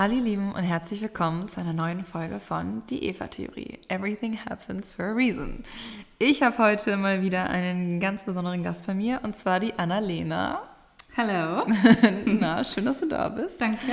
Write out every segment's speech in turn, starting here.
Hallo ihr Lieben und herzlich willkommen zu einer neuen Folge von Die Eva-Theorie. Everything happens for a reason. Ich habe heute mal wieder einen ganz besonderen Gast bei mir und zwar die Annalena. Hallo. Na, schön, dass du da bist. Danke.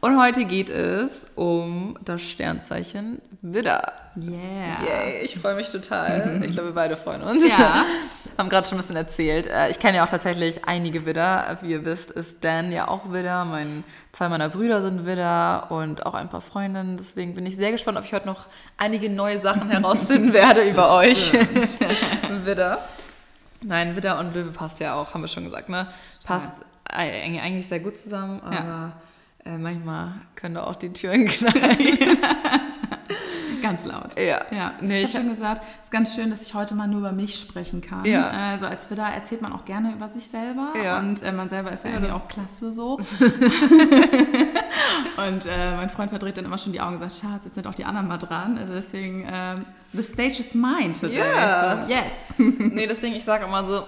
Und heute geht es um das Sternzeichen Widder. Yeah. Yay, ich freue mich total. Ich glaube, wir beide freuen uns. Ja. Haben gerade schon ein bisschen erzählt. Äh, Ich kenne ja auch tatsächlich einige Widder. Wie ihr wisst, ist Dan ja auch Widder. Mein, zwei meiner Brüder sind Widder und auch ein paar Freundinnen. Deswegen bin ich sehr gespannt, ob ich heute noch einige neue Sachen herausfinden werde über euch. Widder. Nein, Widder und Löwe passt ja auch, haben wir schon gesagt, ne? Passt eig- eigentlich sehr gut zusammen, aber Ja. Äh, manchmal können da auch die Türen knallen. Ganz laut. Ja. Ja, Nee, ich habe schon gesagt, es ist ganz schön, dass ich heute mal nur über mich sprechen kann. Ja. Also als Widder erzählt man auch gerne über sich selber Ja. und äh, man selber ist ja, irgendwie auch klasse so. und äh, mein Freund verdreht dann immer schon die Augen und sagt, Schatz, jetzt sind auch die anderen mal dran. Also deswegen, ähm, the stage is mine today. Ja. So, yes. nee, das Ding, ich sage immer so,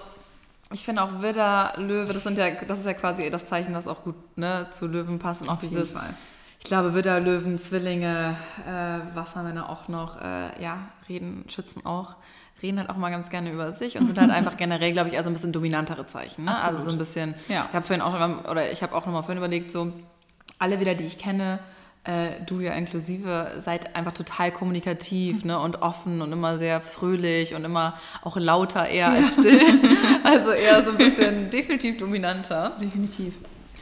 ich finde auch Widder, Löwe, das sind ja, das ist ja quasi das Zeichen, was auch gut ne, zu Löwen passt und auch Auf dieses, Fall. ich glaube, Widder, Löwen, Zwillinge, äh, Wassermänner auch noch, äh, ja, reden, schützen auch, reden halt auch mal ganz gerne über sich und sind halt einfach generell, glaube ich, also ein bisschen dominantere Zeichen. Ne? Also so ein bisschen, Ja. ich habe vorhin auch, noch- oder ich habe auch nochmal vorhin überlegt, so, alle Widder, die ich kenne, äh, du ja inklusive, seid einfach total kommunikativ ne, und offen und immer sehr fröhlich und immer auch lauter eher als still. Also eher so ein bisschen definitiv dominanter. Definitiv.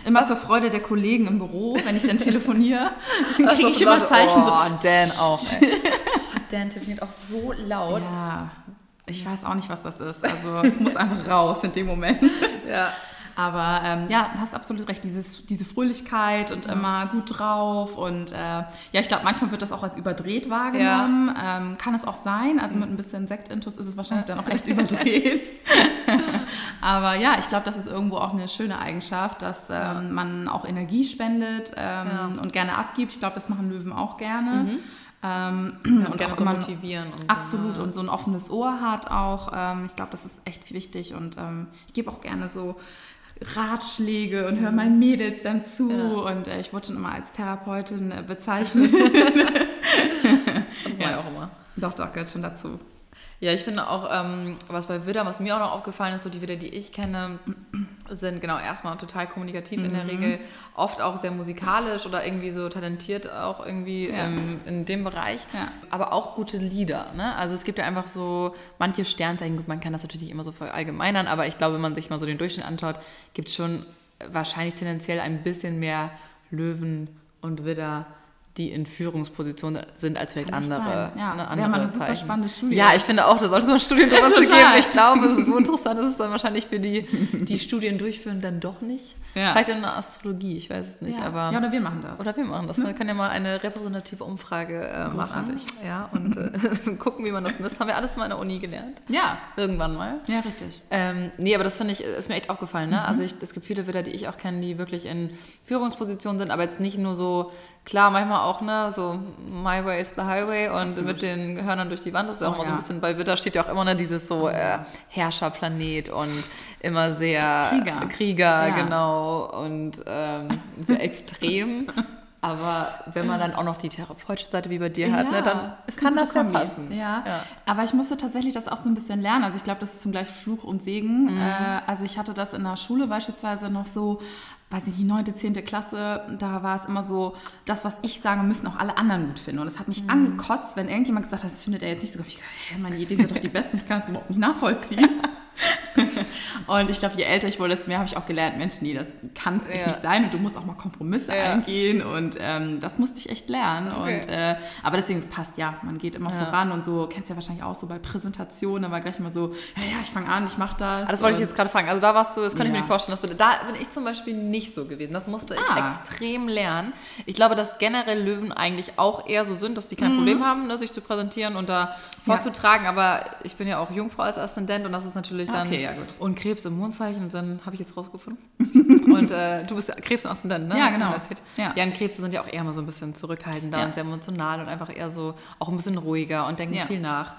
Immer zur Freude der Kollegen im Büro, wenn ich dann telefoniere, Also kriege ich so immer Leute, Zeichen oh, so. Dan auch. Ey. Dan telefoniert auch so laut. Ja, ich weiß auch nicht, was das ist. Also es muss einfach raus in dem Moment. Ja. Aber ähm, ja, du hast absolut recht, Dieses, diese Fröhlichkeit und immer gut drauf. Und äh, ja, ich glaube, manchmal wird das auch als überdreht wahrgenommen. Ähm, kann es auch sein. Also mit ein bisschen Sektintus ist es wahrscheinlich dann auch echt überdreht. Aber ja, ich glaube, das ist irgendwo auch eine schöne Eigenschaft, dass ähm, Ja. man auch Energie spendet ähm, Ja. Mhm. und gerne abgibt. Ich glaube, das machen Löwen auch gerne. Ähm, Und, und auch so immer motivieren. Und Absolut So, ne? und so ein offenes Ohr hat auch. Ähm, ich glaube, das ist echt wichtig und ähm, ich gebe auch gerne so Ratschläge und höre meinen Mädels dann zu Ja. und äh, ich wurde schon immer als Therapeutin äh, bezeichnet. Das war Ja. ja auch immer. doch, doch, gehört schon dazu. Ja, ich finde auch, ähm, was bei Widder, was mir auch noch aufgefallen ist, so die Widder, die ich kenne, sind genau erstmal total kommunikativ in der Mhm. Regel, oft auch sehr musikalisch oder irgendwie so talentiert auch irgendwie Ja. ähm, in dem Bereich, Ja. aber auch gute Lieder. Ne? Also es gibt ja einfach so manche Sternzeichen, gut, man kann das natürlich nicht immer so verallgemeinern, aber ich glaube, wenn man sich mal so den Durchschnitt anschaut, gibt es schon wahrscheinlich tendenziell ein bisschen mehr Löwen und Widder, die in Führungspositionen sind als vielleicht Kann andere. Ja, ne, andere eine super Zeichen. spannende Studie. Ja, ich finde auch, da sollte es mal ein Studium drüber zu geben. Ich glaube, es ist so interessant, ist es dann wahrscheinlich für die, die Studien durchführen, dann doch nicht. Ja. Vielleicht in der Astrologie, ich weiß es nicht, ja. aber. ja, oder wir machen das. oder wir machen das. Wir können ja mal eine repräsentative Umfrage äh, machen. Ja, und äh, gucken, wie man das misst. Haben wir alles mal in der Uni gelernt. ja, Irgendwann mal. ja, richtig. Ähm, nee, aber das finde ich, ist mir echt aufgefallen. Ne? Mhm. Also ich, es gibt viele Widder, die ich auch kenne, die wirklich in Führungspositionen sind, aber jetzt nicht nur so, klar, manchmal auch, ne, so My way is the highway und Absolut. mit den Hörnern durch die Wand. Das ist ja auch Oh, immer so ein ja. bisschen, bei Widder steht ja auch immer ne, dieses so äh, Herrscherplanet und immer sehr Krieger. Krieger Ja. genau und ähm, sehr extrem. Aber wenn man dann auch noch die therapeutische Seite wie bei dir hat, ne, dann ist kann eine das ja passen. Ja. Ja. aber ich musste tatsächlich das auch so ein bisschen lernen. Also ich glaube, das ist zugleich Fluch und Segen. Mhm. Äh, also ich hatte das in der Schule beispielsweise noch so, weiß ich nicht, neunte, zehnte Klasse, da war es immer so, das, was ich sage, müssen auch alle anderen gut finden. Und es hat mich Mhm. angekotzt, wenn irgendjemand gesagt hat, das findet er jetzt nicht so gut. Ich dachte, hä, meine Ideen sind doch die besten, ich kann das überhaupt nicht nachvollziehen. und ich glaube, je älter ich wurde, desto mehr habe ich auch gelernt, Mensch, nee, das kann es echt Ja. nicht sein und du musst auch mal Kompromisse Ja. eingehen und ähm, das musste ich echt lernen. Okay. Und, äh, aber deswegen, es passt, ja, man geht immer Ja. voran und so, kennst du ja wahrscheinlich auch so bei Präsentationen, aber gleich mal so, ja, ja, ich fange an, ich mache das. Ah, das wollte ich jetzt gerade fragen. Also da warst du, das kann ich mir nicht vorstellen, dass wir, da bin ich zum Beispiel nicht so gewesen. Das musste ich Ah. extrem lernen. Ich glaube, dass generell Löwen eigentlich auch eher so sind, dass die Mhm. kein Problem haben, ne, sich zu präsentieren und da vorzutragen. Aber ich bin ja auch Jungfrau als Aszendent und das ist natürlich dann Okay, ja, gut. und Krebs im Mondzeichen und dann habe ich jetzt rausgefunden. und äh, du bist ja Krebs im Aszendent, ne? Ja, genau. Ja. ja, und Krebse sind ja auch eher mal so ein bisschen zurückhaltender Ja. und sehr emotional und einfach eher so auch ein bisschen ruhiger und denken Ja. viel nach.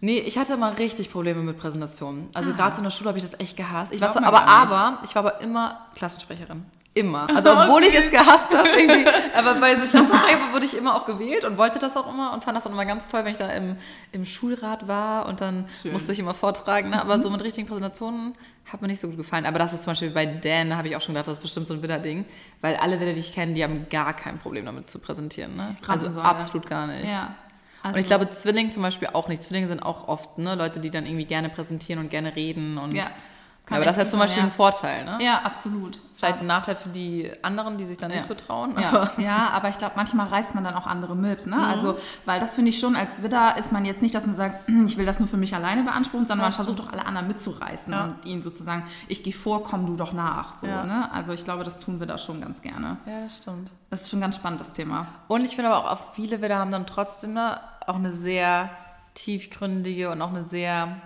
Nee, ich hatte mal richtig Probleme mit Präsentationen. Also Ah. gerade so in der Schule habe ich das echt gehasst. Ich war zwar, aber, aber, ich war aber immer Klassensprecherin. Immer. Also obwohl ich es gehasst habe, irgendwie. Aber bei so Klassenfeiern wurde ich immer auch gewählt und wollte das auch immer und fand das auch immer ganz toll, wenn ich da im, im Schulrat war und dann Schön. musste ich immer vortragen. Ne? Aber so mit richtigen Präsentationen hat mir nicht so gut gefallen. Aber das ist zum Beispiel bei Dan, da habe ich auch schon gedacht, das ist bestimmt so ein Widder-Ding. Weil alle Widder, die ich kenne, die haben gar kein Problem damit zu präsentieren. Ne? Also absolut gar nicht. Ja. Also und ich glaube, Zwillinge zum Beispiel auch nicht. Zwillinge sind auch oft ne, Leute, die dann irgendwie gerne präsentieren und gerne reden und ja. Kann aber das ist ja zum Beispiel ja. ein Vorteil, ne? Ja, absolut. Vielleicht ein Nachteil für die anderen, die sich dann ja. nicht so trauen. Ja, aber, ja, aber ich glaube, manchmal reißt man dann auch andere mit. Ne? Mhm. Also, weil das finde ich schon, als Widder ist man jetzt nicht, dass man sagt, ich will das nur für mich alleine beanspruchen, sondern man versucht doch alle anderen mitzureißen und ihnen sozusagen, ich gehe vor, komm du doch nach. So, ne? Also ich glaube, das tun wir da schon ganz gerne. Ja, das stimmt. Das ist schon ganz spannend, das Thema. Und ich finde aber auch, viele Widder haben dann trotzdem ne, auch eine sehr tiefgründige und auch eine sehr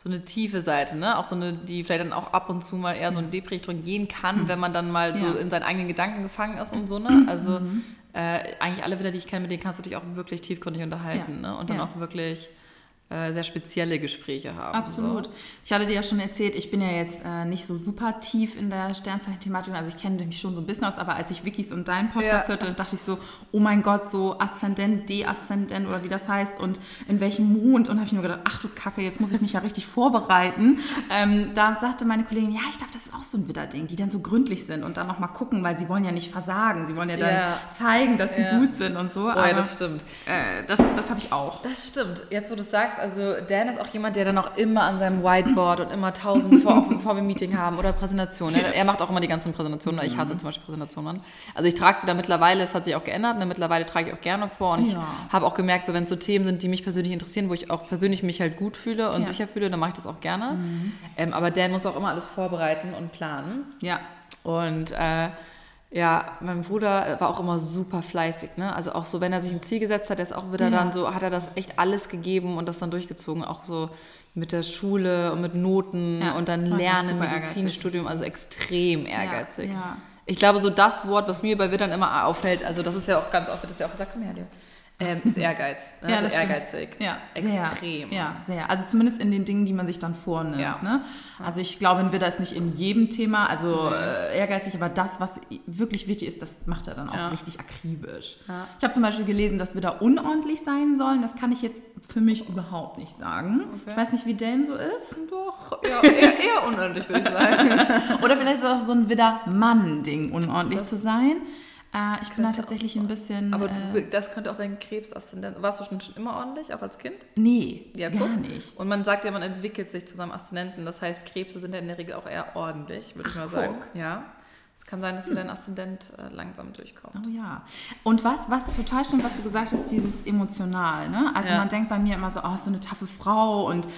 so eine tiefe Seite, ne? Auch so eine, die vielleicht dann auch ab und zu mal eher so in Depri-Richtung gehen kann, mhm. wenn man dann mal so ja. in seinen eigenen Gedanken gefangen ist und so, ne? Also mhm. äh, eigentlich alle wieder, die ich kenne, mit denen kannst du dich auch wirklich tiefgründig unterhalten, ja. ne? Und dann ja. auch wirklich äh, sehr spezielle Gespräche haben. Absolut. So. Ich hatte dir ja schon erzählt, ich bin ja jetzt äh, nicht so super tief in der Sternzeichen-Thematik, also ich kenne mich schon so ein bisschen aus, aber als ich Wikis und deinen Podcast ja. hörte, dachte ich so, oh mein Gott, so Aszendent, Deaszendent oder wie das heißt und in welchem Mond und habe ich mir gedacht, ach du Kacke, jetzt muss ich mich ja richtig vorbereiten. Ähm, da sagte meine Kollegin, ja, ich glaube, das ist auch so ein Widderding, die dann so gründlich sind und dann nochmal gucken, weil sie wollen ja nicht versagen, sie wollen ja dann ja. zeigen, dass sie ja. gut sind und so. Oh, ja, das stimmt. Äh, das das habe ich auch. Das stimmt. Jetzt, wo du sagst, also Dan ist auch jemand, der dann auch immer an seinem Whiteboard und immer tausend vor, bevor wir Meeting haben oder Präsentationen. Er, er, macht auch immer die ganzen Präsentationen. Ich hasse mhm. zum Beispiel Präsentationen. Also ich trage sie da mittlerweile, es hat sich auch geändert. Ne? Mittlerweile trage ich auch gerne vor und ja. ich habe auch gemerkt, so wenn es so Themen sind, die mich persönlich interessieren, wo ich auch persönlich mich halt gut fühle und ja. sicher fühle, dann mache ich das auch gerne. Mhm. Ähm, aber Dan muss auch immer alles vorbereiten und planen. Ja. Und äh, ja, mein Bruder war auch immer super fleißig, ne? Also auch so, wenn er sich ein Ziel gesetzt hat, ist auch wieder ja. dann so, hat er das echt alles gegeben und das dann durchgezogen, auch so mit der Schule und mit Noten ja. und dann Lernen, Medizinstudium, also extrem ehrgeizig. Ja, ich glaube, so das Wort, was mir bei Wittern immer auffällt, also das ist ja auch ganz oft, das ist ja auch, sag mal her, dir ähm, ist Ehrgeiz. Ne? Ja, also ehrgeizig. Ja, extrem. Sehr, ja, sehr. Also zumindest in den Dingen, die man sich dann vornimmt. Ja. Ne? Also ich glaube, ein Widder ist nicht in jedem Thema, also äh, ehrgeizig, aber das, was wirklich wichtig ist, das macht er dann auch ja. richtig akribisch. Ja. Ich habe zum Beispiel gelesen, dass Widder unordentlich sein sollen. Das kann ich jetzt für mich überhaupt nicht sagen. Okay. Ich weiß nicht, wie Dan so ist. Doch, ja, eher, eher unordentlich, würde ich sagen. Oder vielleicht ist es auch so ein Widder-Mann-Ding, unordentlich was? zu sein. Äh, ich bin da tatsächlich ein bisschen. Aber äh, das könnte auch dein Krebsaszendent. Warst du schon, schon immer ordentlich, auch als Kind? Nee, ja, gar nicht. Und man sagt ja, man entwickelt sich zu seinem Aszendenten. Das heißt, Krebse sind ja in der Regel auch eher ordentlich, würde ich mal sagen. Ja. Es kann sein, dass hier dein Aszendent äh, langsam durchkommt. Oh ja. Und was, was total stimmt, was du gesagt hast, dieses emotional. Ne? Also ja. man denkt bei mir immer so, oh, so eine taffe Frau und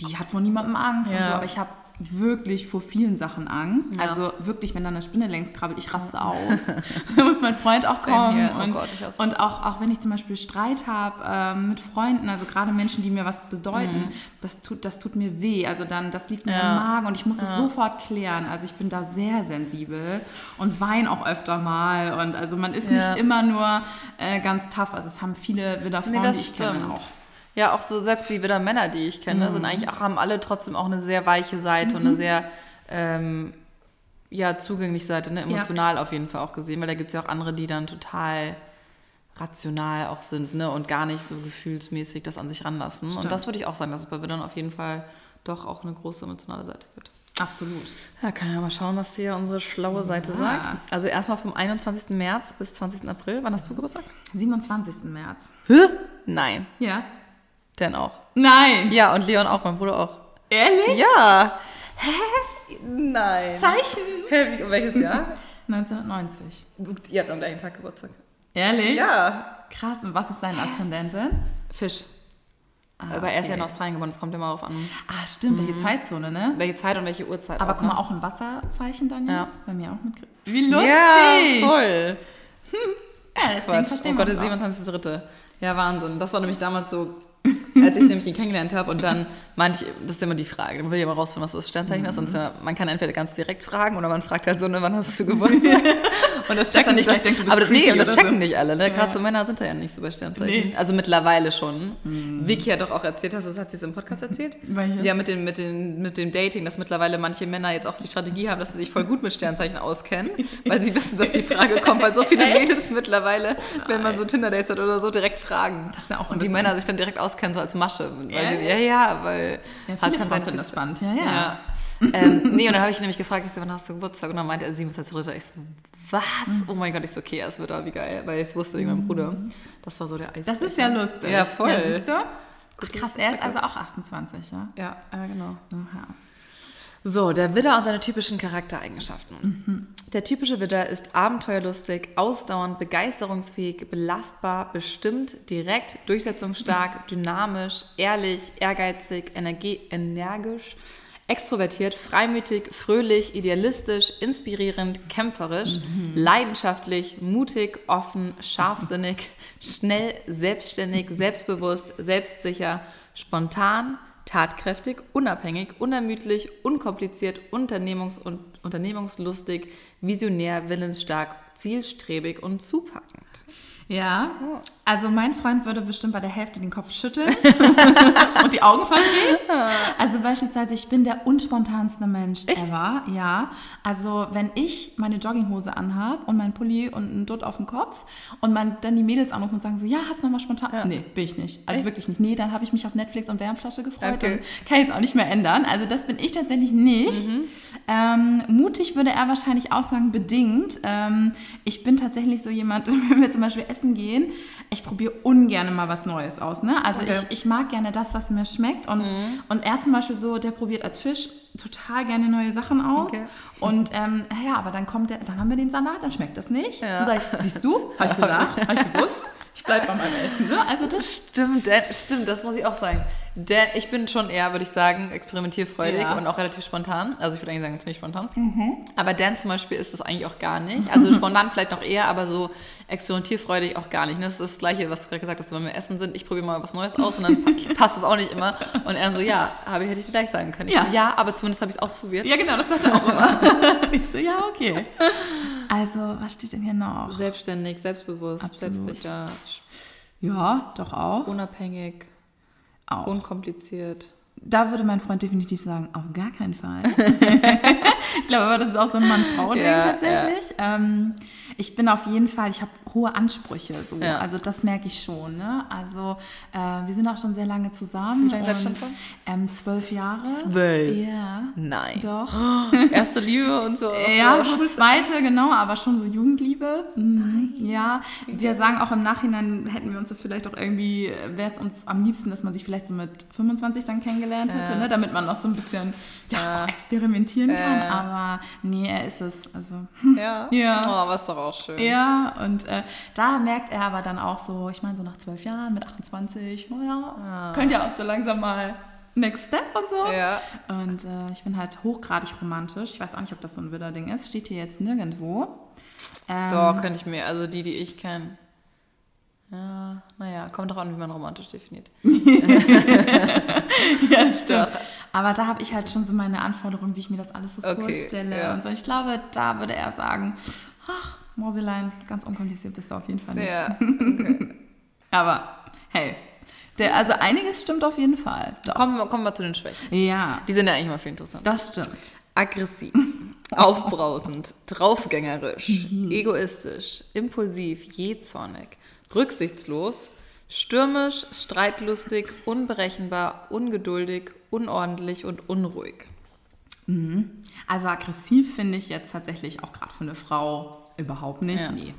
die hat vor niemandem Angst ja. und so. Aber ich habe wirklich vor vielen Sachen Angst. Ja. Also wirklich, wenn da eine Spinne längs krabbelt, ich raste aus. da muss mein Freund auch kommen. Oh und, Gott, und auch, auch wenn ich zum Beispiel Streit habe ähm, mit Freunden, also gerade Menschen, die mir was bedeuten, mhm. das, tut, das tut mir weh. Also dann, das liegt mir ja. im Magen und ich muss es sofort klären. Also ich bin da sehr sensibel und weine auch öfter mal. Und also man ist nicht immer nur äh, ganz tough. Also es haben viele wieder Frauen, nee, die ich stimmt. kenne auch. Ja, auch so selbst die wieder Männer, die ich kenne, mhm. sind eigentlich auch, haben alle trotzdem auch eine sehr weiche Seite mhm. und eine mhm. sehr ähm, ja, zugängliche Seite, ne? emotional ja. auf jeden Fall auch gesehen, weil da gibt es ja auch andere, die dann total rational auch sind ne? und gar nicht so gefühlsmäßig das an sich ranlassen. Stimmt. Und das würde ich auch sagen, dass es bei Widdern auf jeden Fall doch auch eine große emotionale Seite gibt. Absolut. Ja, kann ja mal schauen, was hier unsere schlaue Seite ja. sagt. Also erstmal vom 21. März bis 20. April. Wann hast du Geburtstag? 27. März. Hä? Nein. Ja. Dan auch. Nein. Ja, und Leon auch, mein Bruder auch. Ehrlich? Ja. Hä? Nein. Zeichen. Hä, wie, welches Jahr? 1990. Du, ihr habt am gleichen Tag Geburtstag. Ehrlich? Ja. Krass. Und was ist dein Aszendentin? Fisch. Ah, Aber er ist ja in Australien geboren, das kommt immer darauf an. Ah, stimmt, welche mhm. Zeitzone, ne? Welche Zeit und welche Uhrzeit. Aber auch, guck mal, ne? auch ein Wasserzeichen dann ja? Bei mir auch mit. Wie lustig! Ja, voll. ja, deswegen verstehen wir Oh Gott, der 27.3. Ja, Wahnsinn. Das war nämlich damals so als ich nämlich ihn kennengelernt habe und dann manche, das ist immer die Frage, dann will ich immer rausfinden, was das Sternzeichen ist. Und ist ja, man kann entweder ganz direkt fragen oder man fragt halt so, ne, wann hast du Geburtstag? und das checken nicht denkt, bist aber das, nee, und das checken so. nicht alle. Ne? Gerade so Männer sind da ja nicht so bei Sternzeichen. Nee. Also mittlerweile schon. Vicky hat doch auch erzählt, hast das hat sie es im Podcast erzählt? Welches? Ja, mit dem, mit, dem, mit dem Dating, dass mittlerweile manche Männer jetzt auch die Strategie haben, dass sie sich voll gut mit Sternzeichen auskennen, weil sie wissen, dass die Frage kommt, weil so viele Mädels mittlerweile, wenn man so Tinder-Dates hat oder so, direkt fragen. Das ist ja auch Und die Männer sich dann direkt auskennen, so als Masche. Weil Ja? die, ja, ja, weil Ja, halt viele kann sein, dass das spannend. Ja, ja. ja. ähm, nee, und dann habe ich ihn nämlich gefragt, ich so, wann hast du Geburtstag? Und dann meinte er 27.3. Ich so, was? Mhm. Oh mein Gott, ich so, okay, es wird aber wie geil, weil ich es wusste wegen meinem Bruder. Das war so der Eis. Das ist ja lustig. Ja, voll. Ja, siehst du? Ach, krass, er ist ist also auch 28, ja? Ja, ja, genau. Aha. So, der Widder und seine typischen Charaktereigenschaften. Mhm. Der typische Widder ist abenteuerlustig, ausdauernd, begeisterungsfähig, belastbar, bestimmt, direkt, durchsetzungsstark, dynamisch, ehrlich, ehrgeizig, energie energisch, extrovertiert, freimütig, fröhlich, idealistisch, inspirierend, kämpferisch, Mhm. leidenschaftlich, mutig, offen, scharfsinnig, schnell, selbstständig, selbstbewusst, selbstsicher, spontan, tatkräftig, unabhängig, unermüdlich, unkompliziert, unternehmungs- und unternehmungslustig, visionär, willensstark, zielstrebig und zupackend. Ja, also mein Freund würde bestimmt bei der Hälfte den Kopf schütteln und die Augen verdrehen. Also beispielsweise, ich bin der unspontanste Mensch Echt? ever. Ja, also wenn ich meine Jogginghose anhabe und mein Pulli und einen Dutt auf dem Kopf und man dann die Mädels anrufen und sagen so, ja, hast du noch mal spontan? Ja. Nee, bin ich nicht. Also Echt? wirklich nicht. Nee, dann habe ich mich auf Netflix und Wärmflasche gefreut Okay. und kann ich es auch nicht mehr ändern. Also das bin ich tatsächlich nicht. Ähm, mutig würde er wahrscheinlich auch sagen, bedingt. Ähm, ich bin tatsächlich so jemand, wenn wir zum Beispiel essen gehen, ich probiere ungern mal was Neues aus. Ne? Also Okay. ich, ich mag gerne das, was mir schmeckt. Und, und er zum Beispiel so, der probiert als Fisch total gerne neue Sachen aus. Okay. Und ähm, ja, aber dann kommt der, dann haben wir den Salat, dann schmeckt das nicht. Ja. Dann sage ich, siehst du, habe ich gesagt, habe ich gewusst. Ich bleibe bei meinem Essen. Ne? Also das Stimmt, der, stimmt, das muss ich auch sagen. Der, ich bin schon eher, würde ich sagen, experimentierfreudig Ja. und auch relativ spontan. Also ich würde eigentlich sagen, ziemlich spontan. Aber Dan zum Beispiel ist das eigentlich auch gar nicht. Also spontan vielleicht noch eher, aber so experimentierfreudig auch gar nicht. Das ist das Gleiche, was du gerade gesagt hast, wenn wir essen sind. Ich probiere mal was Neues aus und dann passt es auch nicht immer. Und er dann so, ja, habe ich, hätte ich dir gleich sagen können. Ich Ja. so, ja, aber zumindest habe ich es ausprobiert. Ja, genau, das sagt er auch immer. ich so, ja, okay. Also, was steht denn hier noch? Selbstständig, selbstbewusst, Absolut. selbstsicher, Ja, doch auch. unabhängig, auch. unkompliziert. Da würde mein Freund definitiv sagen, auf gar keinen Fall. ich glaube aber, das ist auch so ein Mann-Frau-Ding Ja, tatsächlich. Ähm, ich bin auf jeden Fall, ich habe hohe Ansprüche. So. Ja. Also das merke ich schon. Ne? Also äh, wir sind auch schon sehr lange zusammen. Wie lange seid ihr schon zusammen? Ähm, zwölf Jahre. Zwölf? Ja. Nein. Doch. Erste Liebe und so. Ja, so zweite, genau, aber schon so Jugendliebe. Mhm. Ja, wir sagen auch im Nachhinein, hätten wir uns das vielleicht auch irgendwie, wäre es uns am liebsten, dass man sich vielleicht so mit 25 dann kennengelernt hätte, Ja. ne? damit man noch so ein bisschen ja, experimentieren kann. Aber nee, er ist es. Also, Ja. Ja. Oh, aber ist doch auch schön. ja, und äh, da merkt er aber dann auch so, ich meine, so nach zwölf Jahren mit 28, naja, könnt ihr auch so langsam mal Next Step und so. Ah. Ja. Und äh, ich bin halt hochgradig romantisch. Ich weiß auch nicht, ob das so ein Widder-Ding ist. Steht hier jetzt nirgendwo. Ähm, Doch, könnte ich mir, also die, die ich kenne. Ja, naja, kommt doch an, wie man romantisch definiert. ja, das stimmt. Aber da habe ich halt schon so meine Anforderungen, wie ich mir das alles so Okay, vorstelle. ja. Und so. Ich glaube, da würde er sagen, ach, Morselein, ganz unkompliziert bist du auf jeden Fall nicht. Ja. Aber hey, der, also einiges stimmt auf jeden Fall. Doch. Kommen, wir, kommen wir zu den Schwächen. Ja, Die sind ja eigentlich mal viel interessant. das stimmt. Aggressiv, aufbrausend, draufgängerisch, Mhm. egoistisch, impulsiv, jähzornig, rücksichtslos, stürmisch, streitlustig, unberechenbar, ungeduldig, unordentlich und unruhig. Also aggressiv finde ich jetzt tatsächlich auch gerade für eine Frau überhaupt nicht. Ja. Nee.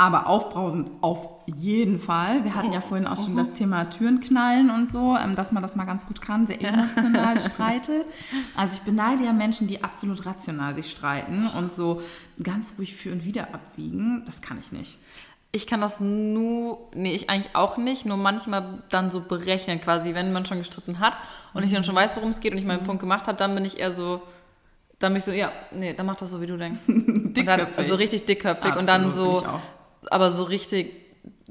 Aber aufbrausend auf jeden Fall. Wir hatten ja vorhin auch schon das Thema Türen knallen und so, ähm, dass man das mal ganz gut kann, sehr emotional streitet. Also ich beneide ja Menschen, die absolut rational sich streiten und so ganz ruhig für und wieder abwiegen. Das kann ich nicht. Ich kann das nur, nee, ich eigentlich auch nicht, nur manchmal dann so berechnen quasi, wenn man schon gestritten hat und ich dann schon weiß, worum es geht und ich meinen Punkt gemacht habe, dann bin ich eher so, dann bin ich so, ja, nee, dann mach das so, wie du denkst. Und dann, Dickköpfig. also richtig dickköpfig und dann Absolut, so, aber so richtig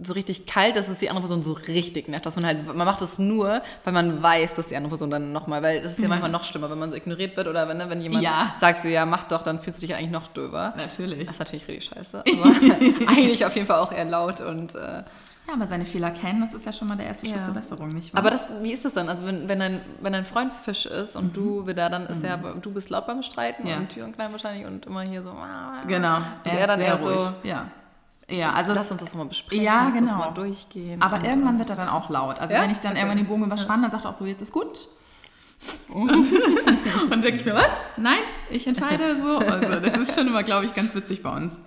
so richtig kalt, dass es die andere Person so richtig nervt. Dass man halt, man macht es nur, weil man weiß, dass die andere Person dann nochmal, weil das ist ja, ja, manchmal noch schlimmer, wenn man so ignoriert wird oder wenn, ne, wenn jemand ja. sagt so, ja, mach doch, dann fühlst du dich eigentlich noch döber. Natürlich. Das ist natürlich richtig scheiße. Aber eigentlich auf jeden Fall auch eher laut und äh, ja, aber seine Fehler kennen, das ist ja schon mal der erste ja. Schritt zur Besserung, nicht wahr? Aber das, wie ist das dann? Also wenn, wenn, dein, wenn dein Freund Fisch ist und mhm. du wieder, dann ist mhm. er, du bist laut beim Streiten ja. und Türen klein wahrscheinlich und immer hier so. Genau. Er, er dann eher ruhig. so. Ja. Ja, also Lass uns das mal besprechen. Ja, genau. Lass mal durchgehen. Aber irgendwann wird er dann auch laut. Also ja? wenn ich dann okay. irgendwann den Bogen überspanne, dann sagt er auch so, jetzt ist gut. Und, und denke ich mir, was? Nein, ich entscheide so. Also das ist schon immer, glaube ich, ganz witzig bei uns.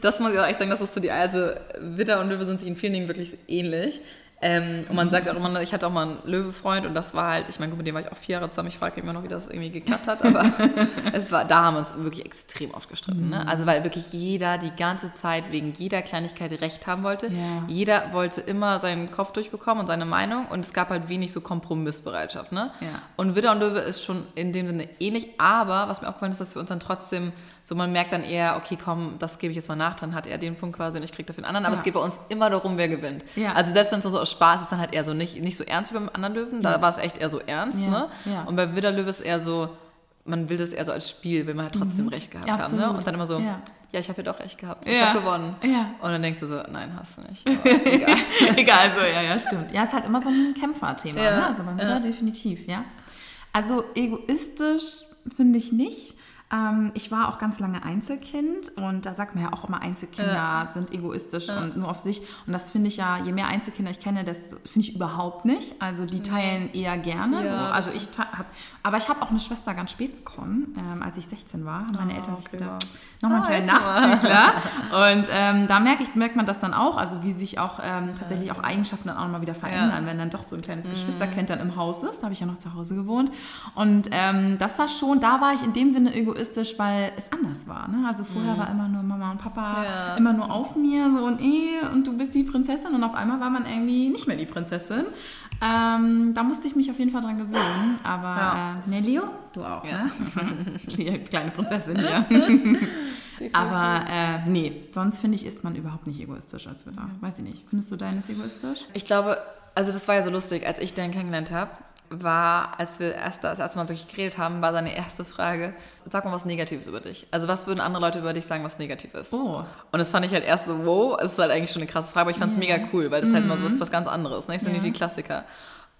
Das muss ich auch echt sagen, das ist so die, also Witter und Löwe sind sich in vielen Dingen wirklich ähnlich. Ähm, und man mhm. sagt auch immer, ich hatte auch mal einen Löwe-Freund und das war halt, ich meine, mit dem war ich auch vier Jahre zusammen. Ich frage immer noch, wie das irgendwie geklappt hat, aber es war, da haben wir uns wirklich extrem oft gestritten. Ne? Mhm. Ne? Also, weil wirklich jeder die ganze Zeit wegen jeder Kleinigkeit Recht haben wollte. Ja. Jeder wollte immer seinen Kopf durchbekommen und seine Meinung und es gab halt wenig so Kompromissbereitschaft. Ne? Ja. Und Widder und Löwe ist schon in dem Sinne ähnlich, aber was mir auch gefallen ist, dass wir uns dann trotzdem so, man merkt dann eher, okay, komm, das gebe ich jetzt mal nach, dann hat er den Punkt quasi und ich kriege dafür einen anderen. Aber ja. es geht bei uns immer darum, wer gewinnt. Ja. Also selbst wenn es so aus Spaß ist, dann halt eher so nicht, nicht so ernst wie beim anderen Löwen. Da ja. war es echt eher so ernst. Ne? Und bei Widderlöwe ist eher so, man will das eher so als Spiel, will man halt trotzdem mhm. recht gehabt haben. Ne? Und dann immer so, ja, ich habe ja doch recht gehabt. Ich habe gewonnen. Und dann denkst du so, nein, hast du nicht. egal. egal, so, ja, ja, stimmt. Ja, ist halt immer so ein Kämpferthema. Ne? Also beim Widder definitiv, ja. Also egoistisch finde ich nicht. Ähm, ich war auch ganz lange Einzelkind und da sagt man ja auch immer, Einzelkinder ja. sind egoistisch ja. und nur auf sich. Und das finde ich ja, je mehr Einzelkinder ich kenne, das finde ich überhaupt nicht. Also die teilen eher gerne. Ja, so. Also ich habe, aber ich habe auch eine Schwester ganz spät bekommen, ähm, als ich 16 war. Haben meine oh, Eltern sich okay. gedacht, nochmal ah, einen Nachzügler. und ähm, da merke ich, merkt man das dann auch, also wie sich auch ähm, tatsächlich auch Eigenschaften dann auch nochmal wieder verändern, wenn dann doch so ein kleines mhm. Geschwisterkind dann im Haus ist. Da habe ich ja noch zu Hause gewohnt. Und ähm, das war schon, da war ich in dem Sinne egoistisch egoistisch, weil es anders war. Ne? Also vorher mhm. war immer nur Mama und Papa ja. immer nur auf mir so und eh und du bist die Prinzessin und auf einmal war man irgendwie nicht mehr die Prinzessin. Ähm, da musste ich mich auf jeden Fall dran gewöhnen. Aber ja. äh, ne, Leo, du auch, ja. ne? die kleine Prinzessin hier. Aber äh, nee, sonst finde ich, ist man überhaupt nicht egoistisch als Witter. Weiß ich nicht. Findest du deines egoistisch? Ich glaube, also das war ja so lustig, als ich den kennengelernt habe war, als wir erst das erste Mal wirklich geredet haben, war seine erste Frage, sag mal was Negatives über dich. Also was würden andere Leute über dich sagen, was negativ ist? Oh. Und das fand ich halt erst so, wow, es ist halt eigentlich schon eine krasse Frage, aber ich fand es yeah. mega cool, weil das mm. halt immer so ist mhm. was ganz anderes. Ne? Ich sind nicht die Klassiker.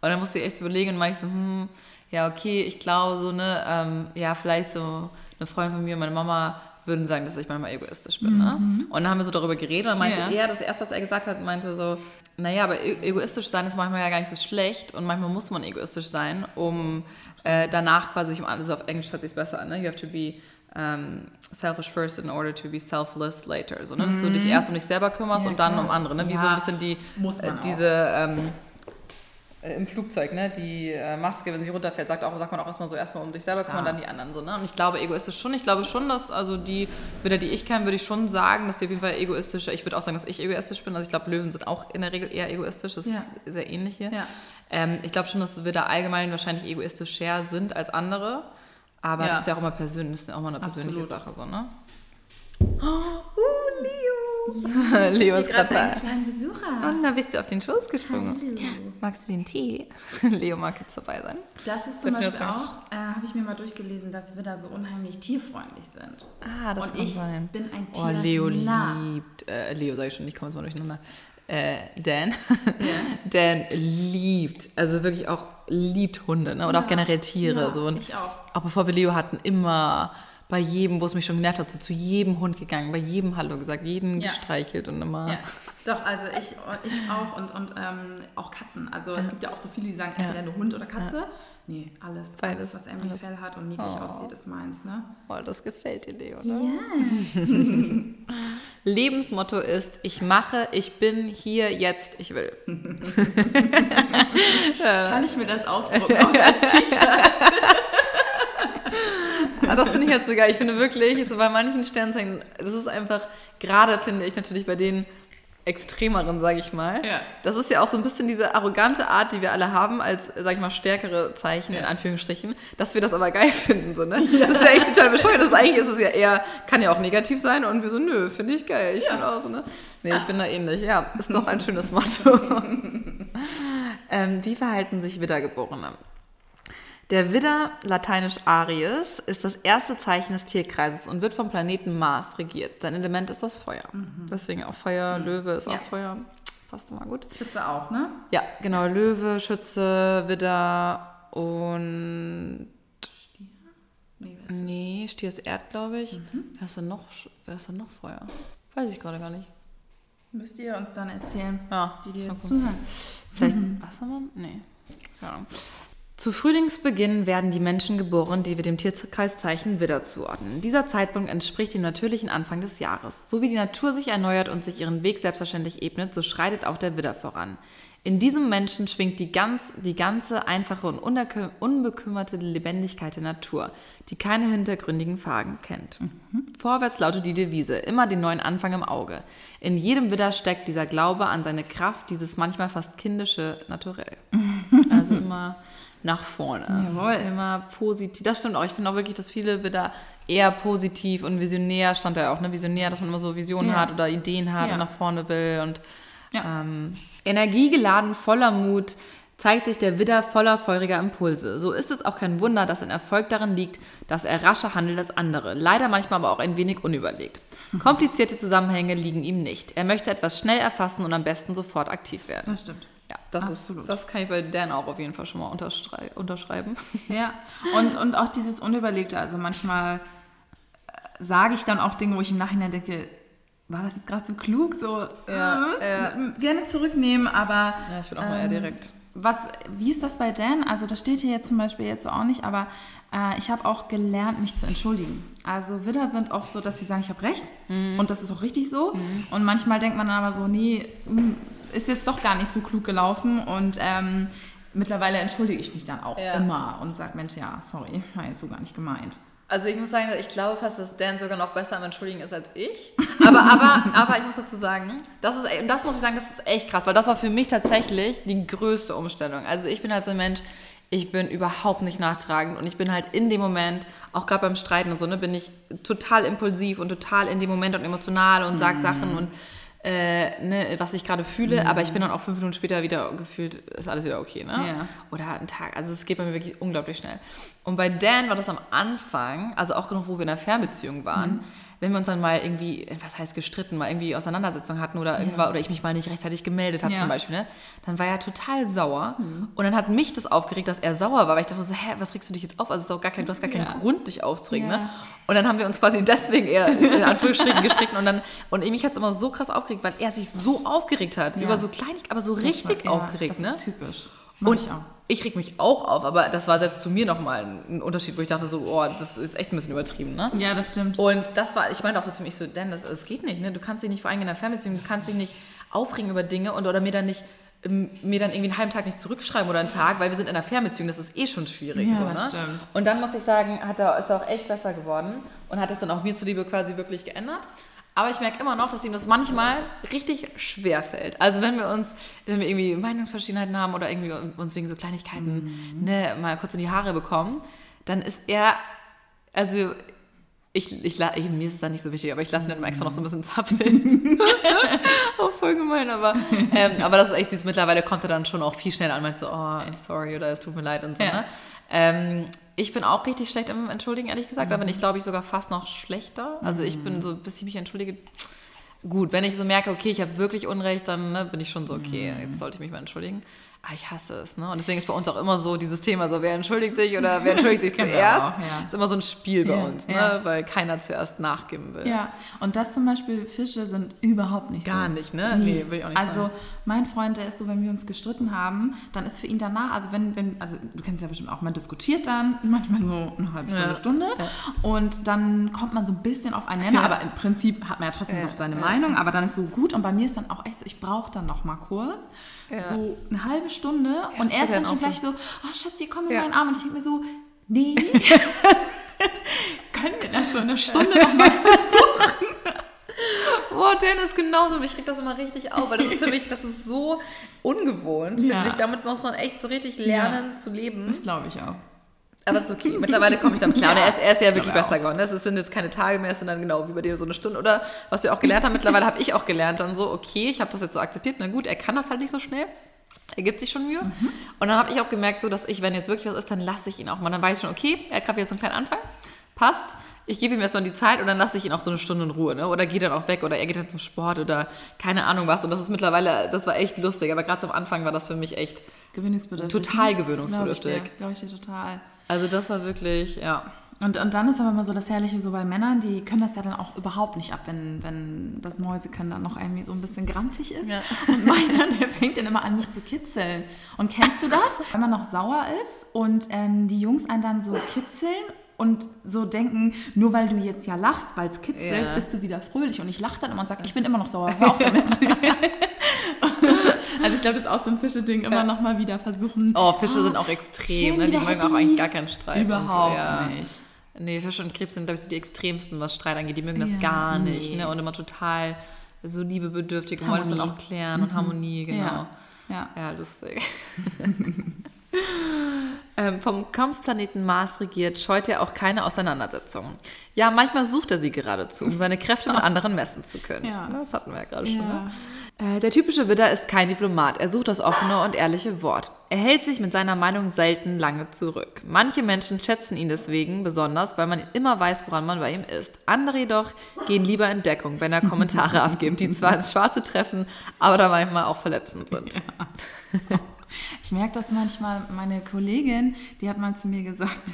Und dann musste ich echt überlegen und meinte ich so, hm, ja, okay, ich glaube so, ne, ähm, ja, vielleicht so eine Freundin von mir, meine Mama würden sagen, dass ich manchmal egoistisch bin. Ne? Mhm. Ne? Und dann haben wir so darüber geredet und meinte ja. er, das erste, was er gesagt hat, meinte so, naja, aber e-, egoistisch sein ist manchmal ja gar nicht so schlecht und manchmal muss man egoistisch sein, um äh, danach quasi sich um alles auf Englisch hört sich besser an. Ne? You have to be um, selfish first in order to be selfless later. So, ne? Dass du dich mhm. erst um dich selber kümmerst ja, und dann klar. um andere. Ne? Wie ja, so ein bisschen die, äh, diese ähm, äh, im Flugzeug, ne, die äh, Maske, wenn sie runterfällt, sagt, auch, sagt man auch erstmal so, erstmal um dich selber kümmern, dann die anderen so, ne? Und ich glaube, egoistisch schon, ich glaube schon, dass, also die Widder, die ich kenne, würde ich schon sagen, dass die auf jeden Fall egoistisch, ich würde auch sagen, dass ich egoistisch bin, also ich glaube, Löwen sind auch in der Regel eher egoistisch, das ja. ist sehr ähnlich hier. Ja. Ähm, ich glaube schon, dass Widder allgemein wahrscheinlich egoistischer sind als andere, aber ja. das ist ja auch immer persönlich, das ist ja auch mal eine persönliche Absolut. Sache, so, ne? Oh, uh, Leo! Ja, Leo ist gerade bei Besucher. Und da bist du auf den Schoß gesprungen. Hallo. Magst du den Tee? Leo mag jetzt dabei sein. Das ist zum Beispiel auch, äh, habe ich mir mal durchgelesen, dass wir da so unheimlich tierfreundlich sind. Ah, das Und kann ich sein. bin ein Tier. Oh, Leo liebt, äh, Leo sage ich schon, ich komme jetzt mal durcheinander. Äh, Dan. Ja. Dan liebt, also wirklich auch liebt Hunde ne? oder ja. auch generell Tiere. Ja, so. Und ich auch. Auch bevor wir Leo hatten, immer bei jedem, wo es mich schon genervt hat, so zu jedem Hund gegangen, bei jedem Hallo gesagt, jeden ja. gestreichelt und immer. Ja. Doch, also ich, ich auch und, und ähm, auch Katzen. Also es gibt ja auch so viele, die sagen, entweder nur Hund oder Katze. Nee, alles. Beides. Alles, was irgendwie Fell hat und niedlich oh. aussieht, ist meins, ne? Oh, das gefällt dir, Leo, oder? Ja. Lebensmotto ist, ich mache, ich bin hier, jetzt, ich will. Kann ich mir das aufdrucken, auch als T-Shirt? Aber ah, das finde ich jetzt sogar, ich finde wirklich, so bei manchen Sternzeichen, das ist einfach, gerade finde ich natürlich bei denen, extremeren, sage ich mal. Ja. Das ist ja auch so ein bisschen diese arrogante Art, die wir alle haben, als, sag ich mal, stärkere Zeichen, in Anführungsstrichen, dass wir das aber geil finden. So, ne? Das ist ja echt total bescheuert. Das ist, eigentlich ist es ja eher, kann ja auch negativ sein und wir so, nö, finde ich geil. Ich finde auch so, ne? Nee, ich bin da ähnlich. Ja, ist doch ein schönes Motto. ähm, wie verhalten sich Wiedergeborene? Der Widder, lateinisch Aries, ist das erste Zeichen des Tierkreises und wird vom Planeten Mars regiert. Sein Element ist das Feuer. Deswegen auch Feuer, Löwe ist Ja. auch Feuer. Passt immer gut. Schütze auch, ne? Ja, genau. Löwe, Schütze, Widder und. Nee, wer ist Nee, Stier ist Erd, glaube ich. Wer, ist denn noch, wer ist denn noch Feuer? Weiß ich gerade gar nicht. Müsst ihr uns dann erzählen, Ja, die, mal jetzt gucken. zuhören. Vielleicht Wassermann? Nee. Keine Ahnung. Zu Frühlingsbeginn werden die Menschen geboren, die wir dem Tierkreiszeichen Widder zuordnen. Dieser Zeitpunkt entspricht dem natürlichen Anfang des Jahres. So wie die Natur sich erneuert und sich ihren Weg selbstverständlich ebnet, so schreitet auch der Widder voran. In diesem Menschen schwingt die, ganz, die ganze einfache und unbekümmerte Lebendigkeit der Natur, die keine hintergründigen Fragen kennt. Vorwärts lautet die Devise, immer den neuen Anfang im Auge. In jedem Widder steckt dieser Glaube an seine Kraft, dieses manchmal fast kindische Naturell. Also immer nach vorne. Jawohl. Immer positiv. Das stimmt auch. Ich finde auch wirklich, dass viele Widder eher positiv und visionär, stand da ja auch, ne? Visionär, dass man immer so Visionen Ja. hat oder Ideen hat Ja. und nach vorne will und Ja. ähm, energiegeladen, voller Mut zeigt sich der Widder voller feuriger Impulse. So ist es auch kein Wunder, dass ein Erfolg darin liegt, dass er rascher handelt als andere. Leider manchmal aber auch ein wenig unüberlegt. Komplizierte Zusammenhänge liegen ihm nicht. Er möchte etwas schnell erfassen und am besten sofort aktiv werden. Das stimmt. Ja, das, Absolut. Ist, das kann ich bei Dan auch auf jeden Fall schon mal unterschrei unterschreiben. Ja, und, und auch dieses Unüberlegte. Also manchmal äh, sage ich dann auch Dinge, wo ich im Nachhinein denke, war das jetzt gerade so klug? So Ja, äh, gerne zurücknehmen, aber Ja, ich bin auch mal eher direkt. Was, wie ist das bei Dan? Also das steht hier jetzt zum Beispiel jetzt auch nicht, aber äh, ich habe auch gelernt, mich zu entschuldigen. Also Widder sind oft so, dass sie sagen, ich habe recht Mhm. und das ist auch richtig so. Und manchmal denkt man dann aber so, nee, hm, ist jetzt doch gar nicht so klug gelaufen und ähm, mittlerweile entschuldige ich mich dann auch Ja. immer und sage, Mensch, ja, sorry, war jetzt so gar nicht gemeint. Also ich muss sagen, ich glaube fast, dass Dan sogar noch besser am Entschuldigen ist als ich. Aber, aber, aber ich muss dazu sagen, das ist, und das muss ich sagen, das ist echt krass, weil das war für mich tatsächlich die größte Umstellung. Also ich bin halt so ein Mensch, ich bin überhaupt nicht nachtragend und ich bin halt in dem Moment, auch gerade beim Streiten und so, ne, bin ich total impulsiv und total in dem Moment und emotional und sag Sachen und äh, ne, was ich gerade fühle, aber ich bin dann auch fünf Minuten später wieder gefühlt, ist alles wieder okay, ne? Ja. Oder einen Tag. Also es geht bei mir wirklich unglaublich schnell. Und bei Dan war das am Anfang, also auch noch, wo wir in einer Fernbeziehung waren, wenn wir uns dann mal irgendwie, was heißt gestritten, mal irgendwie Auseinandersetzung hatten oder irgendwas, oder ich mich mal nicht rechtzeitig gemeldet habe Ja. zum Beispiel, ne? dann war er total sauer. Und dann hat mich das aufgeregt, dass er sauer war, weil ich dachte so, hä, was regst du dich jetzt auf? Also ist auch gar kein, du hast gar keinen Ja. Grund, dich aufzuregen. Ja. Ne? Und dann haben wir uns quasi deswegen eher in Anführungsstrichen gestritten und dann, und mich hat es immer so krass aufgeregt, weil er sich so aufgeregt hat, Ja. über so Kleinigkeiten, aber so richtig ja, aufgeregt, das ne? ist typisch. Mach Und ich auch. ich reg mich auch auf, aber das war selbst zu mir nochmal ein Unterschied, wo ich dachte so, oh, das ist jetzt echt ein bisschen übertrieben, ne? Ja, das stimmt. Und das war, ich meinte auch so zu mir, ich so, denn das, geht nicht, ne? Du kannst dich nicht vor allem in einer Fernbeziehung, du kannst dich nicht aufregen über Dinge und oder mir dann nicht ähm, mir dann irgendwie einen halben Tag nicht zurückschreiben oder einen Tag, weil wir sind in einer Fernbeziehung, das ist eh schon schwierig. Ja, so, das ne? stimmt. Und dann muss ich sagen, hat er, ist er auch echt besser geworden und hat es dann auch mir zuliebe quasi wirklich geändert. Aber ich merke immer noch, dass ihm das manchmal richtig schwer fällt. Also wenn wir uns, wenn wir irgendwie Meinungsverschiedenheiten haben oder irgendwie uns wegen so Kleinigkeiten Mhm. ne, mal kurz in die Haare bekommen, dann ist er, also ich, ich, ich, mir ist es dann nicht so wichtig, aber ich lasse ihn dann extra noch so ein bisschen zappeln. auch voll gemein, aber, ähm, aber das ist echt süß. Mittlerweile kommt er dann schon auch viel schneller an, meint so, oh, I'm sorry oder es tut mir leid und so. Ja. Ne? Ähm, ich bin auch richtig schlecht im Entschuldigen, ehrlich gesagt, aber ich glaube ich sogar fast noch schlechter. Also ich bin so, bis ich mich entschuldige, gut, wenn ich so merke, okay, ich habe wirklich Unrecht, dann ne, bin ich schon so, okay, jetzt sollte ich mich mal entschuldigen. Aber ich hasse es, ne? Und deswegen ist bei uns auch immer so dieses Thema, so wer entschuldigt sich oder wer entschuldigt sich wir zuerst. auch, ja. Ist immer so ein Spiel bei Ja, uns, ne? ja. Weil keiner zuerst nachgeben will. Ja, und das zum Beispiel, Fische sind überhaupt nicht so. Gar nicht, ne? Nee, will ich auch nicht Also sagen. mein Freund, der ist so, wenn wir uns gestritten haben, dann ist für ihn danach, also wenn, wenn, also du kennst ja bestimmt auch, man diskutiert dann manchmal so eine halbe Stunde, Stunde und dann kommt man so ein bisschen auf einen Nenner, aber im Prinzip hat man ja trotzdem so seine. Meinung, aber dann ist so gut und bei mir ist dann auch echt so, ich brauche dann noch mal kurz, so eine halbe Stunde und das er ist dann schon gleich so, oh Schatzi, komm in Ja. meinen Arm und ich denke mir so, nee, können wir das so eine Stunde noch mal Boah, Dennis, genauso. Und ich krieg das immer richtig auf, weil das ist für mich, das ist so ungewohnt, Ja. finde ich. Damit muss man echt so richtig lernen zu leben. Das glaube ich auch. Aber es ist okay. Mittlerweile komme ich damit klar. Und Ja, er ist, er ist ja ich wirklich besser geworden. Es sind jetzt keine Tage mehr, es sind dann genau wie bei dir so eine Stunde. Oder was wir auch gelernt haben, mittlerweile habe ich auch gelernt, dann so, okay, ich habe das jetzt so akzeptiert. Na gut, er kann das halt nicht so schnell. Er gibt sich schon Mühe. Und dann habe ich auch gemerkt, so, dass ich, wenn jetzt wirklich was ist, dann lasse ich ihn auch mal. Dann weiß ich schon, okay, er hat gerade wieder so einen kleinen Anfall. Passt. Ich gebe ihm erstmal die Zeit und dann lasse ich ihn auch so eine Stunde in Ruhe. Ne? Oder gehe dann auch weg oder er geht dann zum Sport oder keine Ahnung was. Und das ist mittlerweile, das war echt lustig. Aber gerade zum Anfang war das für mich echt Gewöhnungsbedürftig. total Glaube ich gewöhnungsbedürftig. dir, glaube ich dir total. Also das war wirklich, ja. Und, und dann ist aber immer so das Herrliche so bei Männern, die können das ja dann auch überhaupt nicht ab, wenn, wenn das Mäusekind dann noch irgendwie so ein bisschen grantig ist. Ja. Und meiner, der fängt dann immer an, mich zu kitzeln. Und kennst du das? Wenn man noch sauer ist und ähm, die Jungs einen dann so kitzeln und so denken, nur weil du jetzt ja lachst, weil es kitzelt, Ja. bist du wieder fröhlich. Und ich lache dann immer und sage, ich bin immer noch sauer, hör auf damit. also ich glaube, das ist auch so ein Fische-Ding, immer noch mal wieder versuchen. Oh, Fische sind auch extrem, schön ne? Die mögen happy. auch eigentlich gar keinen Streit. Überhaupt so, ja. nicht. Nee, Fische und Krebs sind, glaube ich, so die extremsten, was Streit angeht. Die mögen das Ja, gar nicht. nee. Ne? Und immer total so liebebedürftig und wollen das dann auch klären und Harmonie, genau. Ja. ja. Ja, lustig. ähm, vom Kampfplaneten Mars regiert, scheut er auch keine Auseinandersetzungen. Ja, manchmal sucht er sie geradezu, um seine Kräfte mit anderen messen zu können. Ja. Das hatten wir ja gerade schon. Ne? Äh, Der typische Widder ist kein Diplomat. Er sucht das offene und ehrliche Wort. Er hält sich mit seiner Meinung selten lange zurück. Manche Menschen schätzen ihn deswegen besonders, weil man immer weiß, woran man bei ihm ist. Andere jedoch gehen lieber in Deckung, wenn er Kommentare abgibt, die zwar ins Schwarze treffen, aber da manchmal auch verletzend sind. Ich merke das manchmal, meine Kollegin, die hat mal zu mir gesagt,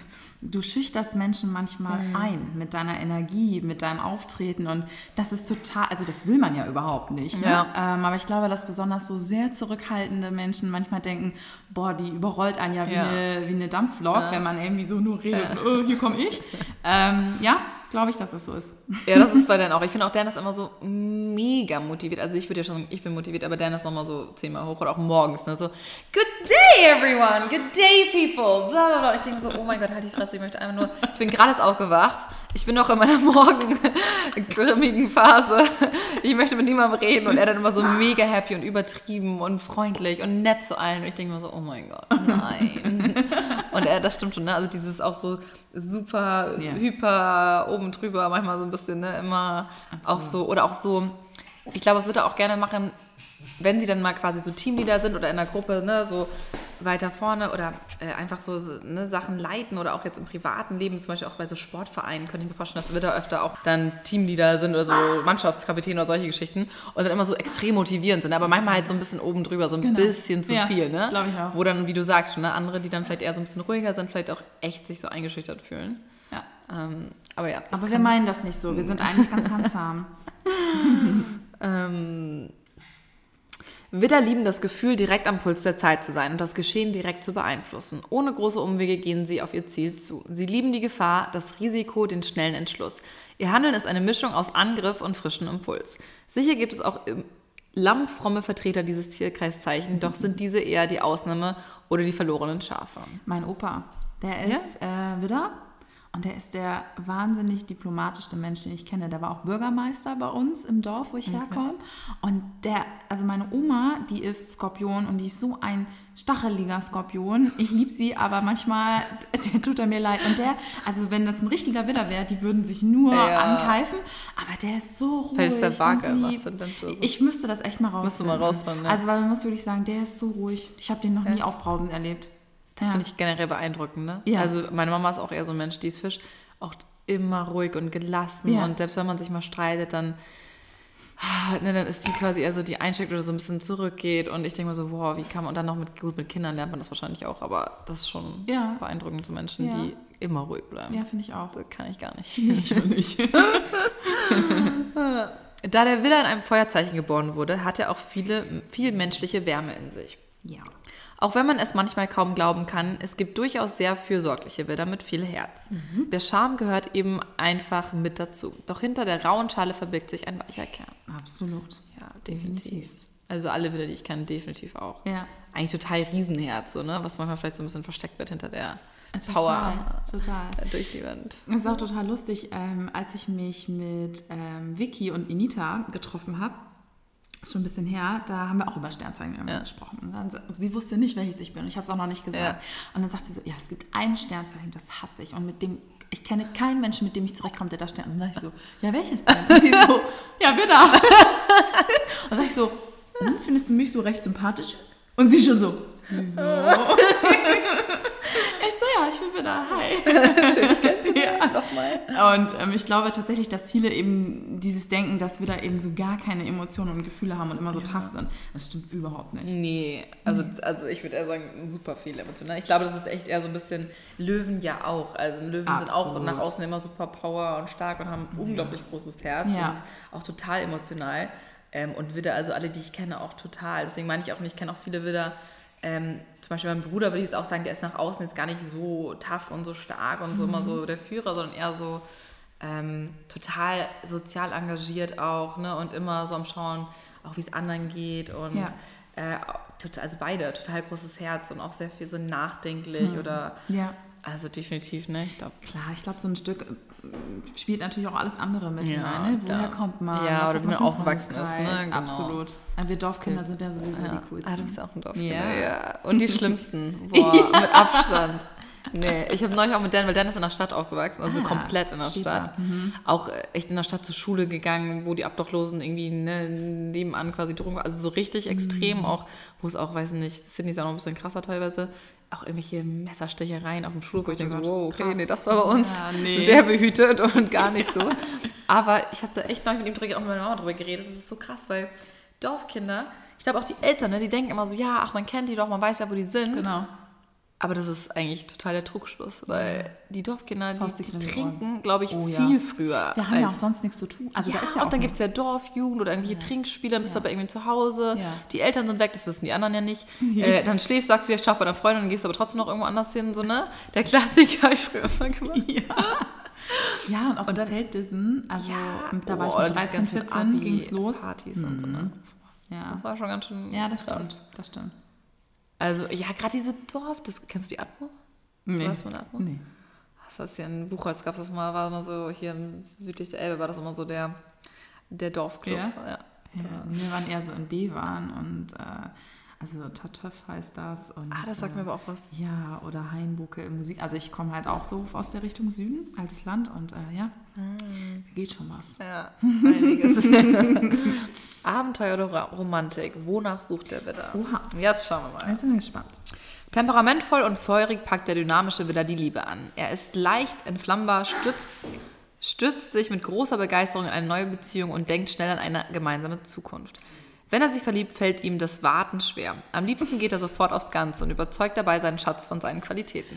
du schüchterst Menschen manchmal Mhm. ein mit deiner Energie, mit deinem Auftreten und das ist total, also das will man ja überhaupt nicht. Ne? Ja. Ähm, aber ich glaube, dass besonders so sehr zurückhaltende Menschen manchmal denken, boah, die überrollt einen ja wie, Ja. Eine, wie eine Dampflok, wenn man irgendwie so nur redet, äh, hier komme ich. ähm, ja, glaube ich, dass das so ist. Ja, das ist bei Dan auch. Ich finde auch, Dan ist immer so mega motiviert. Also ich würde ja schon, ich bin motiviert, aber Dan ist nochmal so zehnmal hoch oder auch morgens. Ne? So, good day everyone, good day people, bla bla bla. Ich denke so, oh mein Gott, halt die Fresse, ich möchte einfach nur, ich bin gerade aufgewacht. Ich bin noch in meiner morgengrimmigen Phase. Ich möchte mit niemandem reden und er dann immer so mega happy und übertrieben und freundlich und nett zu allen. Und ich denke mir so, oh mein Gott, nein. Er, das stimmt schon, ne? Also dieses auch so super Ja. hyper oben drüber, manchmal so ein bisschen, ne? Immer auch so, oder auch so, ich glaube, es würde er auch gerne machen, wenn sie dann mal quasi so Teamleader sind oder in der Gruppe, ne, so weiter vorne oder äh, einfach so ne, Sachen leiten oder auch jetzt im privaten Leben, zum Beispiel auch bei so Sportvereinen, könnte ich mir vorstellen, dass Witter öfter auch dann Teamleader sind oder so Mannschaftskapitän oder solche Geschichten und dann immer so extrem motivierend sind, aber manchmal halt so ein bisschen oben drüber, so ein Genau. bisschen zu Ja, viel, ne? glaub ich auch. Wo dann, wie du sagst, schon, ne, andere, die dann vielleicht eher so ein bisschen ruhiger sind, vielleicht auch echt sich so eingeschüchtert fühlen. Ja. Ähm, aber ja. Aber wir meinen das nicht so. Wir sind eigentlich ganz handsam. Ähm, Widder lieben das Gefühl, direkt am Puls der Zeit zu sein und das Geschehen direkt zu beeinflussen. Ohne große Umwege gehen sie auf ihr Ziel zu. Sie lieben die Gefahr, das Risiko, den schnellen Entschluss. Ihr Handeln ist eine Mischung aus Angriff und frischem Impuls. Sicher gibt es auch im Lamm fromme Vertreter dieses Tierkreiszeichen, doch sind diese eher die Ausnahme oder die verlorenen Schafe. Mein Opa, der ist äh, Widder und der ist der wahnsinnig diplomatischste Mensch, den ich kenne. Der war auch Bürgermeister bei uns im Dorf, wo ich herkomme. Und der, also meine Oma, die ist Skorpion und die ist so ein stacheliger Skorpion. Ich liebe sie, aber manchmal der tut er mir leid. Und der, also wenn das ein richtiger Widder wäre, die würden sich nur Ja. ankeifen. Aber der ist so ruhig. Vielleicht ist der Waage, was denn so- Ich müsste das echt mal rausfinden. Musst du mal rausfinden, ne? Also weil man muss wirklich sagen, der ist so ruhig. Ich habe den noch nie aufbrausend erlebt. Das Ja. finde ich generell beeindruckend, ne? Ja. Also meine Mama ist auch eher so ein Mensch, die ist Fisch, auch immer ruhig und gelassen Ja. und selbst wenn man sich mal streitet, dann, ah, ne, dann ist die quasi eher so, die einsteckt oder so ein bisschen zurückgeht und ich denke mir so, wow, wie kann man, und dann noch mit, gut, mit Kindern lernt man das wahrscheinlich auch, aber das ist schon Ja. beeindruckend zu Menschen, Ja. die immer ruhig bleiben. Ja, finde ich auch. Das kann ich gar nicht. Ich nicht. Da der Widder in einem Feuerzeichen geboren wurde, hat er auch viele, viel menschliche Wärme in sich. Ja. Auch wenn man es manchmal kaum glauben kann, es gibt durchaus sehr fürsorgliche Widder mit viel Herz. Der Charme gehört eben einfach mit dazu. Doch hinter der rauen Schale verbirgt sich ein weicher Kern. Absolut. Ja, definitiv. Also alle Widder, die ich kenne, definitiv auch. Ja. Eigentlich total Riesenherz, so, ne? was manchmal vielleicht so ein bisschen versteckt wird hinter der Power total. durch die Wand. Das ist auch total lustig, ähm, als ich mich mit ähm, Vicky und Inita getroffen habe. Schon ein bisschen her, da haben wir auch über Sternzeichen Ja. gesprochen. Und dann, sie wusste nicht, welches ich bin. Und ich habe es auch noch nicht gesagt. Ja. Und dann sagt sie so: Ja, es gibt ein Sternzeichen, das hasse ich. Und mit dem, ich kenne keinen Menschen, mit dem ich zurechtkomme, der da Stern. Und dann sage ich so: Ja, welches denn? Und sie so: Ja, Widder. Und dann sage ich so: hm, Findest du mich so recht sympathisch? Und sie schon so: Wieso? Ja, ich bin Widder. Hi. Schön, ich kenne sie Ja. nochmal. Und ähm, ich glaube tatsächlich, dass viele eben dieses Denken, dass wir da eben so gar keine Emotionen und Gefühle haben und immer so tough sind, das stimmt überhaupt nicht. Nee, also, also ich würde eher sagen, super viel emotional. Ich glaube, das ist echt eher so ein bisschen Löwen ja auch. Also Löwen sind auch Absolut. nach außen immer super power und stark und haben ein unglaublich großes Herz Ja. und auch total emotional. Ähm, und Widder, also alle, die ich kenne, auch total. Deswegen meine ich auch nicht, ich kenne auch viele Widder. Ähm, zum Beispiel mein Bruder würde ich jetzt auch sagen, der ist nach außen jetzt gar nicht so tough und so stark und so immer so der Führer, sondern eher so ähm, total sozial engagiert auch, ne? Und immer so am Schauen, auch wie es anderen geht und Ja. äh, also beide, total großes Herz und auch sehr viel so nachdenklich oder Ja. Also definitiv, ne? Ich glaube. Klar, ich glaube, so ein Stück äh, spielt natürlich auch alles andere mit Ja, hinein. Ne? Woher da- kommt man? Ja, oder wie man aufgewachsen ist, ne? Genau. Absolut. Wir Dorfkinder sind ja sowieso Ja. die coolsten. Ah, du bist ja auch ein Dorfkind. Ja. Ja. Und die schlimmsten. Boah, mit Abstand. Nee, ich habe neulich auch mit Dan, weil Dan ist in der Stadt aufgewachsen, also Ah, komplett in der Stadt. Mhm. Auch äh, echt in der Stadt zur Schule gegangen, wo die Obdachlosen irgendwie ne, nebenan quasi Drogen, also so richtig extrem Mhm. auch, wo es auch, weiß nicht, Sydney ist auch noch ein bisschen krasser teilweise, auch irgendwelche Messerstechereien auf dem Schulhof, wo ich denke so, wow, okay, krass. nee, das war bei uns Ja, nee. sehr behütet und gar nicht so. Aber ich habe da echt neulich mit ihm drüber, auch mit meiner Mama drüber geredet, das ist so krass, weil Dorfkinder, ich glaube auch die Eltern, ne, die denken immer so, ja, ach, man kennt die doch, man weiß ja, wo die sind. Genau. Aber das ist eigentlich total der Trugschluss, weil die Dorfkinder, die, die in die trinken, glaube ich, Oh ja. viel früher. Wir haben ja auch sonst nichts zu tun. Also ja, da ist ja und auch dann gibt es ja Dorfjugend oder irgendwelche Trinkspiele, dann bist du aber irgendwie zu Hause. Ja. Die Eltern sind weg, das wissen die anderen ja nicht. Äh, dann schläfst, sagst du, ja, ich schlaf bei deiner Freundin, dann gehst du aber trotzdem noch irgendwo anders hin, so, ne? Der Klassiker habe ich früher immer gemacht. Ja, und aus Und dem Zeltdissen, also da war ich boah, mit diese 13, ganzen 14, ging es los. Partys und so, ne? Ja. Das war schon ganz schön ja, das krass. stimmt. Das stimmt. Also, ja, gerade diese Dorf, das, kennst du die Atmo? Nee. Du hast mal eine Atmo? Nee. Das ist ja in Buchholz gab es das mal, war immer so, hier im südlich der Elbe war das immer so der, der Dorfclub. Ja? Ja. Ja, wir waren eher so in B-Waren und äh, also Tatöff heißt das. Und, Ah, das sagt äh, mir aber auch was. Ja, oder Heimbuke im Musik. Also ich komme halt auch so aus der Richtung Süden, altes Land und äh, ja, geht schon was. Ja, einiges. Abenteuer oder Romantik? Wonach sucht der Widder? Oha. Jetzt schauen wir mal. Jetzt sind wir gespannt. Temperamentvoll und feurig packt der dynamische Widder die Liebe an. Er ist leicht entflammbar, stützt, stützt sich mit großer Begeisterung in eine neue Beziehung und denkt schnell an eine gemeinsame Zukunft. Wenn er sich verliebt, fällt ihm das Warten schwer. Am liebsten geht er sofort aufs Ganze und überzeugt dabei seinen Schatz von seinen Qualitäten.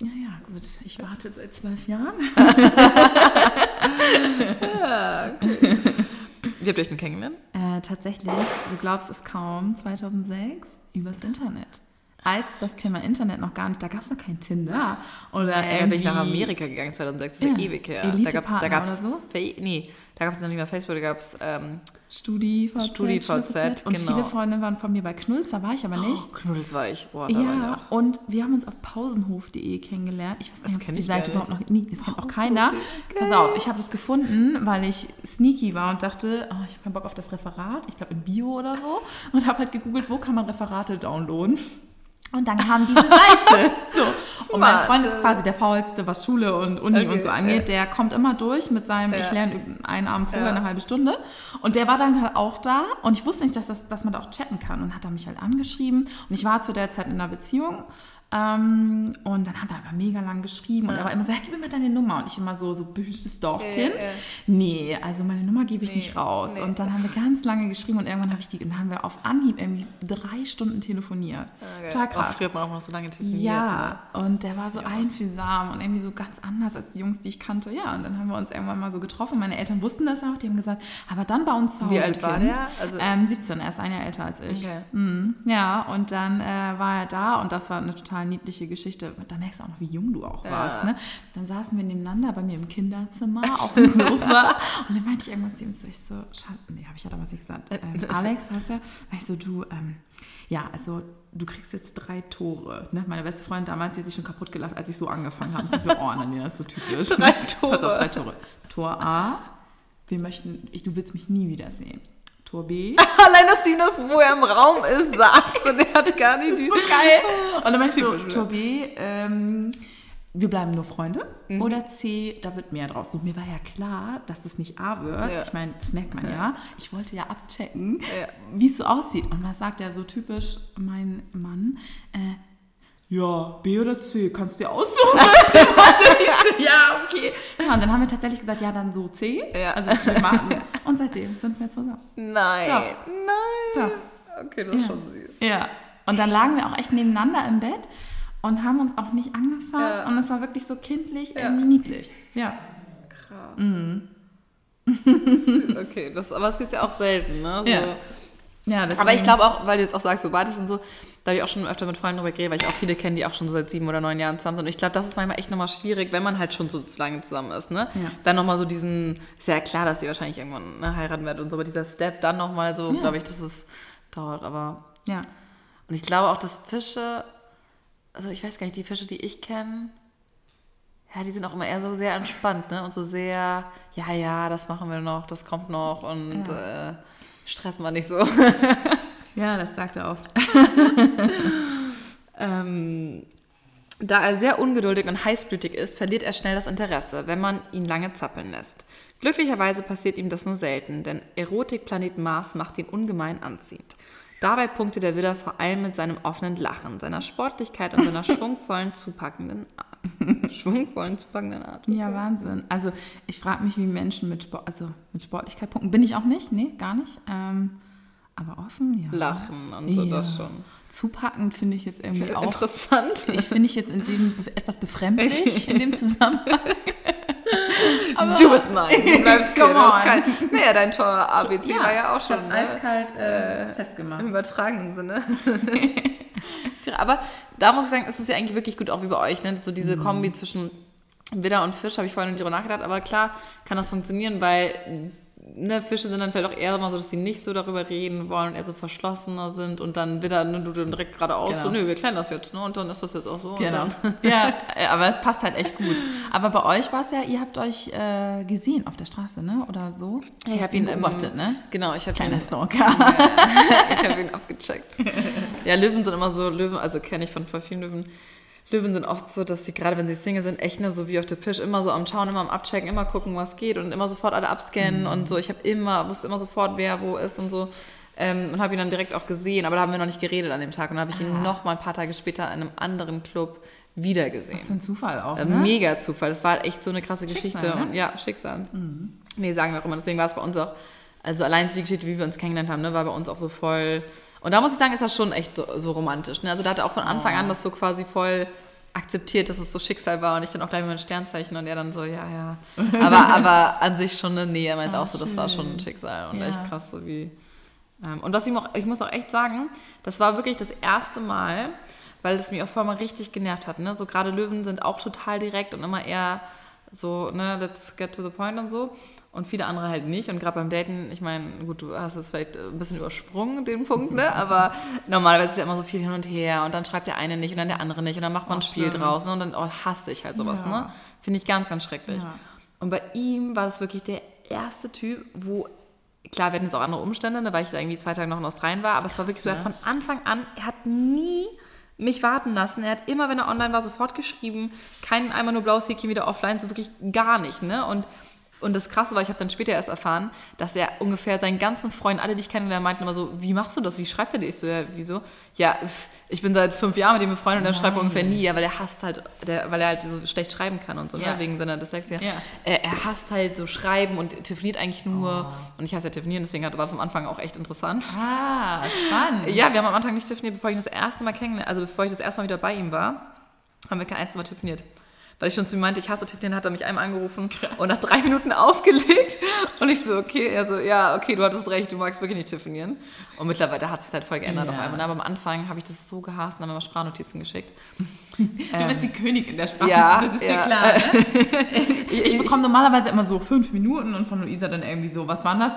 Ja, ja, gut. Ich warte seit zwölf Jahren. Wie habt ihr euch denn kennengelernt? Äh, tatsächlich, du glaubst es kaum, 2006 übers Internet. Als das Thema Internet noch gar nicht, da gab es noch kein Tinder. Oder Äh, da bin ich nach Amerika gegangen 2006, das ist ja, Ja. ewig her. Da gab's oder so? Nee, da gab es noch nicht mehr Facebook, da gab es ähm, StudiVZ. StudiVZ, Und genau. viele Freunde waren von mir bei Knulls, da war ich aber nicht. oh, Knuddels war ich. Boah, da war ich Ja, auch. und wir haben uns auf pausenhof.de kennengelernt. Ich weiß gar Das nicht, ob es die Seite überhaupt noch. Nee, das kennt auch keiner. Pass auf, ich habe das gefunden, weil ich sneaky war und dachte, oh, ich habe keinen Bock auf das Referat. Ich glaube in Bio oder so. Und habe halt gegoogelt, wo kann man Referate downloaden. Und dann kam diese Seite. So. Und mein. Freund ist quasi der faulste, was Schule und Uni Okay, und so angeht. Der kommt immer durch mit seinem, ich Ja. lerne einen Abend vorher Ja. eine halbe Stunde. Und der war dann halt auch da. Und ich wusste nicht, dass, das, dass man da auch chatten kann. Und hat er mich halt angeschrieben. Und ich war zu der Zeit in einer Beziehung. Ähm, und dann haben wir aber mega lang geschrieben. Und er war immer so, ja, gib mir mal deine Nummer. Und ich immer so, so behütetes Dorfkind. Ja, ja. Nee, also meine Nummer gebe ich Nee, nicht raus. nee. Und dann haben wir ganz lange geschrieben. Und irgendwann habe ich die, dann haben wir auf Anhieb irgendwie drei Stunden telefoniert. Total Oh, krass. früher hat man auch noch so lange telefoniert. Ja, Ne? und der war so einfühlsam und irgendwie so ganz anders als die Jungs, die ich kannte. Ja, und dann haben wir uns irgendwann mal so getroffen. Meine Eltern wussten das auch, die haben gesagt, aber dann bei uns zu Hause. Wie alt war Kind. der? Also- ähm, 17, er ist ein Jahr älter als ich. Okay. Mhm, ja, und dann äh, war er da und das war eine total total niedliche Geschichte. Da merkst du auch noch, wie jung du auch warst. Ne? Dann saßen wir nebeneinander bei mir im Kinderzimmer auf dem Sofa und dann meinte ich irgendwann zu ihm so, ich so, Schatz, nee, habe ich ja damals nicht gesagt, ähm, Alex, weißt du, ich so, du, ähm, ja, also du kriegst jetzt drei Tore. Ne? Meine beste Freundin damals, die hat sich schon kaputt gelacht, als ich so angefangen habe. Sie so, oh, nee, das ist so typisch. drei Tore. Pass auf, drei Tore. Tor A, wir möchten, ich, du willst mich nie wiedersehen. B. Allein, dass du ihm das, wo er im Raum ist, sagst und er hat gar nicht die... so geil. Und dann meinte ich so, B, ähm, wir bleiben nur Freunde. Mhm. Oder C, da wird mehr draus. Und mir war ja klar, dass es nicht A wird. Ja. Ich meine, das merkt man ja. ja. Ich wollte ja abchecken, ja. wie es so aussieht. Und was sagt er so typisch, mein Mann? Äh, ja, B oder C, kannst du dir aussuchen. ja, okay. Ja, und dann haben wir tatsächlich gesagt, ja, dann so C. Ja. Also wir machen. Und seitdem sind wir zusammen. Nein. Doch. Nein. Doch. Okay, das ist schon süß. Ja. Und dann lagen wir auch echt nebeneinander im Bett und haben uns auch nicht angefasst. Ja. Und es war wirklich so kindlich, ja. irgendwie niedlich. Ja. Krass. Mhm. okay, das, aber es gibt es ja auch selten, ne? So. Ja. ja aber ich glaube auch, weil du jetzt auch sagst, so beides und so, da habe ich auch schon öfter mit Freunden drüber geredet, weil ich auch viele kenne, die auch schon so seit sieben oder neun Jahren zusammen sind. Und ich glaube, das ist manchmal echt nochmal schwierig, wenn man halt schon so lange zusammen ist, ne? Ja. Dann nochmal so diesen, ist ja klar, dass sie wahrscheinlich irgendwann ne, heiraten werden und so, aber dieser Step dann nochmal so, ja. glaube ich, dass es dauert, aber. Ja. Und ich glaube auch, dass Fische also ich weiß gar nicht, die Fische, die ich kenne, ja, die sind auch immer eher so sehr entspannt, ne? Und so sehr, ja, ja, das machen wir noch, das kommt noch und ja. äh, stressen wir nicht so. ja, das sagt er oft. ähm, da er sehr ungeduldig und heißblütig ist, verliert er schnell das Interesse, wenn man ihn lange zappeln lässt. Glücklicherweise passiert ihm das nur selten, denn Erotikplanet Mars macht ihn ungemein anziehend. Dabei punkte der Widder vor allem mit seinem offenen Lachen, seiner Sportlichkeit und seiner schwungvollen, zupackenden Art. schwungvollen, zupackenden Art. Okay. Ja, Wahnsinn. Also ich frage mich, wie Menschen mit, Sport, also mit Sportlichkeit punkten. Bin ich auch nicht, nee, gar nicht. Ähm, aber offen, ja. Lachen und so, ja. das schon. Zupackend finde ich jetzt irgendwie auch. Interessant. Ich finde ich jetzt in dem etwas befremdlich in dem Zusammenhang. Aber du bist mein. Du bleibst hier. Kein, naja, dein Tor ABC ja, war ja auch schon. Ich ne? eiskalt äh, festgemacht. Im übertragenen Sinne. Aber da muss ich sagen, ist es ja eigentlich wirklich gut, auch wie bei euch. Ne? So diese mhm. Kombi zwischen Widder und Fisch habe ich vorhin nicht drüber nachgedacht. Aber klar kann das funktionieren, weil ne, Fische sind dann vielleicht auch eher mal so, dass sie nicht so darüber reden wollen und eher so verschlossener sind und dann wieder ne, du dann direkt geradeaus genau. so, nö, wir klären das jetzt, ne? Und dann ist das jetzt auch so. Genau. ja, aber es passt halt echt gut. Aber bei euch war es ja, ihr habt euch äh, gesehen auf der Straße, ne? Oder so? Ja, ich habe ihn beobachtet, ne? Genau, ich habe ihn. Stalker. ich habe ihn abgecheckt. ja, Löwen sind immer so, Löwen, also kenne ich von voll vielen Löwen Löwen sind oft so, dass sie gerade, wenn sie Single sind, echt ne, so wie auf der Fisch, immer so am Schauen, immer am Abchecken, immer gucken, was geht und immer sofort alle abscannen mhm. und so. Ich habe immer, wusste immer sofort, wer wo ist und so. Ähm, und habe ihn dann direkt auch gesehen, aber da haben wir noch nicht geredet an dem Tag. Und dann habe ich ihn ah. noch mal ein paar Tage später in einem anderen Club wieder gesehen. Was für ein Zufall auch, äh, ne? Mega Zufall. Das war halt echt so eine krasse Schicksal, Geschichte. Ne? Und, ja, Schicksal. Mhm. Nee, sagen wir auch immer. Deswegen war es bei uns auch, also allein die Geschichte, wie wir uns kennengelernt haben, ne, war bei uns auch so voll... Und da muss ich sagen, ist das schon echt so, so romantisch. Ne? Also da hatte auch von Anfang oh. an das so quasi voll akzeptiert, dass es so Schicksal war und ich dann auch gleich meinem Sternzeichen und er dann so, ja, ja. Aber, aber an sich schon eine Nähe, er meinte auch so, das war schon ein Schicksal und ja. echt krass, so wie. Ähm, und was ich auch, ich muss auch echt sagen, das war wirklich das erste Mal, weil es mich auch vorher mal richtig genervt hat. Ne? So gerade Löwen sind auch total direkt und immer eher so, ne, let's get to the point und so und viele andere halt nicht. Und gerade beim Daten, ich meine, gut, du hast es vielleicht ein bisschen übersprungen, den Punkt, ne? Aber normalerweise ist es ja immer so viel hin und her und dann schreibt der eine nicht und dann der andere nicht und dann macht man ein Spiel schlimm. draus und dann oh, hasse ich halt sowas, ja. ne? Finde ich ganz, ganz schrecklich. Ja. Und bei ihm war das wirklich der erste Typ, wo, klar, wir hatten jetzt auch andere Umstände, ne, weil ich da irgendwie zwei Tage noch in Australien war, aber es war wirklich so, er hat von Anfang an, er hat nie mich warten lassen. Er hat immer, wenn er online war, sofort geschrieben, keinen einmal nur blaues Häkchen wieder offline, so wirklich gar nicht, ne? Und und das Krasse war, ich habe dann später erst erfahren, dass er ungefähr seinen ganzen Freunden, alle, die ich kenne, meinten immer so, wie machst du das? Wie schreibt er dir? Ich so, ja, wieso? Ja, ich bin seit fünf Jahren mit ihm befreundet und er schreibt ungefähr nie, ja, weil er hasst halt, der, weil er halt so schlecht schreiben kann und so, ne, ja. ne, wegen seiner Dyslexie. Ja. Er, er, hasst halt so schreiben und telefoniert eigentlich nur. Oh. Und ich hasse ja telefonieren, deswegen war das am Anfang auch echt interessant. Ah, spannend. Ja, wir haben am Anfang nicht telefoniert, bevor ich das erste Mal kennengelernt, also bevor ich das erste Mal wieder bei ihm war, haben wir kein einziges Mal telefoniert. Weil ich schon zu ihm meinte, ich hasse Tiffany, hat er mich einmal angerufen und nach drei Minuten aufgelegt. Und ich so, okay, er so, ja, okay, du hattest recht, du magst wirklich nicht telefonieren. Und mittlerweile hat es halt voll geändert ja. auf einmal. Aber am Anfang habe ich das so gehasst und habe mir immer Sprachnotizen geschickt. Du ähm, bist die Königin der Sprache, ja, das ist ja. dir klar. Ne? ich, ich bekomme normalerweise immer so fünf Minuten und von Luisa dann irgendwie so, was waren das?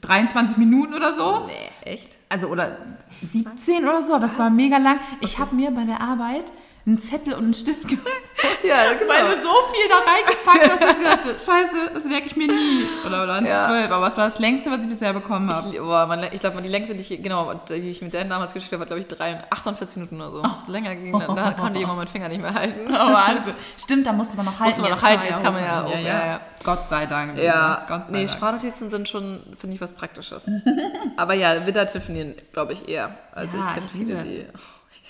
23 Minuten oder so? Nee, echt? Also, oder 17 oder so, aber es war mega lang. Ich habe mir bei der Arbeit einen Zettel und einen Stift gemacht. Ja, genau. Weil du so viel da reingepackt hast, dass ich dachte, scheiße, das merke ich mir nie. Oder waren es ja. zwölf, aber was war das längste, was ich bisher bekommen habe? Ich, oh, ich glaube, die längste, die ich, genau, die ich mit Dan damals geschickt habe, war, glaube ich, drei, 48 Minuten oder so. Oh. Länger ging dann, da konnte ich immer meinen Finger nicht mehr halten. Oh, also, stimmt, da musste man noch halten. Musste man noch halten, jetzt kann man ja, auch, ja, ja, Gott sei Dank. Ja, Gott sei nee, Dank. Sprachnotizen sind schon, finde ich, was Praktisches. aber ja, Widder telefonieren, glaube ich, eher. Also ich kenne viele, die...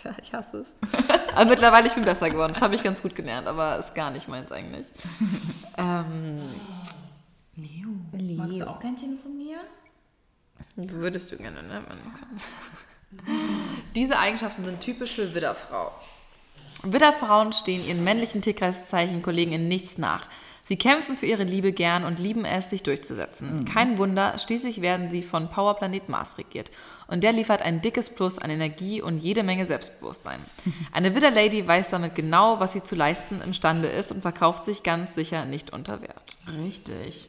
Ich hasse es. aber mittlerweile, ich bin besser geworden. Das habe ich ganz gut gelernt, aber ist gar nicht meins eigentlich. ähm, Leo, Leo, magst du auch kein telefonieren? Würdest du gerne, ne? Diese Eigenschaften sind typisch für Widderfrau. Widderfrauen stehen ihren männlichen Tierkreiszeichen Kollegen in nichts nach. Sie kämpfen für ihre Liebe gern und lieben es, sich durchzusetzen. Mhm. Kein Wunder, schließlich werden sie von Powerplanet Mars regiert. Und der liefert ein dickes Plus an Energie und jede Menge Selbstbewusstsein. Eine Widder-Lady weiß damit genau, was sie zu leisten imstande ist und verkauft sich ganz sicher nicht unter Wert. Richtig.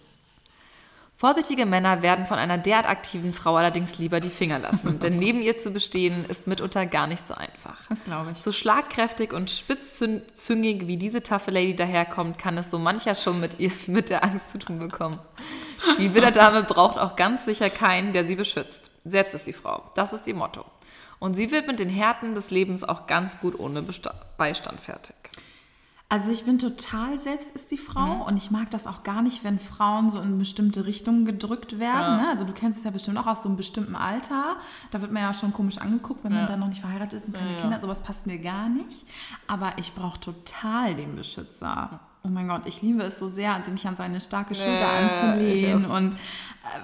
Vorsichtige Männer werden von einer derart aktiven Frau allerdings lieber die Finger lassen, denn neben ihr zu bestehen ist mitunter gar nicht so einfach. Das glaube ich. So schlagkräftig und spitzzüngig wie diese taffe Lady daherkommt, kann es so mancher schon mit ihr mit der Angst zu tun bekommen. Die Widderdame braucht auch ganz sicher keinen, der sie beschützt. Selbst ist die Frau. Das ist ihr Motto. Und sie wird mit den Härten des Lebens auch ganz gut ohne Beistand fertig. Also ich bin total selbst ist die Frau mhm. und ich mag das auch gar nicht, wenn Frauen so in bestimmte Richtungen gedrückt werden. Ja. Ne? Also du kennst es ja bestimmt auch aus so einem bestimmten Alter. Da wird man ja schon komisch angeguckt, wenn ja. man dann noch nicht verheiratet ist und keine ja, Kinder. Sowas passt mir gar nicht. Aber ich brauche total den Beschützer. Oh mein Gott, ich liebe es so sehr, also mich an seine starke Schulter anzulehnen. Und äh,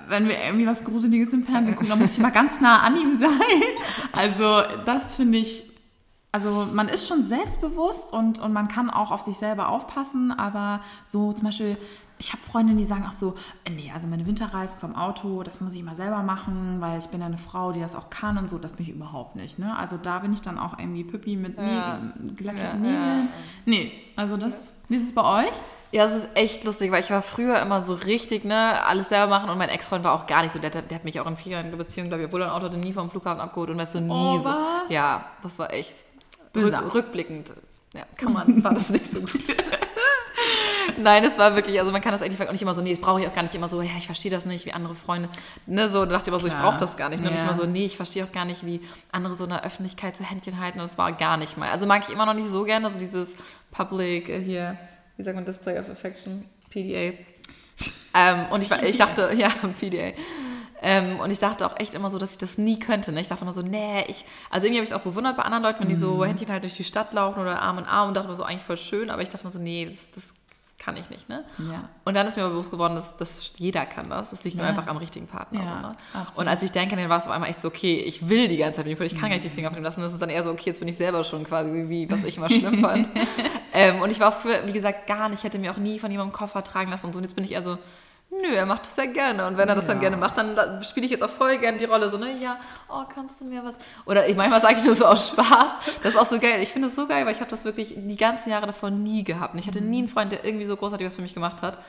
wenn wir irgendwie was Gruseliges im Fernsehen gucken, dann muss ich mal ganz nah an ihm sein. Also das finde ich also man ist schon selbstbewusst und, und man kann auch auf sich selber aufpassen, aber so zum Beispiel, ich habe Freundinnen, die sagen auch so, äh, nee, also meine Winterreifen vom Auto, das muss ich mal selber machen, weil ich bin eine Frau, die das auch kann und so, das bin ich überhaupt nicht. Ne? Also da bin ich dann auch irgendwie Püppi mit ja. gelackierten ja, Nägeln. Ja. Nee, also das, wie ist es bei euch? Ja, es ist echt lustig, weil ich war früher immer so richtig, ne, alles selber machen und mein Ex-Freund war auch gar nicht so, der, der hat mich auch in vier Jahren Beziehung, glaube ich, obwohl er ein Auto hatte, nie vom Flughafen abgeholt und weißt du, nie oh, so. Was? Ja, das war echt Rück, rückblickend, ja, kann man, war das nicht so gut. Nein, es war wirklich, also man kann das eigentlich auch nicht immer so, nee, das brauche ich auch gar nicht immer so, ja, ich verstehe das nicht, wie andere Freunde, ne, so, da dachte ich immer so, ich brauche das gar nicht. Ne? Ja. Und ich immer so, nee, ich verstehe auch gar nicht, wie andere so in der Öffentlichkeit so Händchen halten und das war gar nicht mal. Also mag ich immer noch nicht so gerne, also dieses Public, äh, hier, wie sagt man, Display of Affection, PDA. Ähm, und ich, ich dachte, ja, PDA. Ähm, und ich dachte auch echt immer so, dass ich das nie könnte. Ne? Ich dachte immer so, nee, ich. Also irgendwie habe ich es auch bewundert bei anderen Leuten, wenn die so mhm. Händchen halt durch die Stadt laufen oder Arm in Arm und dachte immer so, eigentlich voll schön, aber ich dachte immer so, nee, das, das kann ich nicht. Ne? Ja. Und dann ist mir aber bewusst geworden, dass, dass jeder kann das. Das liegt ja. nur einfach am richtigen Partner. Ja, so, ne? Und als ich denke, dann war es auf einmal echt so, okay, ich will die ganze Zeit mit ihm, ich kann gar nicht die Finger von ihm lassen. Das ist dann eher so, okay, jetzt bin ich selber schon quasi, wie, was ich immer schlimm fand. ähm, und ich war auch früher, wie gesagt, gar nicht, ich hätte mir auch nie von jemandem Koffer tragen lassen und so. Und jetzt bin ich eher so, Nö, er macht das ja gerne. Und wenn er das ja. dann gerne macht, dann spiele ich jetzt auch voll gerne die Rolle. So, ne, ja, oh, kannst du mir was. Oder ich manchmal sage ich nur so aus Spaß. Das ist auch so geil. Ich finde es so geil, weil ich habe das wirklich die ganzen Jahre davor nie gehabt. Und ich hatte nie einen Freund, der irgendwie so großartig was für mich gemacht hat.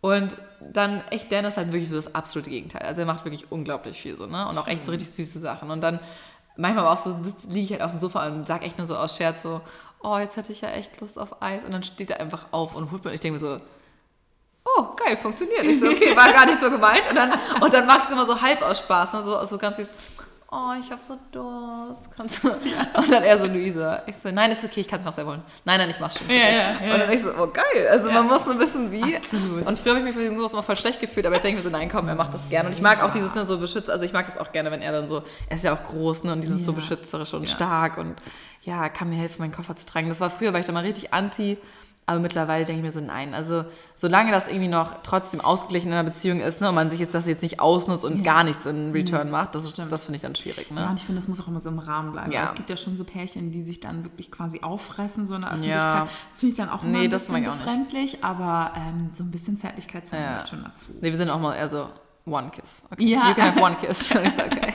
Und dann echt, Dan ist halt wirklich so das absolute Gegenteil. Also er macht wirklich unglaublich viel so, ne? Und auch echt so richtig süße Sachen. Und dann manchmal aber auch so, liege ich halt auf dem Sofa und sage echt nur so aus Scherz so, oh, jetzt hätte ich ja echt Lust auf Eis. Und dann steht er einfach auf und holt mir, und ich denke mir so, oh, geil, funktioniert. Ich so, okay, war gar nicht so gemeint. Und dann, und dann mache ich es immer so halb aus Spaß, ne? so, so ganz süß. Oh, ich habe so Durst. Kannst du? Und dann er so, Luisa. Ich so, nein, ist okay, ich kann es noch selber holen. Nein, nein, ich mach schon. Ja, ja, ja. Und dann ich so, oh geil. Also man muss nur wissen, wie. Absolut. Und früher habe ich mich für diesen sowas immer voll schlecht gefühlt, aber jetzt denke ich mir so, nein, komm, er macht das gerne. Und ich mag auch dieses ne, so beschützt, also ich mag das auch gerne, wenn er dann so, er ist ja auch groß ne, und dieses so beschützerisch und stark und ja, kann mir helfen, meinen Koffer zu tragen. Das war früher, weil ich da mal richtig anti Aber mittlerweile denke ich mir so, nein. Also solange das irgendwie noch trotzdem ausgeglichen in einer Beziehung ist ne, und man sich jetzt das jetzt nicht ausnutzt und ja. gar nichts in Return macht, das, das finde ich dann schwierig. Ne? Ja, und ich finde, das muss auch immer so im Rahmen bleiben. Ja. Es gibt ja schon so Pärchen, die sich dann wirklich quasi auffressen, so in der Öffentlichkeit. Ja. Das finde ich dann auch immer nee, ein bisschen befremdlich, aber ähm, so ein bisschen Zärtlichkeit zählt ja. schon dazu. Nee, wir sind auch mal eher so One Kiss. Okay. Ja. You can have one kiss. Und ich so, okay.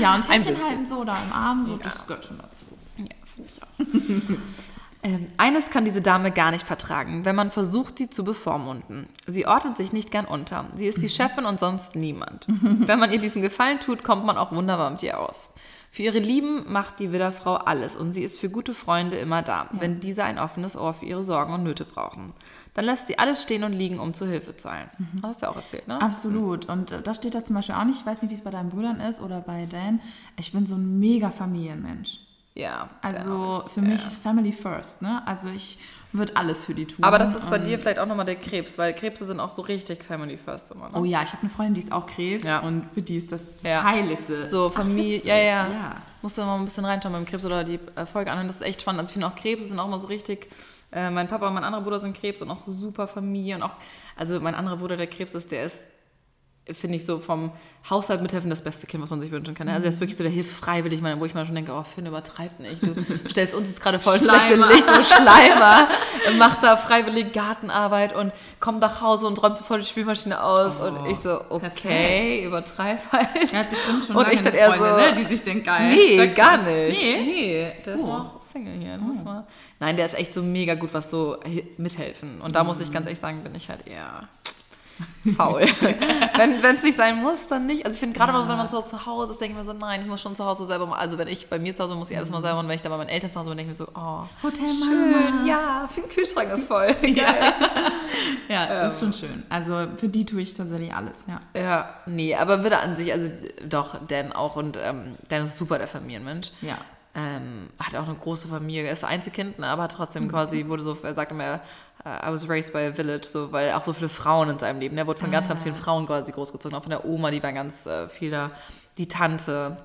Ja, und Händchen halten so oder im Arm, so, das gehört schon dazu. Ja, finde ich auch. Ähm, eines kann diese Dame gar nicht vertragen, wenn man versucht, sie zu bevormunden. Sie ordnet sich nicht gern unter. Sie ist die mhm. Chefin und sonst niemand. wenn man ihr diesen Gefallen tut, kommt man auch wunderbar mit ihr aus. Für ihre Lieben macht die Widderfrau alles und sie ist für gute Freunde immer da, ja. wenn diese ein offenes Ohr für ihre Sorgen und Nöte brauchen. Dann lässt sie alles stehen und liegen, um zu Hilfe zu eilen. Mhm. Hast du ja auch erzählt, ne? Absolut. Und äh, das steht da zum Beispiel auch nicht, ich weiß nicht, wie es bei deinen Brüdern ist oder bei Dan. Ich bin so ein mega Familienmensch. Ja. Also für mich ja. Family First, ne? Also ich würde alles für die tun. Aber das ist bei dir vielleicht auch nochmal der Krebs, weil Krebse sind auch so richtig Family First immer. Ne? Oh ja, ich habe eine Freundin, die ist auch Krebs ja. und für die ist das, das ja. Heiligste. So Familie, Ach, ja, ja, ja. Musst du mal ein bisschen reinschauen beim Krebs oder die äh, Folge anhören, das ist echt spannend. Also ich finde auch Krebse sind auch immer so richtig. Äh, mein Papa und mein anderer Bruder sind Krebs und auch so super Familie und auch, also mein anderer Bruder, der Krebs ist, der ist finde ich so vom Haushalt mithelfen das beste Kind, was man sich wünschen kann. Also er ist wirklich so, der hilft freiwillig, wo ich mal schon denke, oh Finn, übertreibt nicht. Du stellst uns jetzt gerade voll schlechte Licht, so Schleimer, macht da freiwillig Gartenarbeit und kommt nach Hause und räumt sofort die Spielmaschine aus. Oh, und ich so, okay, übertreib halt. Er hat bestimmt schon und ich dann eher so, ne, die sich denken, geil. Nee, gar nicht. Nee, nee der ist oh. noch Single hier. Oh. Mal. Nein, der ist echt so mega gut, was so mithelfen. Und da muss ich ganz ehrlich sagen, bin ich halt eher faul. wenn es nicht sein muss, dann nicht. Also ich finde gerade, ja. wenn man so zu Hause ist, denke ich mir so, nein, ich muss schon zu Hause selber mal. Also wenn ich bei mir zu Hause muss ich alles mal selber und wenn ich da bei meinen Eltern zu Hause bin, denke ich mir so, oh, Hotel schön, ja, für den Kühlschrank ist voll. ja, ja ähm. ist schon schön. Also für die tue ich tatsächlich alles, ja. Ja, nee, aber würde an sich, also doch, Dan auch und ähm, Dan ist super der Familienmensch. Ja. Ähm, hat auch eine große Familie, er ist Einzelkind, ne, aber trotzdem mhm. quasi wurde so, er sagt immer, I was raised by a village, so, weil auch so viele Frauen in seinem Leben, er wurde von ah, ganz, ganz vielen Frauen quasi großgezogen, auch von der Oma, die war ganz äh, viel da, die Tante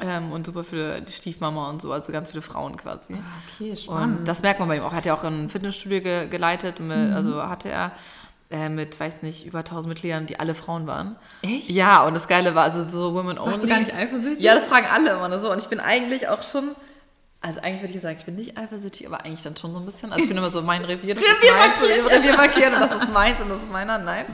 ähm, und super viele, die Stiefmama und so, also ganz viele Frauen quasi. Ah, okay, spannend. Und das merkt man bei ihm auch, er hat ja auch ein Fitnessstudio ge geleitet, mit, mhm. also hatte er äh, mit, weiß nicht, über 1000 Mitgliedern, die alle Frauen waren. Echt? Ja, und das Geile war, also so Women Only. Warst du gar nicht eifersüchtig? Ja, das fragen alle immer so. Und ich bin eigentlich auch schon, also eigentlich würde ich sagen, ich bin nicht eifersüchtig, aber eigentlich dann schon so ein bisschen. Also ich bin immer so, mein Revier, das Revier ist meins, Revier markieren und das ist meins und das ist meiner, nein.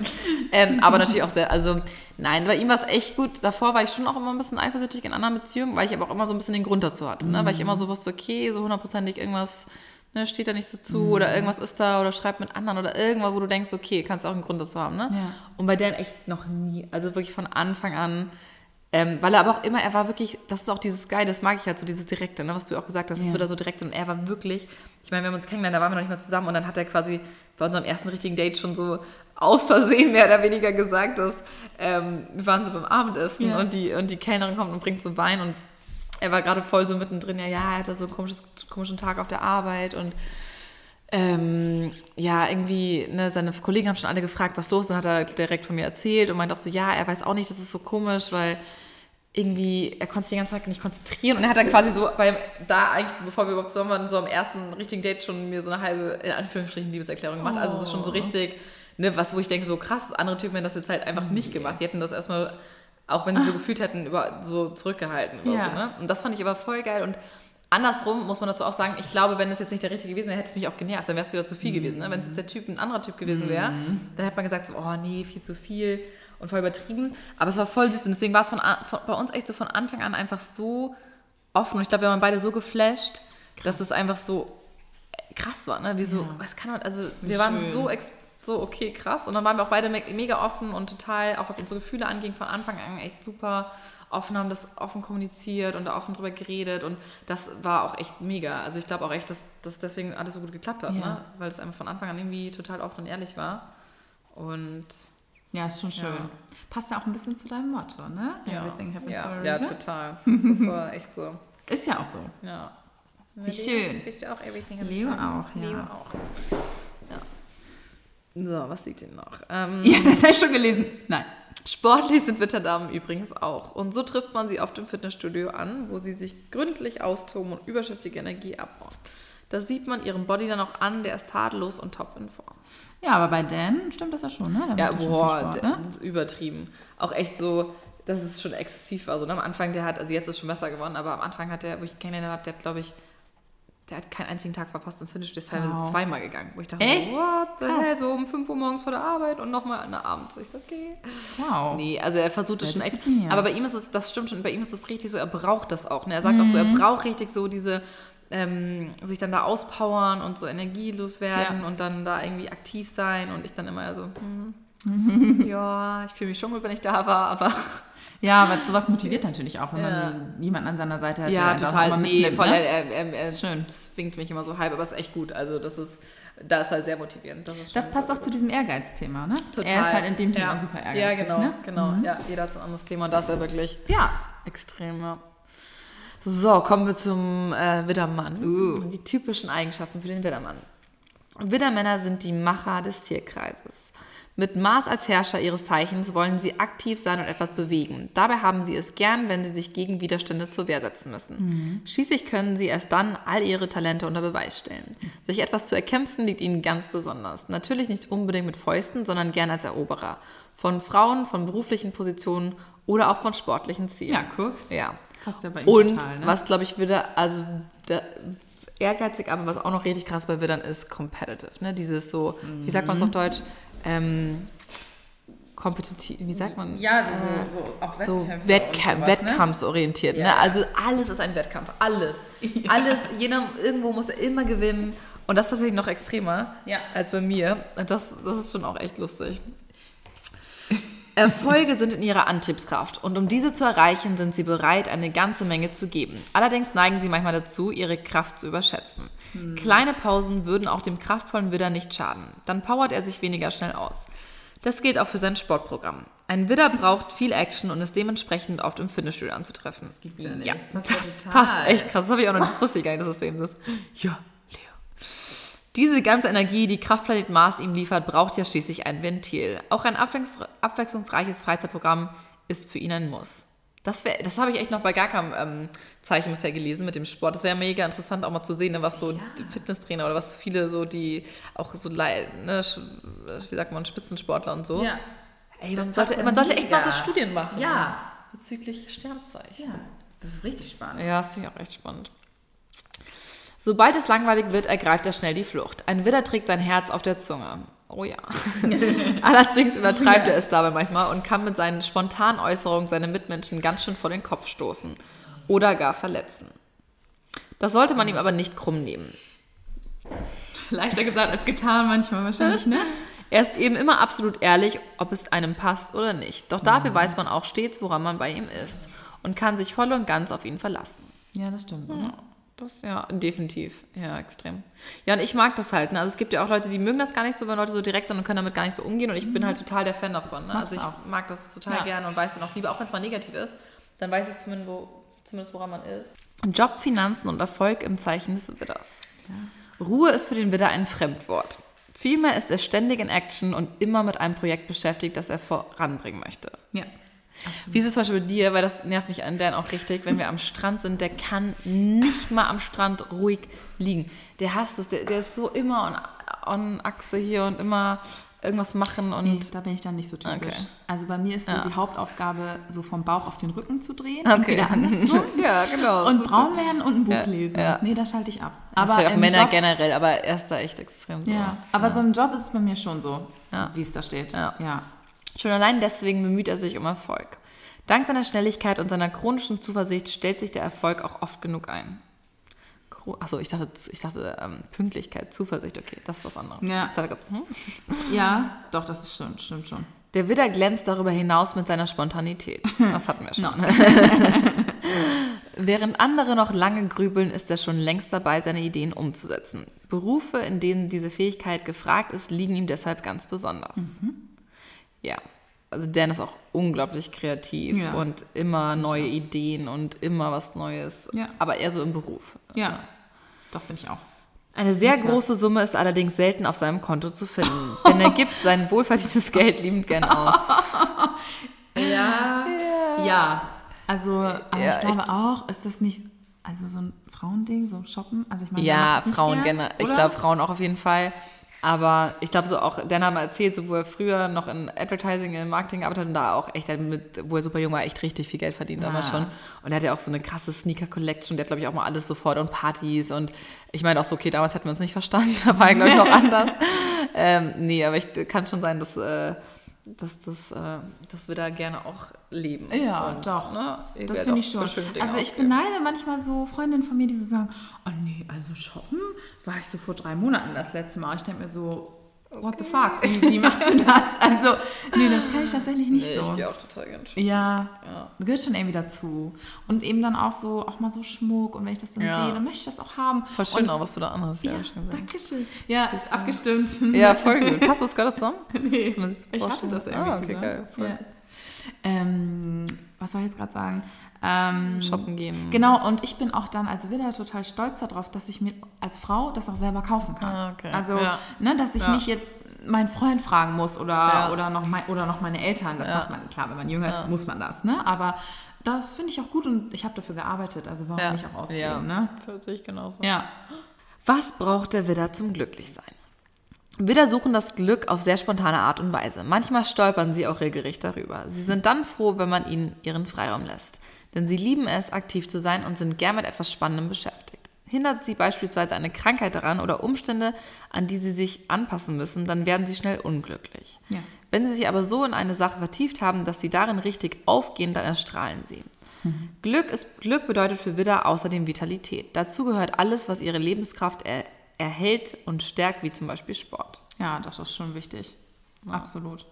Ähm, aber natürlich auch sehr, also nein, bei ihm war es echt gut. Davor war ich schon auch immer ein bisschen eifersüchtig in anderen Beziehungen, weil ich aber auch immer so ein bisschen den Grund dazu hatte. Ne? Weil ich immer so wusste, okay, so hundertprozentig irgendwas ne, steht da nichts dazu mhm. oder irgendwas ist da oder schreibt mit anderen oder irgendwas, wo du denkst, okay, kannst auch einen Grund dazu haben. Ne? Ja. Und bei Dan echt noch nie. Also wirklich von Anfang an. Ähm, weil er aber auch immer, er war wirklich, das ist auch dieses Geil, das mag ich halt so, dieses Direkte, ne, was du auch gesagt hast, das ja. wird er so direkt und er war wirklich, ich meine, wir haben uns kennengelernt, da waren wir noch nicht mal zusammen und dann hat er quasi bei unserem ersten richtigen Date schon so aus Versehen mehr oder weniger gesagt, dass ähm, wir waren so beim Abendessen ja. und, die, und die Kellnerin kommt und bringt so Wein und er war gerade voll so mittendrin, ja, ja, er hatte so einen komisches, komischen Tag auf der Arbeit und ähm, ja, irgendwie, ne, seine Kollegen haben schon alle gefragt, was los ist, dann hat er direkt von mir erzählt und meinte auch so, ja, er weiß auch nicht, das ist so komisch, weil irgendwie, er konnte sich den ganzen Tag nicht konzentrieren und er hat dann quasi so, beim, da eigentlich, bevor wir überhaupt zusammen waren, so am ersten richtigen Date schon mir so eine halbe, in Anführungsstrichen, Liebeserklärung gemacht. Oh. Also es ist schon so oh. richtig, ne, was, wo ich denke, so krass, andere Typen hätten das jetzt halt einfach nicht gemacht. Die hätten das erstmal auch wenn sie so gefühlt hätten, über, so zurückgehalten oder ja. so. Ne? Und das fand ich aber voll geil. Und andersrum muss man dazu auch sagen, ich glaube, wenn es jetzt nicht der richtige gewesen wäre, hätte es mich auch genervt, dann wäre es wieder zu viel mhm. gewesen. Ne? Wenn es jetzt der Typ ein anderer Typ gewesen wäre, mhm. dann hätte man gesagt, so, oh nee, viel zu viel und voll übertrieben. Aber es war voll süß und deswegen war es von, von, bei uns echt so von Anfang an einfach so offen. Und ich glaube, wir waren beide so geflasht, krass. dass es einfach so krass war. Ne? Wie so, ja. was kann man, also Wie wir schön. waren so so, okay, krass. Und dann waren wir auch beide mega offen und total, auch was unsere Gefühle anging, von Anfang an echt super offen, haben das offen kommuniziert und da offen drüber geredet und das war auch echt mega. Also ich glaube auch echt, dass das deswegen alles so gut geklappt hat, ja. ne? weil es einfach von Anfang an irgendwie total offen und ehrlich war. Und ja, ist schon schön. Ja. Passt ja auch ein bisschen zu deinem Motto, ne? Ja. Everything happens ja. for a reason. Ja, total. Das war echt so. Ist ja auch so. Ja. Wie schön. Bist du auch Everything happens Leo auch, ja. Leo auch. So, was liegt hier noch? Ähm, ja, das habe ich schon gelesen. Nein. Sportlich sind Witterdamen übrigens auch. Und so trifft man sie oft im Fitnessstudio an, wo sie sich gründlich austoben und überschüssige Energie abbauen. Das sieht man ihrem Body dann auch an, der ist tadellos und top in Form. Ja, aber bei Dan stimmt das ja schon, ne? Der Ja, boah, Sport, ne? übertrieben. Auch echt so, dass es schon exzessiv war. So, ne? Am Anfang, der hat, also jetzt ist es schon besser geworden, aber am Anfang hat der, wo ich kennengelernt habe, der hat, glaube ich, der hat keinen einzigen Tag verpasst ins Fitnessstudio, ist teilweise Wow. zweimal gegangen. Wo ich dachte, Echt? so, what the hell? So um 5 Uhr morgens vor der Arbeit und nochmal an der Abend. So, ich so, okay. Wow. Nee, also er versucht es schon echt. Aber bei ihm ist es, das stimmt schon, bei ihm ist es richtig so, er braucht das auch. Ne? Er sagt auch so, er Mhm. braucht richtig so diese, ähm, sich dann da auspowern und so energielos werden Ja. und dann da irgendwie aktiv sein. Und ich dann immer so, hm, ja, ich fühle mich schon gut, wenn ich da war, aber Ja, aber sowas motiviert natürlich auch, wenn Ja. man jemanden an seiner Seite hat, ja, auch total. immer Nee, voll, ne? er, er, er Ist schön. zwingt mich immer so halb, aber es ist echt gut. Also das ist, da ist halt sehr motivierend. Das, ist Das passt auch zu diesem Ehrgeizthema, ne? Total. Er ist halt in dem Thema ja. super ehrgeizig, Ja, genau, ne? genau. Ja, jeder hat so ein anderes Thema und da ist er wirklich Ja. extrem, ja. So, kommen wir zum äh, Widdermann. Die typischen Eigenschaften für den Widdermann. Widdermänner sind die Macher des Tierkreises. Mit Mars als Herrscher ihres Zeichens wollen sie aktiv sein und etwas bewegen. Dabei haben sie es gern, wenn sie sich gegen Widerstände zur Wehr setzen müssen. Schließlich können sie erst dann all ihre Talente unter Beweis stellen. Sich etwas zu erkämpfen liegt ihnen ganz besonders. Natürlich nicht unbedingt mit Fäusten, sondern gern als Eroberer. Von Frauen, von beruflichen Positionen oder auch von sportlichen Zielen. Ja, guck. Ja. Passt ja bei ihm Und total, ne? was glaube ich wieder, also der, ehrgeizig, aber was auch noch richtig krass bei Widdern ist, competitive. Ne? Dieses so, wie sagt man das auf Deutsch? Ähm, kompetitiv, wie sagt man? Ja, so, so auch so Wettkämpfe Wettkämpf, und sowas, ne? wettkampfsorientiert. Ne? Ja. Also alles ist ein Wettkampf. Alles. Alles, jeder irgendwo muss immer gewinnen. Und das ist tatsächlich noch extremer Ja. als bei mir. Und Das, das ist schon auch echt lustig. Erfolge sind in ihrer Antriebskraft und um diese zu erreichen, sind sie bereit, eine ganze Menge zu geben. Allerdings neigen sie manchmal dazu, ihre Kraft zu überschätzen. Kleine Pausen würden auch dem kraftvollen Widder nicht schaden. Dann powert er sich weniger schnell aus. Das gilt auch für sein Sportprogramm. Ein Widder braucht viel Action und ist dementsprechend oft im Fitnessstudio anzutreffen. Das gibt's ja nicht. Ja, das passt echt krass. Das habe ich auch noch nicht, das wusste ich gar nicht, dass das bei ihm ist. Ja. Diese ganze Energie, die Kraftplanet Mars ihm liefert, braucht ja schließlich ein Ventil. Auch ein abwechslungs abwechslungsreiches Freizeitprogramm ist für ihn ein Muss. Das, wär- das habe ich echt noch bei gar keinem ähm, Zeichen bisher gelesen mit dem Sport. Das wäre mega interessant auch mal zu sehen, ne, was so die Fitnesstrainer oder was viele so, die auch so, lei- ne, wie sagt man, Spitzensportler und so. Ja. Ey, man sollte, man ja sollte echt mal so. Studien machen. Ja. Bezüglich Sternzeichen. Ja, das ist richtig spannend. Ja, das finde ich auch echt spannend. Sobald es langweilig wird, ergreift er schnell die Flucht. Ein Widder trägt sein Herz auf der Zunge. Oh ja. Allerdings übertreibt er es dabei manchmal und kann mit seinen spontanen Äußerungen seine Mitmenschen ganz schön vor den Kopf stoßen oder gar verletzen. Das sollte man ihm aber nicht krumm nehmen. Leichter gesagt als getan manchmal wahrscheinlich, ne? Er ist eben immer absolut ehrlich, ob es einem passt oder nicht. Doch dafür weiß man auch stets, woran man bei ihm ist und kann sich voll und ganz auf ihn verlassen. Ja, das stimmt. Oder? Das ja, definitiv. Ja, extrem. Ja, und ich mag das halt. Ne? Also es gibt ja auch Leute, die mögen das gar nicht so, wenn Leute so direkt sind und können damit gar nicht so umgehen. Und ich bin halt total der Fan davon. Ne? Also ich auch. mag das total Ja. gerne und weiß dann auch lieber, auch wenn es mal negativ ist, dann weiß ich zumindest, wo, zumindest woran man ist. Job, Finanzen und Erfolg im Zeichen des Widders. Ruhe ist für den Widder ein Fremdwort. Vielmehr ist er ständig in Action und immer mit einem Projekt beschäftigt, das er voranbringen möchte. Ja. Wie ist es zum Beispiel bei dir, weil das nervt mich an Dan auch richtig, wenn wir am Strand sind, der kann nicht mal am Strand ruhig liegen. Der hasst es, der, der ist so immer on, on Achse hier und immer irgendwas machen und Nee, da bin ich dann nicht so typisch. Okay. Also bei mir ist so Ja. die Hauptaufgabe, so vom Bauch auf den Rücken zu drehen und okay. wieder andersrum. ja, genau. Und super. braun werden und ein Buch Ja, lesen. ja. Nee, da schalte ich ab. Das aber auch im Männer Job, generell, aber er ist da echt extrem so. Ja, aber so im Job ist es bei mir schon so, wie es da steht. Ja. Schon allein deswegen bemüht er sich um Erfolg. Dank seiner Schnelligkeit und seiner chronischen Zuversicht stellt sich der Erfolg auch oft genug ein. Achso, ich dachte, ich dachte ähm, Pünktlichkeit, Zuversicht, okay, das ist was anderes. Ja. Dachte hm? Ja, doch, das ist schon, stimmt schon. Der Widder glänzt darüber hinaus mit seiner Spontanität. Das hatten wir schon. Während andere noch lange grübeln, ist er schon längst dabei, seine Ideen umzusetzen. Berufe, in denen diese Fähigkeit gefragt ist, liegen ihm deshalb ganz besonders. Ja, also Dan ist auch unglaublich kreativ Ja. und immer neue Ideen und immer was Neues. Ja. Aber eher so im Beruf. Ja, doch bin ich auch. Eine sehr ja. große Summe ist allerdings selten auf seinem Konto zu finden, denn er gibt sein wohlverdientes Geld liebend gern aus. Ja. Ja. Also, aber Ja, ich glaube auch, ist das nicht. Also so ein Frauending, so shoppen. Also ich meine, ja, Frauen gerne. Ich glaube Frauen auch auf jeden Fall. Aber ich glaube so auch, Dan hat mal erzählt, so wo er früher noch in Advertising, in Marketing gearbeitet hat und da auch echt mit, wo er super jung war, echt richtig viel Geld verdient ja. damals schon. Und er hat ja auch so eine krasse Sneaker-Collection, der hat glaube ich auch mal alles sofort und Partys und ich meine auch so, okay, damals hätten wir uns nicht verstanden, da war er glaube ich noch anders. ähm, nee, aber ich kann schon sein, dass... Äh, dass, das, äh, dass wir da gerne auch leben. Ja, und, doch. Ne, das finde ich schon. Also ich beneide manchmal so Freundinnen von mir, die so sagen, oh nee, also shoppen war ich so vor drei Monaten das letzte Mal. Ich denke mir so, What the fuck? Wie, wie, machst du das? Also, nee, das kann ich tatsächlich nicht nee, so. Ich gehe auch total ganz schön. Ja, ja, gehört schon irgendwie dazu. Und eben dann auch so, auch mal so Schmuck und wenn ich das dann ja. sehe, dann möchte ich das auch haben. Voll schön und, auch, was du da anhast. Ja, ja danke schön. Ja, ist abgestimmt. Ja, voll gut. Passt das gerade zusammen? nee, ich hatte das irgendwie Ah, okay, zusammen. geil. Voll. Ähm, was soll ich jetzt gerade sagen? Ähm, Shoppen gehen. Genau, und ich bin auch dann als Widder total stolz darauf, dass ich mir als Frau das auch selber kaufen kann. Ah, okay. Also, ja. ne, dass ich ja. nicht jetzt meinen Freund fragen muss oder, ja. oder, noch, mein, oder noch meine Eltern. Das macht man, klar, wenn man jünger ist, muss man das. Ne? Aber das finde ich auch gut und ich habe dafür gearbeitet. Also warum nicht auch ausgeben? Ja, ne? das ich genauso. Ja. Was braucht der Widder zum Glücklichsein? Widder suchen das Glück auf sehr spontane Art und Weise. Manchmal stolpern sie auch regelrecht darüber. Sie sind dann froh, wenn man ihnen ihren Freiraum lässt denn sie lieben es, aktiv zu sein und sind gern mit etwas Spannendem beschäftigt. Hindert sie beispielsweise eine Krankheit daran oder Umstände, an die sie sich anpassen müssen, dann werden sie schnell unglücklich. Ja. Wenn sie sich aber so in eine Sache vertieft haben, dass sie darin richtig aufgehen, dann erstrahlen sie. Mhm. Glück, ist, Glück bedeutet für Widder außerdem Vitalität. Dazu gehört alles, was ihre Lebenskraft er, erhält und stärkt, wie zum Beispiel Sport. Ja, das ist schon wichtig. Ja. Absolut.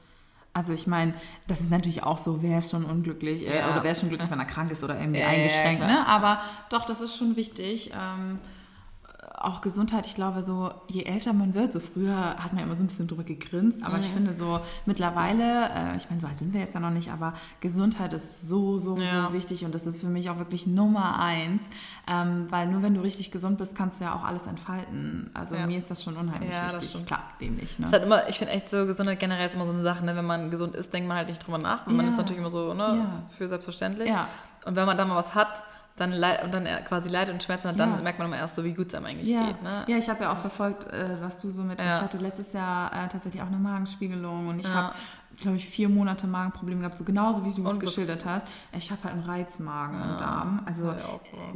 Also ich meine, das ist natürlich auch so, wer ist schon unglücklich äh, ja. oder wer ist schon glücklich, wenn er krank ist oder irgendwie ja, eingeschränkt. Ja, ne? Aber doch, das ist schon wichtig. Ähm, auch Gesundheit, ich glaube, so je älter man wird, so früher hat man immer so ein bisschen drüber gegrinst, aber mhm. ich finde so mittlerweile, äh, ich meine, so alt sind wir jetzt ja noch nicht, aber Gesundheit ist so, so, ja. so wichtig und das ist für mich auch wirklich Nummer eins, ähm, weil nur wenn du richtig gesund bist, kannst du ja auch alles entfalten. Also ja. mir ist das schon unheimlich ja, wichtig. Das stimmt. Klar, wem nicht. Ne? Ist halt immer, ich finde echt so, Gesundheit generell ist immer so eine Sache, ne? wenn man gesund ist, denkt man halt nicht drüber nach, man nimmt es natürlich immer so ne? für selbstverständlich. Und wenn man dann mal was hat, dann und dann quasi Leid und Schmerzen hat, dann ja. merkt man immer erst so, wie gut es einem eigentlich ja. geht. Ne? Ja, ich habe ja auch verfolgt, äh, was du so mit. Ja. Ich hatte letztes Jahr äh, tatsächlich auch eine Magenspiegelung und ich habe glaube ich, vier Monate Magenprobleme gehabt, so genauso wie du es geschildert hast. Ich habe halt einen Reizmagen ja, im Darm. Also ja,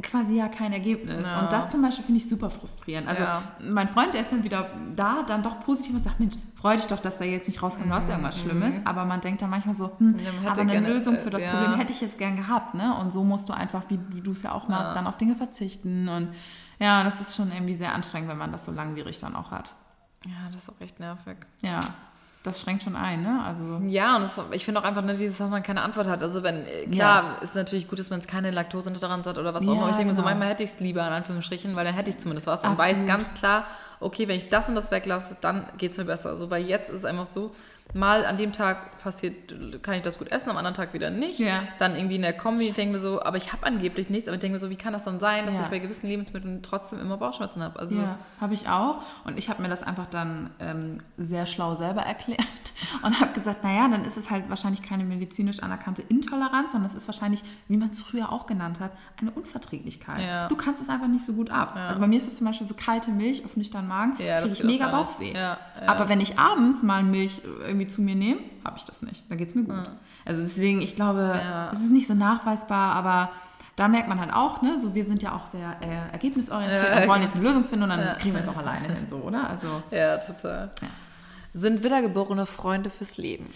quasi ja kein Ergebnis. Ja. Und das zum Beispiel finde ich super frustrierend. Also mein Freund, der ist dann wieder da, dann doch positiv und sagt, Mensch, freu dich doch, dass da jetzt nicht rauskommt, was mhm. irgendwas Schlimmes. Aber man denkt dann manchmal so, hm, aber eine gerne, Lösung für das Problem hätte ich jetzt gern gehabt. Ne? Und so musst du einfach, wie, wie du es ja auch machst, dann auf Dinge verzichten. Und ja, das ist schon irgendwie sehr anstrengend, wenn man das so langwierig dann auch hat. Ja, das ist auch echt nervig. Ja das schränkt schon ein, ne? Also ja, und das, ich finde auch einfach, ne, dieses, dass man keine Antwort hat. Also wenn, klar, ja. ist natürlich gut, dass man jetzt keine Laktoseintoleranz hat oder was auch immer. Ja, ich denke genau. so, manchmal hätte ich es lieber, in Anführungsstrichen, weil dann hätte ich zumindest was und weiß ganz klar, okay, wenn ich das und das weglasse, dann geht es mir besser. Also, weil jetzt ist es einfach so, mal an dem Tag passiert, kann ich das gut essen, am anderen Tag wieder nicht. Ja. Dann irgendwie in der Kombi denke mir so, aber ich habe angeblich nichts, aber ich denke mir so, wie kann das dann sein, dass ja. ich bei gewissen Lebensmitteln trotzdem immer Bauchschmerzen habe? Also ja, habe ich auch. Und ich habe mir das einfach dann ähm, sehr schlau selber erklärt und habe gesagt, naja, dann ist es halt wahrscheinlich keine medizinisch anerkannte Intoleranz, sondern es ist wahrscheinlich, wie man es früher auch genannt hat, eine Unverträglichkeit. Ja. Du kannst es einfach nicht so gut ab. Also bei mir ist es zum Beispiel so kalte Milch auf nüchternen Magen, ja, kriege ich mega Bauchweh. Aber wenn ich abends mal Milch irgendwie irgendwie zu mir nehmen, habe ich das nicht. Da geht es mir gut. Ja. Also deswegen, ich glaube, ja. es ist nicht so nachweisbar, aber da merkt man halt auch, ne, so wir sind ja auch sehr äh, ergebnisorientiert ja, und wollen jetzt eine Lösung finden und dann ja. kriegen wir es auch alleine hin, so, oder? Also, ja, total. Ja. Sind wiedergeborene Freunde fürs Leben?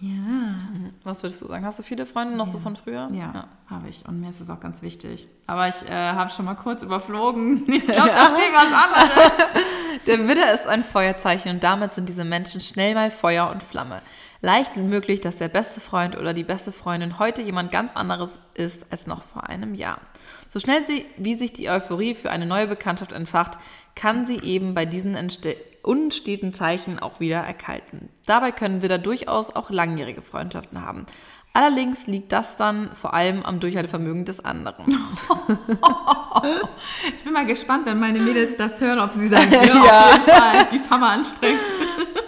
Ja. Mhm. Was würdest du sagen? Hast du viele Freunde noch so von früher? Ja, ja. habe ich. Und mir ist es auch ganz wichtig. Aber ich äh, habe schon mal kurz überflogen. Ich glaube, da steht was anderes. Der Widder ist ein Feuerzeichen und damit sind diese Menschen schnell mal Feuer und Flamme. Leicht möglich, dass der beste Freund oder die beste Freundin heute jemand ganz anderes ist als noch vor einem Jahr. So schnell sie, wie sich die Euphorie für eine neue Bekanntschaft entfacht, kann sie eben bei diesen unsteten Zeichen auch wieder erkalten. Dabei können wir da durchaus auch langjährige Freundschaften haben. Allerdings liegt das dann vor allem am Durchhaltevermögen des anderen. ich bin mal gespannt, wenn meine Mädels das hören, ob sie sagen, ja, ja. auf jeden Fall, die ist hammer anstrengend.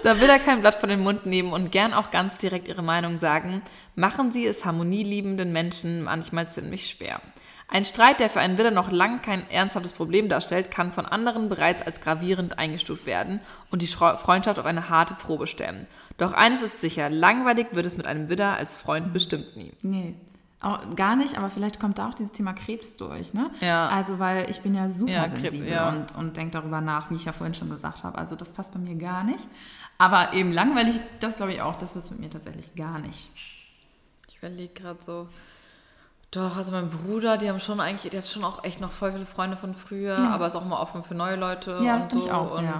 Da will er kein Blatt vor den Mund nehmen und gern auch ganz direkt ihre Meinung sagen, machen sie es harmonieliebenden Menschen manchmal ziemlich schwer. Ein Streit, der für einen Widder noch lang kein ernsthaftes Problem darstellt, kann von anderen bereits als gravierend eingestuft werden und die Freundschaft auf eine harte Probe stellen. Doch eines ist sicher, langweilig wird es mit einem Widder als Freund bestimmt nie. Nee. Auch gar nicht, aber vielleicht kommt da auch dieses Thema Krebs durch, ne? Ja. Also, weil ich bin ja super Ja, sensibel Krebs, ja. und, und denke darüber nach, wie ich ja vorhin schon gesagt habe. Also, das passt bei mir gar nicht. Aber eben langweilig, das glaube ich auch, das wird mit mir tatsächlich gar nicht. Ich überlege gerade so. Doch, also mein Bruder, die haben schon eigentlich, der hat schon auch echt noch voll viele Freunde von früher, Ja. aber ist auch immer offen für neue Leute. Ja, das und bin so. ich auch Und sehr.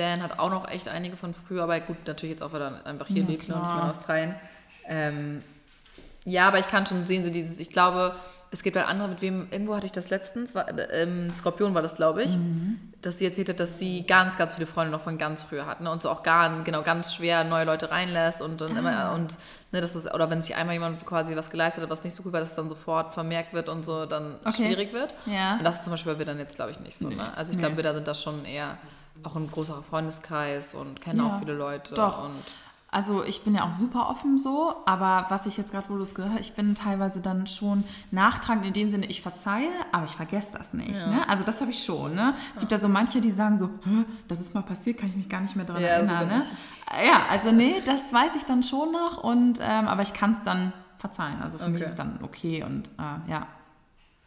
Dan hat auch noch echt einige von früher, aber gut, natürlich jetzt auch, weil er einfach hier Ja, lebt ne, und nicht mehr in. Australien. Ähm, ja, aber ich kann schon sehen, so dieses, ich glaube, es gibt halt andere, mit wem, irgendwo hatte ich das letztens, war, ähm, Skorpion war das, glaube ich, Mhm. dass sie erzählt hat, dass sie ganz, ganz viele Freunde noch von ganz früher hat, ne, und so auch gar, genau, ganz schwer neue Leute reinlässt und dann Ah. immer, und, ne, das ist, oder wenn sich einmal jemand quasi was geleistet hat, was nicht so gut war, dass es dann sofort vermerkt wird und so dann Okay. schwierig wird. Ja. Und das ist zum Beispiel bei Widdern jetzt, glaube ich, nicht so, ne, also ich Nee. glaube, Widder sind da schon eher auch ein größerer Freundeskreis und kennen Ja. auch viele Leute Doch. und Also ich bin ja auch super offen so, aber was ich jetzt gerade, wo du es gesagt hast, ich bin teilweise dann schon nachtragend in dem Sinne, ich verzeihe, aber ich vergesse das nicht. Ne? Also das habe ich schon. Ne? Es gibt ja so manche, die sagen so, das ist mal passiert, kann ich mich gar nicht mehr daran Ja, erinnern. ne? Ja, also nee, das weiß ich dann schon noch, und, ähm, aber ich kann es dann verzeihen. Also für mich Okay. ist es dann okay und äh, ja.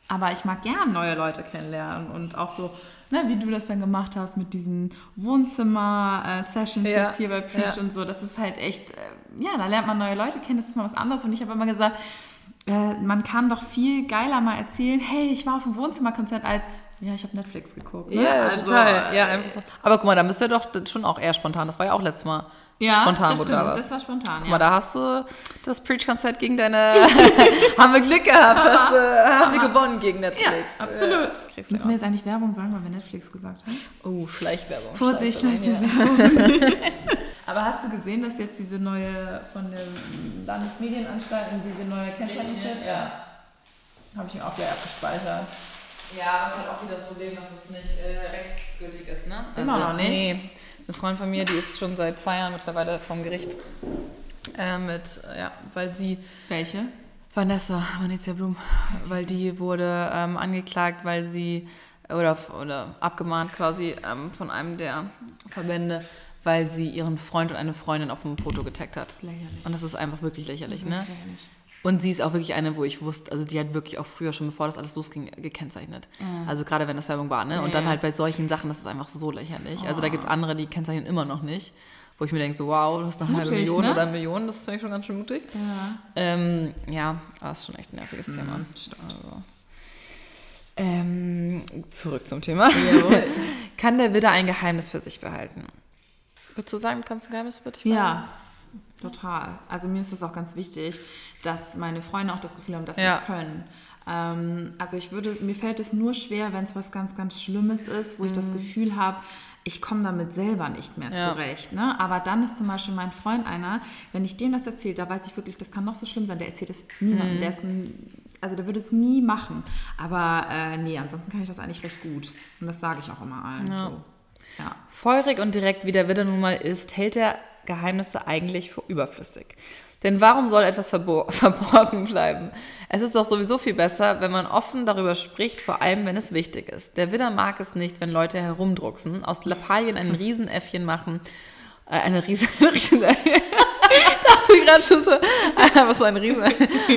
Aber ich mag gern neue Leute kennenlernen und auch so, ne, wie du das dann gemacht hast mit diesen Wohnzimmer-Sessions Ja, jetzt hier bei Preach ja. und so. Das ist halt echt, äh, ja, da lernt man neue Leute kennen, das ist mal was anderes. Und ich habe immer gesagt, äh, man kann doch viel geiler mal erzählen, hey, ich war auf dem Wohnzimmerkonzert als, ja, ich habe Netflix geguckt. Ne? Ja, Also, total. Ja, äh, einfach so. Aber guck mal, da bist du ja doch schon auch eher spontan. Das war ja auch letztes Mal ja, spontan, das wo stimmt, du da warst. das war spontan, Guck ja. mal, da hast du das Preach-Konzert gegen deine. haben wir Glück gehabt. Hast, äh, haben wir gewonnen gegen Netflix. ja, absolut. Ja, Müssen wir jetzt eigentlich Werbung sagen, weil wir Netflix gesagt haben? Oh, Schleichwerbung. Vorsicht, Schleichwerbung. Aber hast du gesehen, dass jetzt diese neue von den Landesmedienanstalten, diese neue Kennzeichnung Ja. Habe ich mir auch gleich abgespeichert. Ja, was halt auch wieder das Problem, dass es nicht äh, rechtsgültig ist, ne? Immer noch nicht? Nee. Eine Freundin von mir, die ist schon seit zwei Jahren mittlerweile vom Gericht. Äh, mit, ja, weil sie Welche? Vanessa, Vanessa Blum, weil die wurde ähm, angeklagt, weil sie oder, oder abgemahnt quasi ähm, von einem der Verbände, weil sie ihren Freund und eine Freundin auf einem Foto getaggt hat. Das ist lächerlich. Und das ist einfach wirklich lächerlich, ne? Lächerlich. Und sie ist auch wirklich eine, wo ich wusste, also die hat wirklich auch früher schon, bevor das alles losging, gekennzeichnet. Also gerade wenn das Werbung war, ne? Und Ja, dann ja. halt bei solchen Sachen, das ist einfach so lächerlich. Also da gibt es andere, die kennzeichnen immer noch nicht. Wo ich mir denke, so wow, du hast eine halbe Mutig, Million ne? oder eine Million, das finde ich schon ganz schön mutig. Ja. Ähm, ja, aber ist schon echt ein nerviges Thema. Also. Ähm, zurück zum Thema. Kann der Widder ein Geheimnis für sich behalten? Würdest du sagen, du kannst ein Geheimnis für dich behalten? Ja, total. Also mir ist es auch ganz wichtig, dass meine Freunde auch das Gefühl haben, dass sie Ja. es können. Ähm, also ich würde, mir fällt es nur schwer, wenn es was ganz, ganz Schlimmes ist, wo ich das Gefühl habe, ich komme damit selber nicht mehr Mhm. Ja. zurecht. Ne? Aber dann ist zum Beispiel mein Freund einer, wenn ich dem das erzähle, da weiß ich wirklich, das kann noch so schlimm sein, der erzählt es Mhm. niemandem. Der ist ein, also der würde es nie machen. Aber äh, nee, ansonsten kann ich das eigentlich recht gut. Und das sage ich auch immer allen. Ja. So. Ja. Feurig und direkt, wie der Widder nun mal ist, hält er Geheimnisse eigentlich für überflüssig. Denn warum soll etwas verbo verborgen bleiben? Es ist doch sowieso viel besser, wenn man offen darüber spricht, vor allem wenn es wichtig ist. Der Widder mag es nicht, wenn Leute herumdrucksen, aus Lappalien ein Riesenäffchen machen, äh, eine riesen, riesen dachte gerade schon so, einfach so eine riesen,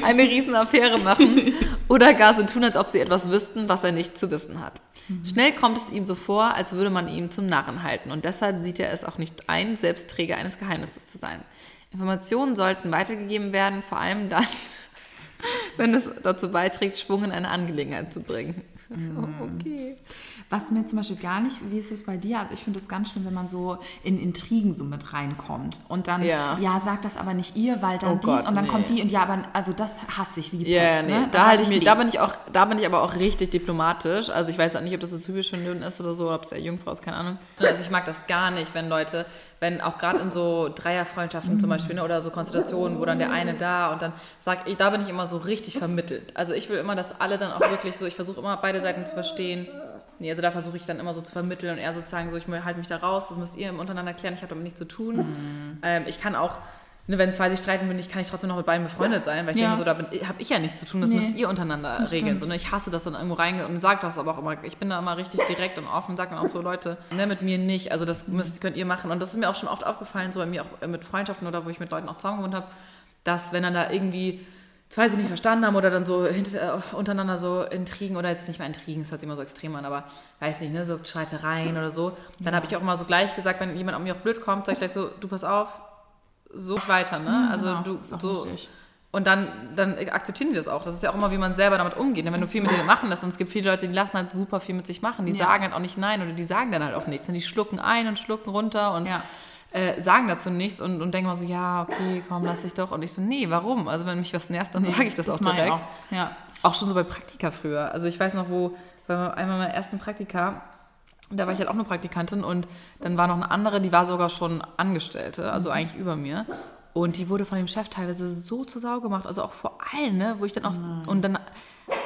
eine Riesenaffäre machen oder gar so tun, als ob sie etwas wüssten, was er nicht zu wissen hat. Schnell kommt es ihm so vor, als würde man ihn zum Narren halten und deshalb sieht er es auch nicht ein, selbst Träger eines Geheimnisses zu sein. Informationen sollten weitergegeben werden, vor allem dann, wenn es dazu beiträgt, Schwung in eine Angelegenheit zu bringen. Okay. Was mir zum Beispiel gar nicht, wie ist es bei dir? Also ich finde es ganz schlimm, wenn man so in Intrigen so mit reinkommt und dann, Ja. ja, sagt das aber nicht ihr, weil dann Oh dies Gott, und dann nee. kommt die und ja, aber also das hasse ich wie die Ja, Pest, nee, ne? da halte ich mich, da bin ich auch, da bin ich aber auch richtig diplomatisch. Also ich weiß auch nicht, ob das so typisch für Nürden ist oder so, oder ob es der Jungfrau ist, keine Ahnung. Also ich mag das gar nicht, wenn Leute, wenn auch gerade in so Dreierfreundschaften zum Beispiel, ne, oder so Konstellationen, wo dann der eine da und dann sagt, ich, da bin ich immer so richtig vermittelt. Also ich will immer, dass alle dann auch wirklich so, ich versuche immer beide Seiten zu verstehen. Nee, also da versuche ich dann immer so zu vermitteln und eher sozusagen so, ich halte mich da raus, das müsst ihr untereinander klären, ich habe damit nichts zu tun. Ähm, ich kann auch ne, wenn zwei sich streiten, bin ich, kann ich trotzdem noch mit beiden befreundet sein, weil ich Ja. denke so, da habe ich ja nichts zu tun, das Nee, müsst ihr untereinander das regeln. So, ne, ich hasse das dann irgendwo rein und sage das aber auch immer. Ich bin da immer richtig direkt und offen und sage dann auch so, Leute, ne, mit mir nicht. Also das müsst, könnt ihr machen. Und das ist mir auch schon oft aufgefallen, so bei mir auch mit Freundschaften oder wo ich mit Leuten auch zusammen gewohnt habe, dass wenn dann da irgendwie zwei sich nicht verstanden haben oder dann so hinter, äh, untereinander so Intrigen oder jetzt nicht mal Intrigen, das hört sich immer so extrem an, aber weiß nicht, ne, so Streitereien oder so, dann habe ich auch immer so gleich gesagt, wenn jemand an mir auch blöd kommt, sage ich gleich so, du pass auf, so weiter, ne? also genau. du auch so wichtig. und dann, dann akzeptieren die das auch. Das ist ja auch immer, wie man selber damit umgeht. ne? Wenn du viel mit denen machen lässt und es gibt viele Leute, die lassen halt super viel mit sich machen. Die Ja. sagen halt auch nicht nein oder die sagen dann halt auch nichts. Und die schlucken ein und schlucken runter und Ja. äh, sagen dazu nichts und, und denken mal so, ja, okay, komm, lass dich doch. Und ich so, nee, warum? Also wenn mich was nervt, dann sage ich das, auch mach ich direkt. Auch. Ja. Auch schon so bei Praktika früher. Also ich weiß noch, wo, bei einmal meiner ersten Praktika, da war ich halt auch eine Praktikantin und dann war noch eine andere, die war sogar schon Angestellte, also Mhm. eigentlich über mir. Und die wurde von dem Chef teilweise so zur Sau gemacht, also auch vor allen, ne, wo ich dann auch, und dann,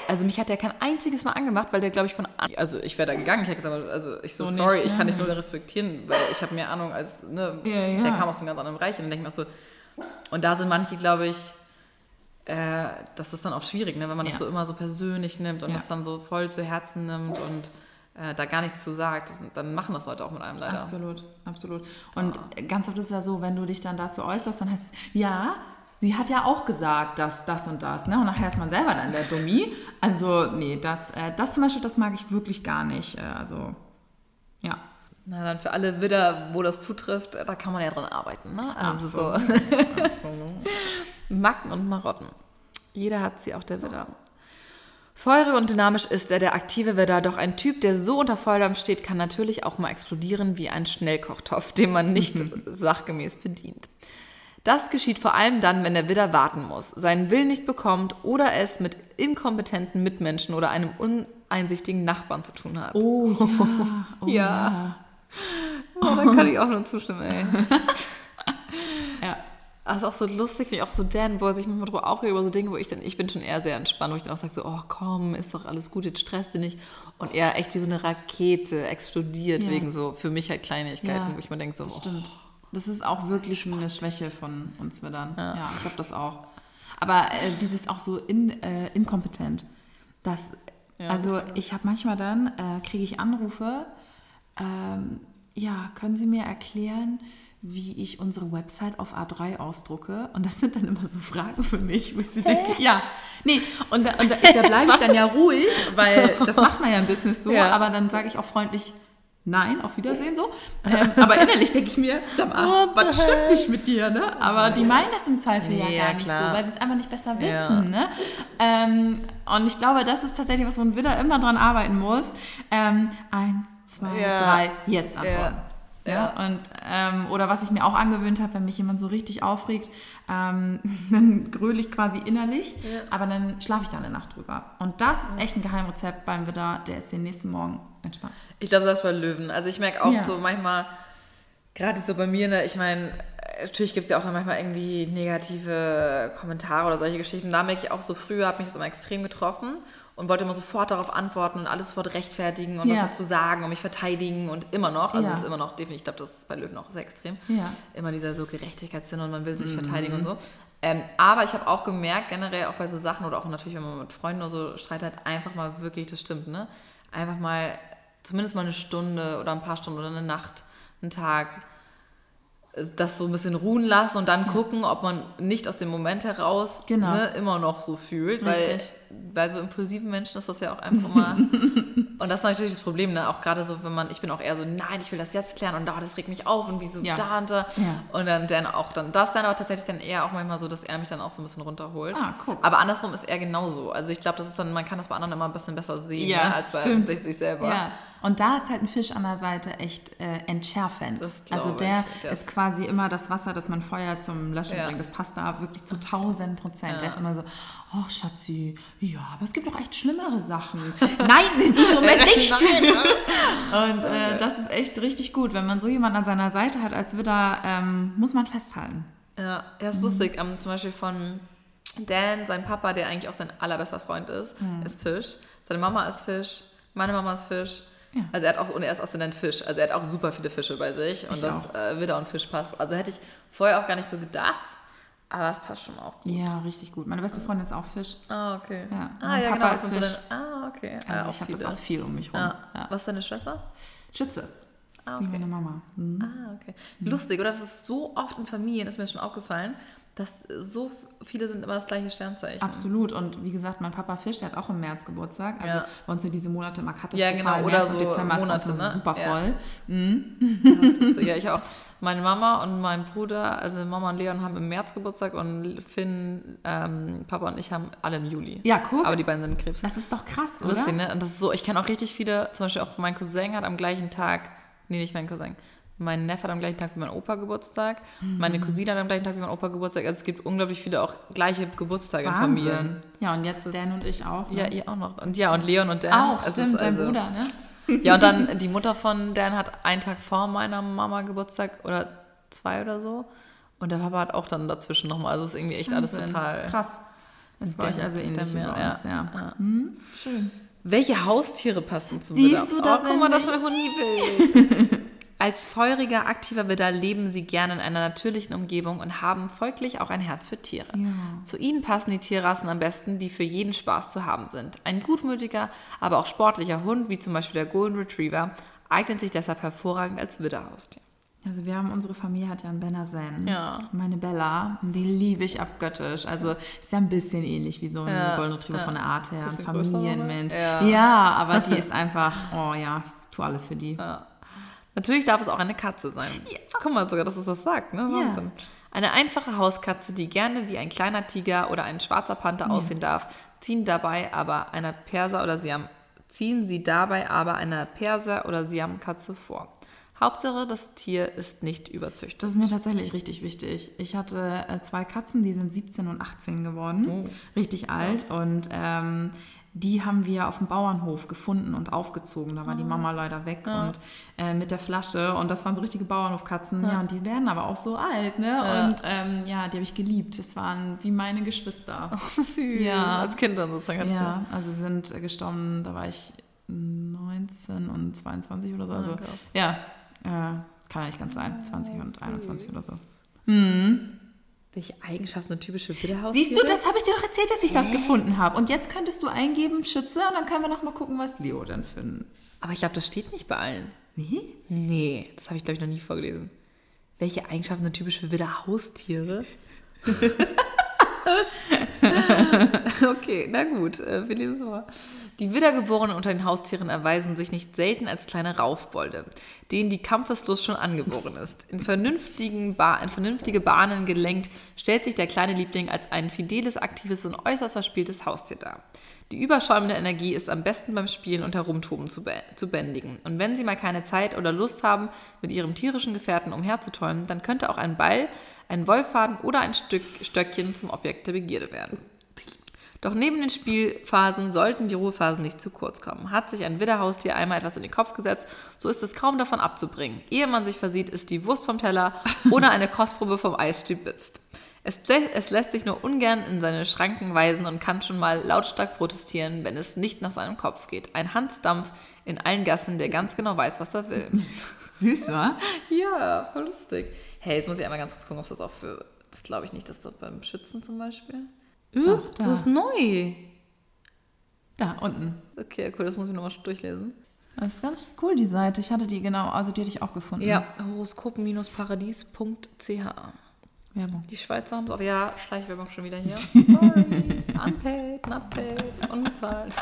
also mich hat der kein einziges Mal angemacht, weil der, glaube ich, von, an- also ich wäre da gegangen, ich hätte gesagt, also ich so, So nicht, sorry, ich ja. kann dich nur respektieren, weil ich habe mehr Ahnung als, ne, Ja, ja. der kam aus einem ganz anderen Bereich und dann denke ich mir so, und da sind manche, glaube ich, äh, das ist dann auch schwierig, ne, wenn man das Ja. so immer so persönlich nimmt und das dann so voll zu Herzen nimmt und äh, da gar nichts zu sagt, dann machen das Leute auch mit einem leider. Absolut, absolut. Und ganz oft ist es ja so, wenn du dich dann dazu äußerst, dann heißt es, ja, sie hat ja auch gesagt, dass das und das, ne? Und nachher ist man selber dann der Dummi. Also, nee, das, äh, das zum Beispiel, das mag ich wirklich gar nicht. Äh, also, ja. Na dann für alle Widder, wo das zutrifft, äh, da kann man ja dran arbeiten. Ne? Also so Macken und Marotten. Jeder hat sie, auch der Widder. Feurig und dynamisch ist er, der aktive Widder, doch ein Typ, der so unter Feuerdampf steht, kann natürlich auch mal explodieren wie ein Schnellkochtopf, den man nicht sachgemäß bedient. Das geschieht vor allem dann, wenn der Widder warten muss, seinen Willen nicht bekommt oder es mit inkompetenten Mitmenschen oder einem uneinsichtigen Nachbarn zu tun hat. Oh ja, oh Ja. Oh, da kann ich auch nur zustimmen, ey. ja. Also auch so lustig, finde ich auch so Dan, wo er sich manchmal drüber aufregt über so Dinge, wo ich dann, ich bin schon eher sehr entspannt, wo ich dann auch sage so, oh komm, ist doch alles gut, jetzt stresst dich nicht. Und er echt wie so eine Rakete explodiert Ja. wegen so, für mich halt Kleinigkeiten, Ja, wo ich mir denke so, Das oh, stimmt. Das ist auch wirklich eine Schwäche von uns Widdern. Ja, ich glaube das auch. Aber äh, dieses auch so in, äh, inkompetent. Das, Ja, also das ich habe manchmal dann, äh, kriege ich Anrufe, ähm, ja, können Sie mir erklären, wie ich unsere Website auf A3 ausdrucke? Und das sind dann immer so Fragen für mich, wo ich so denke, ja, nee, und da, und da, da bleibe ich dann ja ruhig, weil das macht man ja im Business so, Ja. aber dann sage ich auch freundlich, Nein, auf Wiedersehen so. Ähm, aber innerlich denke ich mir, sag mal, was stimmt heck? nicht mit dir, ne? Aber die meinen das im Zweifel ja, Nee, gar ja, nicht klar. so, weil sie es einfach nicht besser Ja. wissen, ne? Ähm, und ich glaube, das ist tatsächlich was, wo ein Widder immer dran arbeiten muss. Ähm, eins, zwei, Ja. drei, jetzt antworten. Ja. Ja, und, ähm, oder was ich mir auch angewöhnt habe, wenn mich jemand so richtig aufregt, ähm, dann gröle ich quasi innerlich, aber dann schlafe ich da eine Nacht drüber. Und das ist echt ein Geheimrezept beim Widder, der ist den nächsten Morgen entspannt. Ich glaube, selbst bei Löwen. Also ich merke auch Ja. so manchmal, gerade so bei mir, ne, ich meine, natürlich gibt es ja auch dann manchmal irgendwie negative Kommentare oder solche Geschichten. Da merke ich auch so, früher hat mich das immer extrem getroffen und wollte immer sofort darauf antworten und alles sofort rechtfertigen und Ja. was dazu sagen und mich verteidigen und immer noch. Also Ja. es ist immer noch definitiv, ich glaube, das ist bei Löwen auch sehr extrem. Ja. Immer dieser so Gerechtigkeitssinn und man will sich verteidigen Mhm. und so. Ähm, aber ich habe auch gemerkt, generell auch bei so Sachen oder auch natürlich, wenn man mit Freunden oder so Streit hat, einfach mal wirklich, das stimmt, ne? Einfach mal zumindest mal eine Stunde oder ein paar Stunden oder eine Nacht, einen Tag äh, das so ein bisschen ruhen lassen und dann gucken, ob man nicht aus dem Moment heraus Genau. ne, immer noch so fühlt. Weil Richtig. Bei so impulsiven Menschen ist das ja auch einfach immer. und das ist natürlich das Problem, ne? Auch gerade so, wenn man, ich bin auch eher so, nein, ich will das jetzt klären und da, das regt mich auf und wieso Ja. da und da. Ja. Und dann, dann auch dann das dann aber tatsächlich dann eher auch manchmal so, dass er mich dann auch so ein bisschen runterholt. Ah, guck. Aber andersrum ist er genauso. Also ich glaube, das ist dann, man kann das bei anderen immer ein bisschen besser sehen, Ja, ne, als bei stimmt. sich, sich selber. Ja. Und da ist halt ein Fisch an der Seite echt äh, entschärfend. Also ich. der Der ist quasi immer das Wasser, das man Feuer zum Löschen Ja. bringt. Das passt da wirklich zu 1000 Prozent. Der ist immer so, oh Schatzi, ja, aber es gibt doch echt schlimmere Sachen. Nein, in diesem Moment nicht. Und äh, das ist echt richtig gut. Wenn man so jemanden an seiner Seite hat als Widder, ähm, muss man festhalten. Ja, ja ist lustig. Ähm, zum Beispiel von Dan, sein Papa, der eigentlich auch sein allerbester Freund ist, ist Fisch. Seine Mama ist Fisch, meine Mama ist Fisch. Ja. Also er hat auch, und er ist Aszendent Fisch. Also er hat auch super viele Fische bei sich. Und Ich das äh, Widder und Fisch passt. Also hätte ich vorher auch gar nicht so gedacht. Aber es passt schon auch gut. Ja, richtig gut. Meine beste Freundin ist auch Fisch. Ah, okay. Ja. Ah, ja, Papa genau. ist so Fisch. ah, okay. Also ah, auch ich habe das auch viel um mich rum. Ja. Ja. Was ist deine Schwester? Schütze, Ah, wie okay. meine Mama. Mhm. Ah, okay. Lustig, oder? Das ist so oft in Familien, ist mir schon aufgefallen, dass so viele sind immer das gleiche Sternzeichen. Absolut. Und wie gesagt, mein Papa Fisch, der hat auch im März Geburtstag. Also Ja. bei uns sind diese Monate immer katastrophal. Ja, genau. Oder März so Dezember ist Monate, uns ne? super Ja. voll. Ja, ich auch. Meine Mama und mein Bruder, also Mama und Leon haben im März Geburtstag und Finn, ähm, Papa und ich haben alle im Juli. Ja, guck. Aber die beiden sind Krebs. das ist doch krass, oder? Lustig, ne? Und das ist so, ich kenne auch richtig viele, zum Beispiel auch mein Cousin hat am gleichen Tag, nee, nicht mein Cousin, mein Neffe hat am gleichen Tag wie mein Opa Geburtstag, meine Mhm. Cousine hat am gleichen Tag wie mein Opa Geburtstag. Also es gibt unglaublich viele auch gleiche Geburtstage in Wahnsinn. Familien. Ja, und jetzt Dan und ich auch. Ja, Ne? ihr auch noch. Und ja, und Leon und Dan. auch, Es stimmt, dein also- Bruder, ne? Ja, und dann die Mutter von Dan hat einen Tag vor meiner Mama Geburtstag oder zwei oder so. Und der Papa hat auch dann dazwischen nochmal. Also es ist irgendwie echt alles Wahnsinn. total. Krass. Das war ich also der ähnlich mehr, bei uns, ja. ja. Hm, schön. Welche Haustiere passen zum Siehst Widder? du, da oh, guck mal, das ist schon Hundebild. Als feuriger, aktiver Widder leben sie gerne in einer natürlichen Umgebung und haben folglich auch ein Herz für Tiere. Ja. Zu ihnen passen die Tierrassen am besten, die für jeden Spaß zu haben sind. Ein gutmütiger, aber auch sportlicher Hund, wie zum Beispiel der Golden Retriever, eignet sich deshalb hervorragend als Widderhaustier. Also wir haben, unsere Familie hat ja einen Benner Zen. Ja. Meine Bella, die liebe ich abgöttisch. Also ist ja ein bisschen ähnlich wie so ein Ja, Golden Retriever ja. von der Art her, ein Familienmensch. Ja. Ja. aber die ist einfach, oh ja, ich tue alles für die. Natürlich darf es auch eine Katze sein. Guck mal sogar, dass es das sagt. Ne? Ja. Wahnsinn. Eine einfache Hauskatze, die gerne wie ein kleiner Tiger oder ein schwarzer Panther aussehen darf, ziehen dabei aber einer Perser oder Siam, ziehen sie dabei aber einer Perser oder Siamkatze vor. Hauptsache, das Tier ist nicht überzüchtet. Das ist mir tatsächlich richtig wichtig. Ich hatte äh, zwei Katzen, die sind 17 und 18 geworden, richtig alt. Und ähm, die haben wir auf dem Bauernhof gefunden und aufgezogen. Da war die Mama leider weg und äh, mit der Flasche. Und das waren so richtige Bauernhofkatzen. Ja, und die werden aber auch so alt, ne? Und ähm, ja, die habe ich geliebt. Das waren wie meine Geschwister. Süß. Ja. Als Kind dann sozusagen. hattest du- Ja, also sind äh, gestorben, da war ich 19 und 22 oder so. Also, krass. ja, äh, kann ja nicht ganz sein. 20 und 21 oder so. Welche Eigenschaften sind typische Widderhaustiere? Siehst du, das habe ich dir doch erzählt, dass ich das gefunden habe. Und jetzt könntest du eingeben Schütze und dann können wir noch mal gucken, was Leo denn für ein... Aber ich glaube, das steht nicht bei allen. Nee? Nee, das habe ich, glaube ich, noch nie vorgelesen. Welche Eigenschaften sind typisch für Widderhaustiere? okay, na gut, äh, wir lesen vor. Die Widdergeborenen unter den Haustieren erweisen sich nicht selten als kleine Raufbolde, denen die Kampfeslust schon angeboren ist. In, vernünftigen ba in vernünftige Bahnen gelenkt, stellt sich der kleine Liebling als ein fideles, aktives und äußerst verspieltes Haustier dar. Die überschäumende Energie ist am besten beim Spielen und Herumtoben zu, zu bändigen. Und wenn Sie mal keine Zeit oder Lust haben, mit Ihrem tierischen Gefährten umherzutäumen, dann könnte auch ein Ball, ein Wollfaden oder ein Stück Stöckchen zum Objekt der Begierde werden. Doch neben den Spielphasen sollten die Ruhephasen nicht zu kurz kommen. Hat sich ein Widderhaustier einmal etwas in den Kopf gesetzt, so ist es kaum davon abzubringen. Ehe man sich versieht, ist die Wurst vom Teller oder eine Kostprobe vom Eis stibitzt. Es, es lässt sich nur ungern in seine Schranken weisen und kann schon mal lautstark protestieren, wenn es nicht nach seinem Kopf geht. Ein Hansdampf in allen Gassen, der ganz genau weiß, was er will. Süß, wa? ja, voll lustig. Hey, jetzt muss ich einmal ganz kurz gucken, ob das auch für. Das glaube ich nicht, dass das beim Schützen zum Beispiel. Doch, das da. ist neu. Da, unten. Okay, cool, das muss ich nochmal durchlesen. Das ist ganz cool, die Seite. Ich hatte die genau, also die hatte ich auch gefunden. Ja, horoskop-paradies.ch. Werbung. Die Schweizer haben es auch. Ja, Schleichwerbung schon wieder hier. Sorry. Unpaid, not paid, unbezahlt.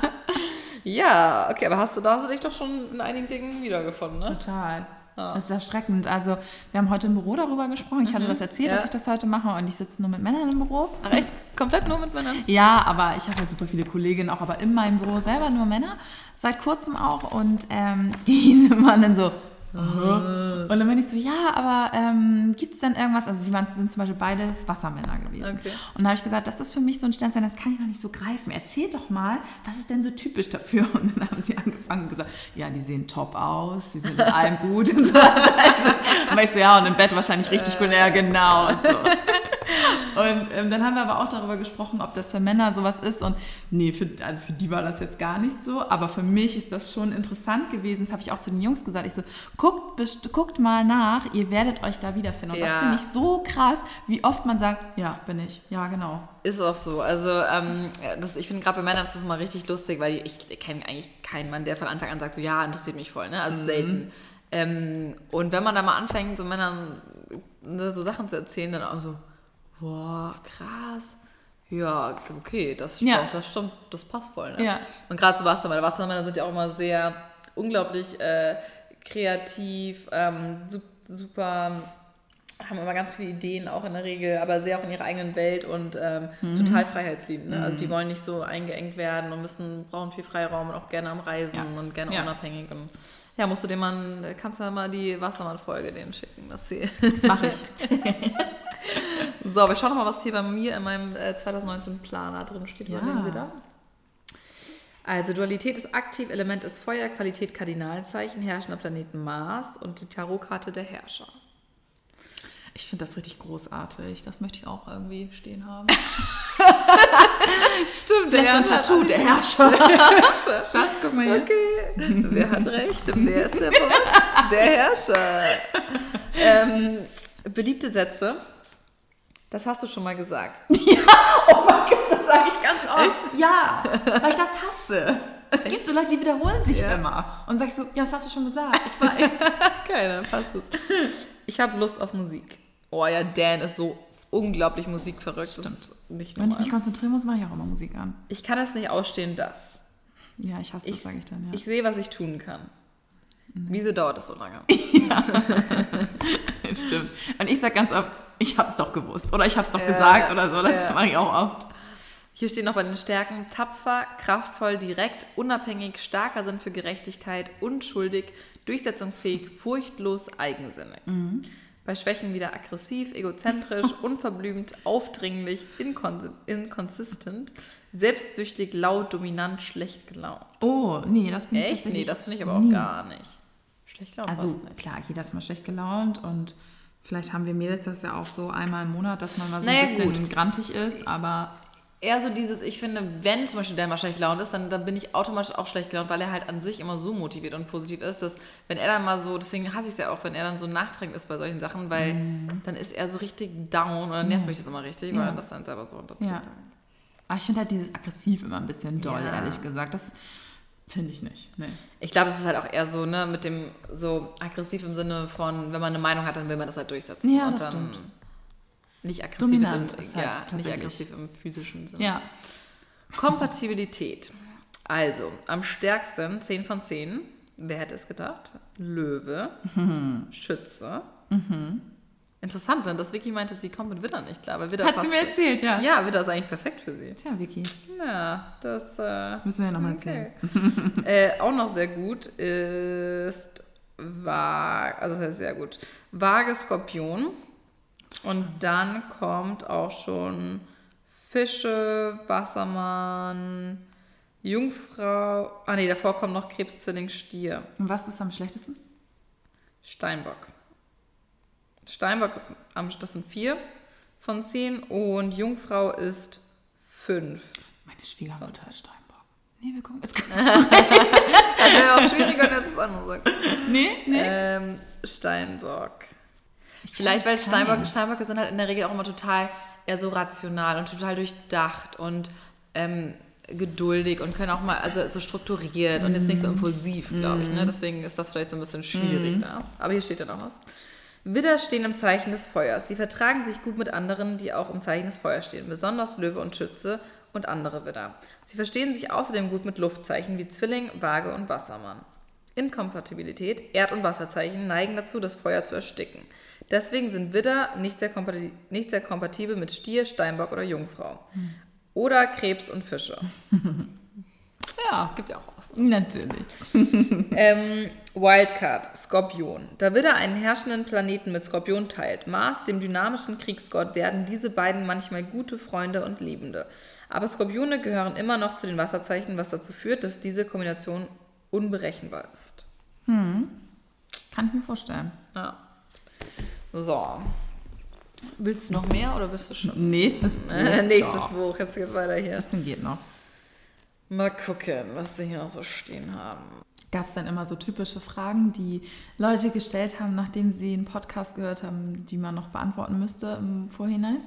ja, okay, aber hast du, da hast du dich doch schon in einigen Dingen wiedergefunden, ne? Total. Das ist erschreckend. Also, wir haben heute im Büro darüber gesprochen. Ich hatte das erzählt, Mhm. ja. dass ich das heute mache und ich sitze nur mit Männern im Büro. Ach, echt? Komplett nur mit Männern? Ja, aber ich habe halt super viele Kolleginnen auch, aber in meinem Büro selber nur Männer, seit kurzem auch. Und ähm, die waren dann so. "Aha." Und dann bin ich so, ja, aber ähm, gibt es denn irgendwas? Also die waren, sind zum Beispiel beides Wassermänner gewesen. Okay. Und da habe ich gesagt, das ist für mich so ein Sternzeichen, das kann ich noch nicht so greifen. Erzähl doch mal, was ist denn so typisch dafür? Und dann haben sie angefangen und gesagt, ja, die sehen top aus, die sind in allem gut und so. Und ich so, ja, und im Bett wahrscheinlich richtig gut. Ja, genau. Und, so. Und ähm, dann haben wir aber auch darüber gesprochen, ob das für Männer sowas ist. Und nee, für, also für die war das jetzt gar nicht so. Aber für mich ist das schon interessant gewesen. Das habe ich auch zu den Jungs gesagt. Ich so, guckt, guckt mal nach, ihr werdet euch da wiederfinden. Und ja. das finde ich so krass, wie oft man sagt, ja, bin ich. Ja, genau. Ist auch so. Also ähm, das, ich finde gerade bei Männern ist das immer richtig lustig, weil ich, ich kenne eigentlich keinen Mann, der von Anfang an sagt, so ja, interessiert mich voll. Ne? Also mhm. selten. Ähm, und wenn man da mal anfängt, so Männern ne, so Sachen zu erzählen, dann auch so, boah, krass. Ja, okay, das stimmt, ja. das stimmt, das passt voll. Ne? Ja. Und gerade so Wassermänner, Wassermänner sind ja auch immer sehr unglaublich äh, kreativ, ähm, super, haben immer ganz viele Ideen auch in der Regel, aber sehr auch in ihrer eigenen Welt und ähm, mhm. total freiheitsliebend. Ne? Mhm. Also die mhm. wollen nicht so eingeengt werden und müssen, brauchen viel Freiraum und auch gerne am Reisen ja. und gerne ja. unabhängig. Und ja, musst du dem Mann, kannst du ja mal die Wassermann-Folge denen schicken, dass sie. Das mache ich. so, wir schauen noch mal, was hier bei mir in meinem äh, 2019 Planer drin steht. Ja. Übernehmen wir da. Also Dualität ist aktiv, Element ist Feuer, Qualität Kardinalzeichen, herrschender Planeten Mars und die Tarotkarte der Herrscher. Ich finde das richtig großartig. Das möchte ich auch irgendwie stehen haben. Stimmt, der Herrscher. Tattoo, der Herrscher. Der Herrscher. Schatz, guck mal hier. Okay, wer hat recht? Wer ist der Boss? Der Herrscher. Ähm, beliebte Sätze. Das hast du schon mal gesagt. Ja, oh mein Gott, das sage ich ganz oft. Echt? Ja, weil ich das hasse. Es gibt so Leute, die wiederholen sich ja. immer. Und sagst so, ja, das hast du schon gesagt. Ich weiß. Keiner, passt es. Ich habe Lust auf Musik. Oh ja, Dan ist so unglaublich musikverrückt. Stimmt. nicht Wenn ich mich konzentrieren muss, mache ich auch immer Musik an. Ich kann es nicht ausstehen, das. Ja, ich hasse ich, das, sage ich dann. Ja. Ich sehe, was ich tun kann. Mhm. Wieso dauert das so lange? ja. Stimmt. Und ich sage ganz oft, ich habe es doch gewusst oder ich habe es doch äh, gesagt oder so. Das äh. mache ich auch oft. Hier stehen noch bei den Stärken tapfer, kraftvoll, direkt, unabhängig, starker Sinn für Gerechtigkeit, unschuldig, durchsetzungsfähig, furchtlos, eigensinnig. Mhm. Bei Schwächen wieder aggressiv, egozentrisch, unverblümt, aufdringlich, inconsistent, selbstsüchtig, laut, dominant, schlecht gelaunt. Oh, nee, das bin ich Echt? Nee, das finde ich aber auch nie. gar nicht. Schlecht gelaunt. Also klar, jeder ist mal schlecht gelaunt und vielleicht haben wir Mädels das ja auch so einmal im Monat, dass man mal so naja, ein bisschen gut. grantig ist, aber eher so dieses, ich finde, wenn zum Beispiel der mal schlecht gelaunt ist, dann, dann bin ich automatisch auch schlecht gelaunt, weil er halt an sich immer so motiviert und positiv ist, dass wenn er dann mal so, deswegen hasse ich es ja auch, wenn er dann so nachdrängend ist bei solchen Sachen, weil mm. dann ist er so richtig down und dann nervt mm. mich das immer richtig, weil ja. das dann selber so unterzieht. Ja. Aber ich finde halt dieses aggressiv immer ein bisschen doll, ja. ehrlich gesagt. Das finde ich nicht. Nee. Ich glaube, das ist halt auch eher so, ne, mit dem so aggressiv im Sinne von, wenn man eine Meinung hat, dann will man das halt durchsetzen. Ja, das stimmt nicht aggressiv Dominant im, ist halt ja, nicht aggressiv im physischen Sinne. Ja. Kompatibilität. Also, am stärksten 10 von 10. Wer hätte es gedacht? Löwe, mhm. Schütze. Mhm. Interessant, denn das Vicky meinte, sie kommt mit Widder nicht klar. Weil Widder Hat sie mir erzählt, ja. Ja, Widder ist eigentlich perfekt für sie. Tja, Vicky. Ja, das... Äh, Müssen wir ja nochmal okay. erzählen. äh, auch noch sehr gut ist... Waage, also das heißt sehr gut. Waage Skorpion. Und dann kommt auch schon Fische, Wassermann, Jungfrau. Ah nee, davor kommt noch Krebs, Zwilling, Stier. Und was ist am schlechtesten? Steinbock. Steinbock ist am, das sind vier von zehn und Jungfrau ist fünf. Meine Schwiegermutter ist Steinbock. Nee, wir gucken jetzt ganz Das wäre auch schwieriger, als das andere sagt. Nee, nee. Ähm, Steinbock. Vielleicht, weil Steinbock, Steinböcke sind halt in der Regel auch immer total eher so rational und total durchdacht und ähm, geduldig und können auch mal, also so strukturiert mm. und jetzt nicht so mhm. impulsiv, glaube ich. Ne? Mhm. Deswegen ist das vielleicht so ein bisschen schwierig. Mm. Ne? Aber hier steht ja noch was. Widder stehen im Zeichen des Feuers. Sie vertragen sich gut mit anderen, die auch im Zeichen des Feuers stehen, besonders Löwe und Schütze und andere Widder. Sie verstehen sich außerdem gut mit Luftzeichen wie Zwilling, Waage und Wassermann. Inkompatibilität, Erd- und Wasserzeichen neigen dazu, das Feuer zu ersticken. Deswegen sind Widder nicht sehr, nicht sehr kompatibel mit Stier, Steinbock oder Jungfrau. Oder Krebs und Fische. Ja. Es gibt ja auch was. Natürlich. ähm, Wildcard, Skorpion. Da Widder einen herrschenden Planeten mit Skorpion teilt, Mars, dem dynamischen Kriegsgott, werden diese beiden manchmal gute Freunde und Liebende. Aber Skorpione gehören immer noch zu den Wasserzeichen, was dazu führt, dass diese Kombination unberechenbar ist. Hm. Kann ich mir vorstellen. Ja. So. Willst du noch mehr oder bist du schon? Nächstes Buch. Nächstes Buch, jetzt geht's weiter hier. Das geht noch. Mal gucken, was wir hier noch so stehen haben. Gab es dann immer so typische Fragen, die Leute gestellt haben, nachdem sie einen Podcast gehört haben, die man noch beantworten müsste im Vorhinein?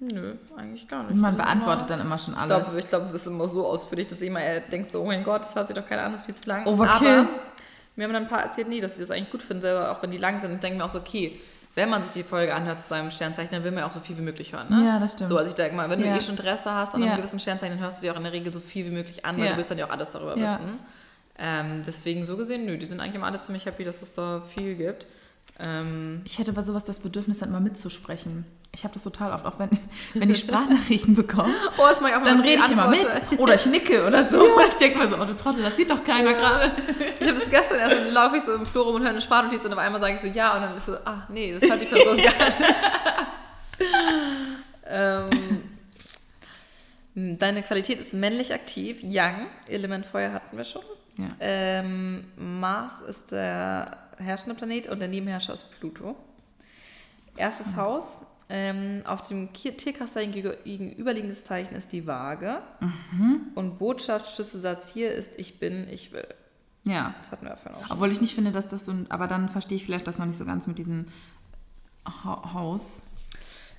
Nö, eigentlich gar nicht. Man beantwortet immer- dann immer schon Ich alles. glaube, ich glaube, es ist immer so ausführlich, dass immer er denkt so, oh mein Gott, das hört sich doch keiner an, das ist viel zu lang. Overkill. Aber mir haben dann ein paar erzählt, nee, dass sie das eigentlich gut finden, selber, auch wenn die lang sind. Und denken mir auch so, okay, wenn man sich die Folge anhört zu seinem Sternzeichen, dann will man ja auch so viel wie möglich hören. Ne? Ja, das stimmt. So, also ich denke mal, wenn Ja. du eh schon Interesse hast an Ja. einem gewissen Sternzeichen, dann hörst du dir auch in der Regel so viel wie möglich an, weil Ja. du willst dann ja auch alles darüber wissen. Ähm, deswegen so gesehen, nö, die sind eigentlich immer alle ziemlich happy, dass es da viel gibt. Ähm, Ich hätte bei sowas das Bedürfnis, dann mal mitzusprechen. Ich habe das total oft, auch wenn, wenn ich Sprachnachrichten bekomme, oh, das ich auch mal, dann rede ich immer mit oder ich nicke oder so. Und ich denke mir so, oh du Trottel, das sieht doch keiner gerade. Ich habe das gestern erst, dann laufe ich so im Flur rum und höre eine Sprachnotiz und auf einmal sage ich so ja und dann ist so, ah nee, das hat die Person gar nicht. ähm, deine Qualität ist männlich aktiv, Young, Element Feuer hatten wir schon. Ja. Ähm, Mars ist der herrschende Planet und der Nebenherrscher ist Pluto. Erstes Haus, ähm, auf dem gegu- gegenüberliegendes Zeichen ist die Waage. Und Botschaft, Schlüsselsatz hier ist ich bin, ich will. Ja. Das hatten wir ja vorhin auch schon. Obwohl ich nicht finde, dass das so, ein- aber dann verstehe ich vielleicht das noch nicht so ganz mit diesem Ha Haus.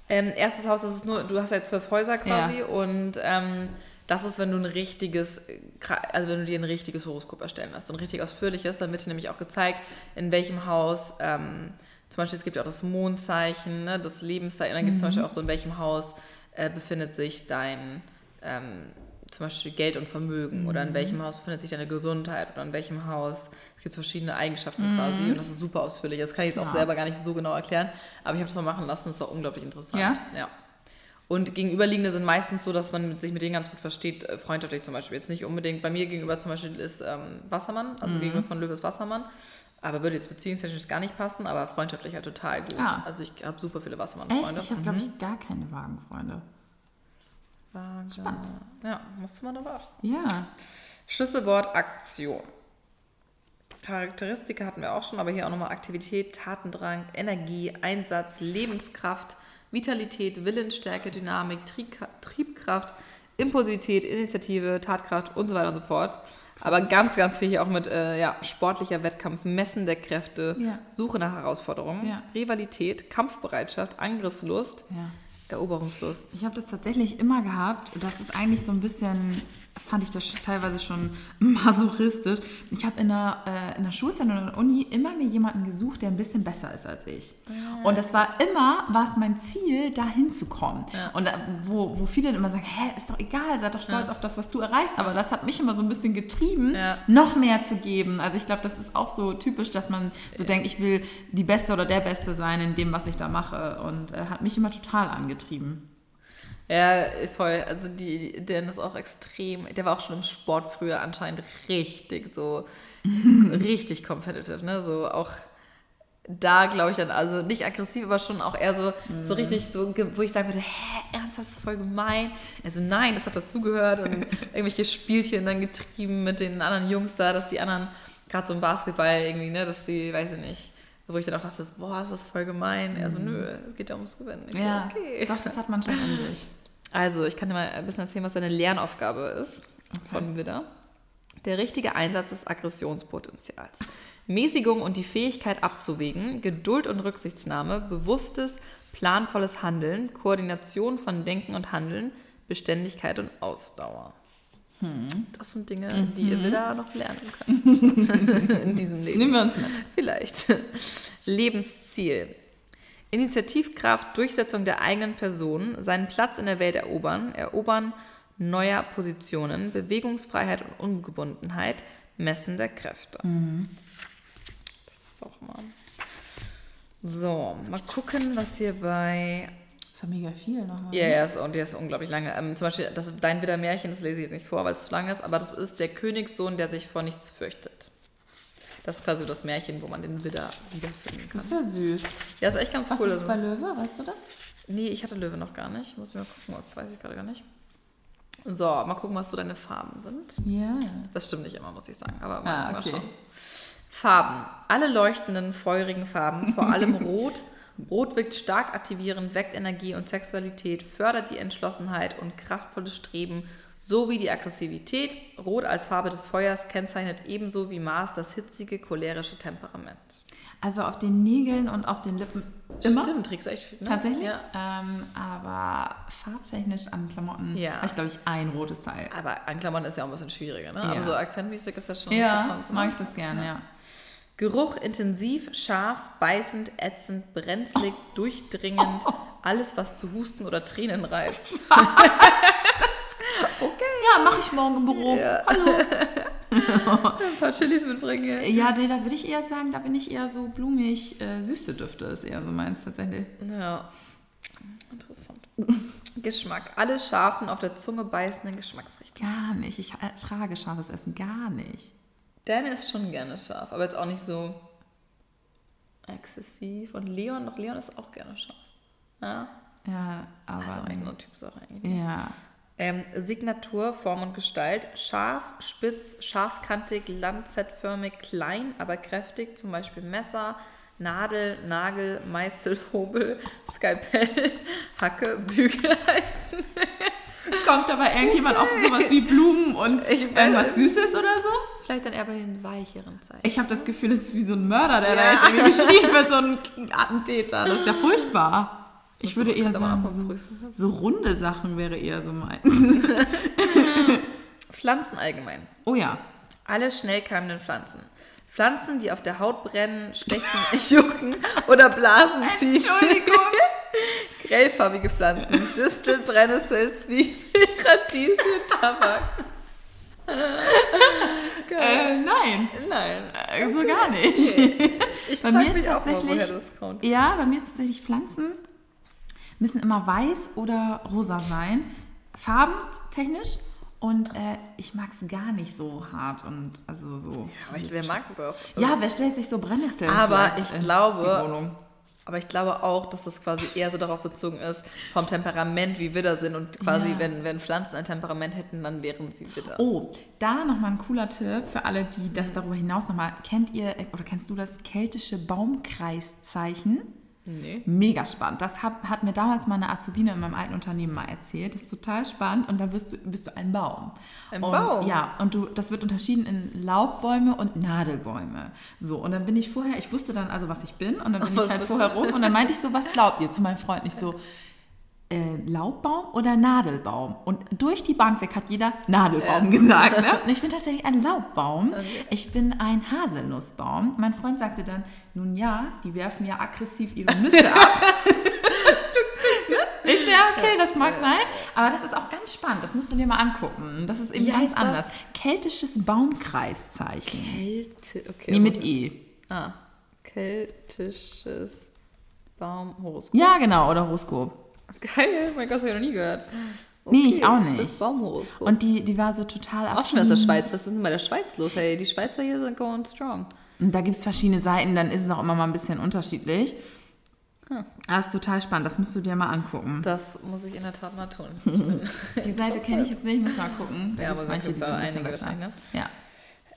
Ähm, erstes Haus, das ist nur, du hast ja zwölf Häuser quasi und ähm, das ist, wenn du ein richtiges, also wenn du dir ein richtiges Horoskop erstellen lässt, so ein richtig ausführliches, dann wird dir nämlich auch gezeigt, in welchem Haus, ähm, zum Beispiel es gibt ja auch das Mondzeichen, ne, das Lebenszeichen, dann gibt es zum Beispiel auch so, in welchem Haus äh, befindet sich dein ähm, zum Beispiel Geld und Vermögen oder in welchem Haus befindet sich deine Gesundheit oder in welchem Haus. Es gibt verschiedene Eigenschaften quasi und das ist super ausführlich. Das kann ich jetzt auch Ja. selber gar nicht so genau erklären, aber ich habe es mal machen lassen, das war unglaublich interessant. Ja? ja. Und gegenüberliegende sind meistens so, dass man sich mit denen ganz gut versteht, äh, freundschaftlich zum Beispiel. Jetzt nicht unbedingt, bei mir gegenüber zum Beispiel ist ähm, Wassermann, also Mhm. gegenüber von Löwe ist Wassermann. Aber würde jetzt beziehungstechnisch gar nicht passen, aber freundschaftlich halt total gut. Ah. Also ich habe super viele Echt? Wassermann-Freunde. Ich habe, glaube ich, gar keine Wagenfreunde. Waage. Spannend. Ja, musst du mal darauf achten. Ja. Schlüsselwort Aktion. Charakteristika hatten wir auch schon, aber hier auch nochmal Aktivität, Tatendrang, Energie, Einsatz, Lebenskraft, Vitalität, Willensstärke, Dynamik, Triebkraft, Impulsivität, Initiative, Tatkraft und so weiter und so fort. Aber ganz, ganz viel hier auch mit äh, ja, sportlicher Wettkampf, Messen der Kräfte, Ja. Suche nach Herausforderungen, Ja. Rivalität, Kampfbereitschaft, Angriffslust. Eroberungslust. Ich habe das tatsächlich immer gehabt. Das ist eigentlich so ein bisschen, fand ich das teilweise schon masochistisch. Ich habe in der, äh, in der Schulzeit und in der Uni immer mir jemanden gesucht, der ein bisschen besser ist als ich. Und das war immer, war es mein Ziel, da hinzukommen. Und da, wo, wo viele dann immer sagen, hä, ist doch egal, sei doch stolz auf das, was du erreichst. Aber das hat mich immer so ein bisschen getrieben, Ja. noch mehr zu geben. Also ich glaube, das ist auch so typisch, dass man so denkt, ich will die Beste oder der Beste sein in dem, was ich da mache. Und äh, hat mich immer total angetrieben. Ja, voll. Also die, der ist auch extrem, der war auch schon im Sport früher anscheinend richtig so, richtig competitive, ne? So auch da glaube ich dann, also nicht aggressiv, aber schon auch eher so, so richtig so, wo ich sagen würde, hä, ernsthaft, das ist voll gemein. Also nein, das hat dazugehört und irgendwelche Spielchen dann getrieben mit den anderen Jungs da, dass die anderen, gerade so im Basketball irgendwie, ne, dass die, weiß ich nicht, wo ich dann auch dachte, boah, das ist voll gemein. Er so, nö, es geht ja ums Gewinnen. Ich Ja, so, okay. doch, das hat man schon in sich. Also, ich kann dir mal ein bisschen erzählen, was deine Lernaufgabe ist von Widder. Der richtige Einsatz des Aggressionspotenzials. Mäßigung und die Fähigkeit abzuwägen, Geduld und Rücksichtsnahme, bewusstes, planvolles Handeln, Koordination von Denken und Handeln, Beständigkeit und Ausdauer. Das sind Dinge, die ihr wieder noch lernen könnt in diesem Leben. Nehmen wir uns mit. Vielleicht. Lebensziel. Initiativkraft, Durchsetzung der eigenen Person, seinen Platz in der Welt erobern, Erobern neuer Positionen, Bewegungsfreiheit und Ungebundenheit, Messen der Kräfte. Das ist auch mal. So, mal gucken, was hier bei. Das ist ja mega viel noch. Ja, ja, und der ist unglaublich lange. Ähm, zum Beispiel, das Dein Widder Märchen, das lese ich jetzt nicht vor, weil es zu lang ist, aber das ist der Königssohn, der sich vor nichts fürchtet. Das ist quasi das Märchen, wo man den Widder wiederfinden kann. Das ist ja süß. Ja, ist echt ganz Was cool. ist Also, bei Löwe? Weißt du das? nee, ich hatte Löwe noch gar nicht. Muss ich mal gucken, das weiß ich gerade gar nicht. So, mal gucken, was so deine Farben sind. Ja. Das stimmt nicht immer, muss ich sagen. Aber mal, Ah, mal okay. schauen. Farben. Alle leuchtenden, feurigen Farben, vor allem Rot, Rot wirkt stark aktivierend, weckt Energie und Sexualität, fördert die Entschlossenheit und kraftvolles Streben sowie die Aggressivität. Rot als Farbe des Feuers kennzeichnet ebenso wie Mars das hitzige, cholerische Temperament. Also auf den Nägeln und auf den Lippen immer. Stimmt, trägst du echt. Ne? Tatsächlich. Ja. Ähm, aber farbtechnisch an Klamotten Ja. habe ich, glaube ich, ein rotes Teil. Aber an Klamotten ist ja auch ein bisschen schwieriger, ne? Ja. Aber so akzentmäßig ist das schon Ja, interessant. mag Ne? ich das gern, ja. Geruch intensiv, scharf, beißend, ätzend, brenzlig, durchdringend. Alles, was zu Husten oder Tränen reizt. Ja, mache ich morgen im Büro. Ja. Hallo. Ein paar Chilis mitbringen. Ja, nee, da würde ich eher sagen, da bin ich eher so blumig, äh, süße Düfte ist eher so meins tatsächlich. Ja. Interessant. Geschmack. Alle scharfen, auf der Zunge beißenden Geschmacksrichtungen. Gar nicht. Ich äh, trage scharfes Essen gar nicht. Dan ist schon gerne scharf, aber jetzt auch nicht so exzessiv. Und Leon, doch Leon ist auch gerne scharf. Ja. Ja, aber. Also eigentlich nur Typsache eigentlich. ja. Ähm, Signatur, Form und Gestalt. Scharf, spitz, scharfkantig, lanzettförmig, klein, aber kräftig. Zum Beispiel Messer, Nadel, Nagel, Meißel, Hobel, Skalpell, Hacke, Bügeleisen. Kommt dabei irgendjemand auf sowas wie Blumen und Ich irgendwas. Süßes oder so? Vielleicht dann eher bei den weicheren Zeichen. Ich habe das Gefühl, das ist wie so ein Mörder, der da Ja. jetzt irgendwie beschrieben wird, so ein Attentäter. Das ist ja furchtbar. Ich würde eher sagen, so, prüfen. so runde Sachen wäre eher so meins. Pflanzen allgemein. Oh ja. Alle schnell keimenden Pflanzen. Pflanzen, die auf der Haut brennen, stechen, jucken oder Blasen ziehen. Entschuldigung. Grellfarbige Pflanzen. Distel, Brennnessel, Zwiebel, Radieschen, Tabak. Äh, nein, Nein. äh, so gar nicht. Ich Bei frage mich auch mal, woher das kommt. Ja, bei mir ist tatsächlich Pflanzen müssen immer weiß oder rosa sein. Farbentechnisch. Und äh, ich mag es gar nicht so hart und also so. Aber ich, wer mag das? ja, wer stellt sich so Brennnesseln Aber ich in glaube-? Aber ich glaube auch, dass das quasi eher so darauf bezogen ist, vom Temperament, wie Widder sind. Und quasi, Ja. wenn, wenn Pflanzen ein Temperament hätten, dann wären sie Widder. Oh, da nochmal ein cooler Tipp für alle, die Mhm. das darüber hinaus nochmal. Kennt ihr oder kennst du das keltische Baumkreiszeichen? Nee. Mega spannend. Das hat, hat mir damals mal eine Azubine in meinem alten Unternehmen mal erzählt. Das ist total spannend und da bist du, bist du ein Baum. Ein und, Baum? Ja, und du, das wird unterschieden in Laubbäume und Nadelbäume. So, und dann bin ich vorher, ich wusste dann also, was ich bin und dann bin Was ich halt vorher rum und dann meinte ich so, was glaubt ihr zu meinem Freund? Nicht so, äh, Laubbaum oder Nadelbaum? Und durch die Bank weg hat jeder Nadelbaum gesagt. Ne? Und ich bin tatsächlich ein Laubbaum. Ich bin ein Haselnussbaum. Mein Freund sagte dann, nun ja, die werfen ja aggressiv ihre Nüsse ab. Ich so, ja, okay, das mag sein. Aber das ist auch ganz spannend. Das musst du dir mal angucken. Das ist eben Wie ganz anders. Keltisches Baumkreiszeichen. Kälte, okay. Nee, mit E. Ah, keltisches Baumhoroskop. Ja, genau, oder Horoskop. Geil, mein Gott, das habe ich noch nie gehört. Nee, ich auch nicht. Das Baumhoroskop. Und die, die war so total auch schon aus der affin. Schweiz. Was ist denn bei der Schweiz los? Hey, die Schweizer hier sind going strong. Und da gibt es verschiedene Seiten, dann ist es auch immer mal ein bisschen unterschiedlich. Hm. Das ist total spannend, das musst du dir mal angucken. Das muss ich in der Tat mal tun. Die Seite kenne ich jetzt nicht, muss mal gucken. Da Ja, aber manche, sind ein einige wahrscheinlich, Ja.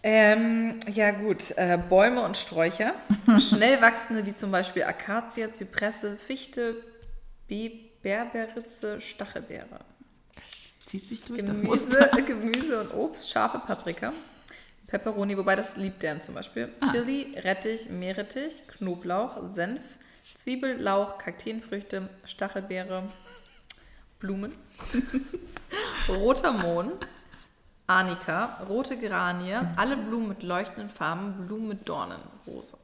Ähm, ja gut, äh, Bäume und Sträucher. Schnell wachsende wie zum Beispiel Akazie, Zypresse, Fichte, Be Berberitze, Stachelbeere. Zieht sich durch das Muster. Gemüse, Gemüse und Obst, scharfe Paprika, Peperoni, wobei das liebt der zum Beispiel. Ah. Chili, Rettich, Meerrettich, Knoblauch, Senf, Zwiebel, Lauch, Kakteenfrüchte, Stachelbeere, Blumen, roter Mohn, Arnika, rote Geranie, alle Blumen mit leuchtenden Farben, Blumen mit Dornen, Rose.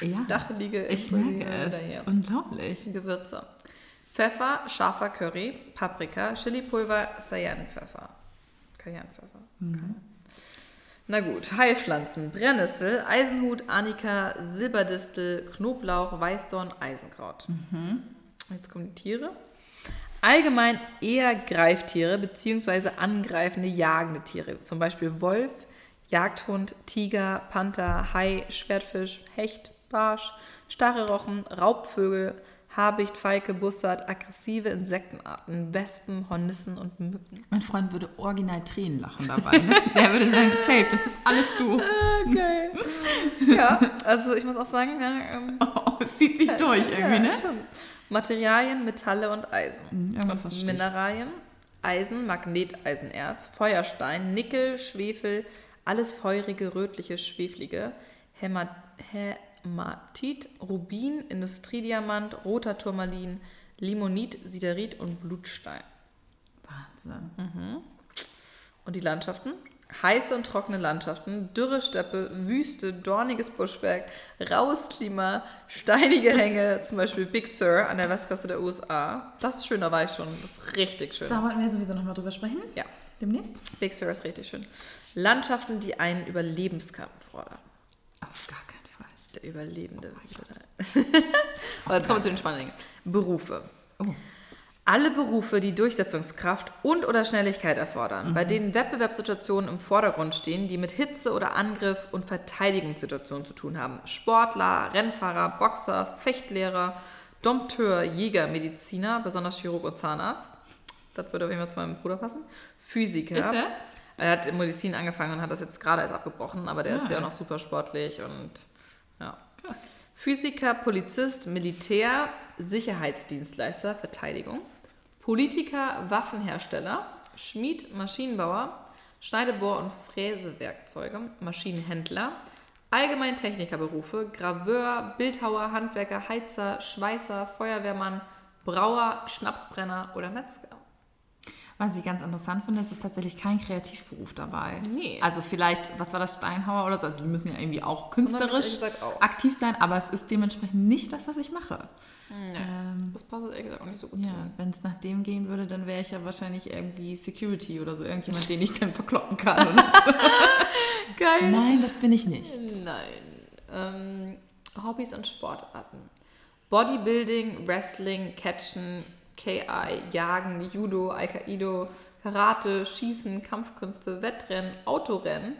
Ja, stachelige Ich Impulsive merke es. Unglaublich. Gewürze. Pfeffer, scharfer Curry, Paprika, Chilipulver, Cayennepfeffer. Cayennepfeffer. Mhm. Na gut, Heilpflanzen. Brennnessel, Eisenhut, Arnika, Silberdistel, Knoblauch, Weißdorn, Eisenkraut. Mhm. Jetzt kommen die Tiere. Allgemein eher Greiftiere bzw. angreifende, jagende Tiere. Zum Beispiel Wolf, Jagdhund, Tiger, Panther, Hai, Schwertfisch, Hecht, Barsch, Stachelrochen, Raubvögel, Habicht, Falke, Bussard, aggressive Insektenarten, Wespen, Hornissen und Mücken. Mein Freund würde original Tränen lachen dabei. Ne? Der würde sagen, safe, das bist alles du. Ah, geil. ja, also ich muss auch sagen, ja, ähm, Oh, es zieht sich durch irgendwie, ja, ne? Schon. Materialien, Metalle und Eisen. Hm, irgendwas Und. Mineralien, Eisen, Magneteisenerz, Feuerstein, Nickel, Schwefel, alles feurige, rötliche, schweflige, Häma Hämatit, Rubin, Industriediamant, roter Turmalin, Limonit, Siderit und Blutstein. Wahnsinn. Hm. Und die Landschaften? Heiße und trockene Landschaften, dürre Steppe, Wüste, dorniges Buschwerk, raues Klima, steinige Hänge, zum Beispiel Big Sur an der Westküste der USA. Das ist schön, da war ich schon. Das ist richtig schön. Da wollten wir sowieso nochmal drüber sprechen. Ja, Demnächst? Big Sur ist richtig schön. Landschaften, die einen Überlebenskampf fordern. Auf gar keinen Fall. Der Überlebende. Aber jetzt kommen wir zu den spannenden Dingen. Berufe. Oh. Alle Berufe, die Durchsetzungskraft und oder Schnelligkeit erfordern, bei denen Wettbewerbssituationen im Vordergrund stehen, die mit Hitze oder Angriff und Verteidigungssituationen zu tun haben. Sportler, Rennfahrer, Boxer, Fechtlehrer, Dompteur, Jäger, Mediziner, besonders Chirurg und Zahnarzt. Das würde auf jeden Fall zu meinem Bruder passen. Physiker. Ist er? Er hat in Medizin angefangen und hat das jetzt gerade erst abgebrochen, aber der ist Ah. ja auch noch super sportlich und ja. Physiker, Polizist, Militär, Sicherheitsdienstleister, Verteidigung. Politiker, Waffenhersteller, Schmied, Maschinenbauer, Schneidebohr- und Fräsewerkzeuge, Maschinenhändler, Allgemeintechnikerberufe, Graveur, Bildhauer, Handwerker, Heizer, Schweißer, Feuerwehrmann, Brauer, Schnapsbrenner oder Metzger. Was ich ganz interessant finde, es ist tatsächlich kein Kreativberuf dabei. Nee. Also vielleicht, was war das, Steinhauer oder so? Also die müssen ja irgendwie auch künstlerisch auch. aktiv sein, aber es ist dementsprechend nicht das, was ich mache. Ähm, Das passt ehrlich gesagt auch nicht so gut ja, wenn es nach dem gehen würde, dann wäre ich ja wahrscheinlich irgendwie Security oder so, irgendjemand, den ich dann verkloppen kann. So. Geil. Nein, das bin ich nicht. Nein. Ähm, Hobbys und Sportarten. Bodybuilding, Wrestling, Catchen, KI, Jagen, Judo, Aikido, Karate, Schießen, Kampfkünste, Wettrennen, Autorennen,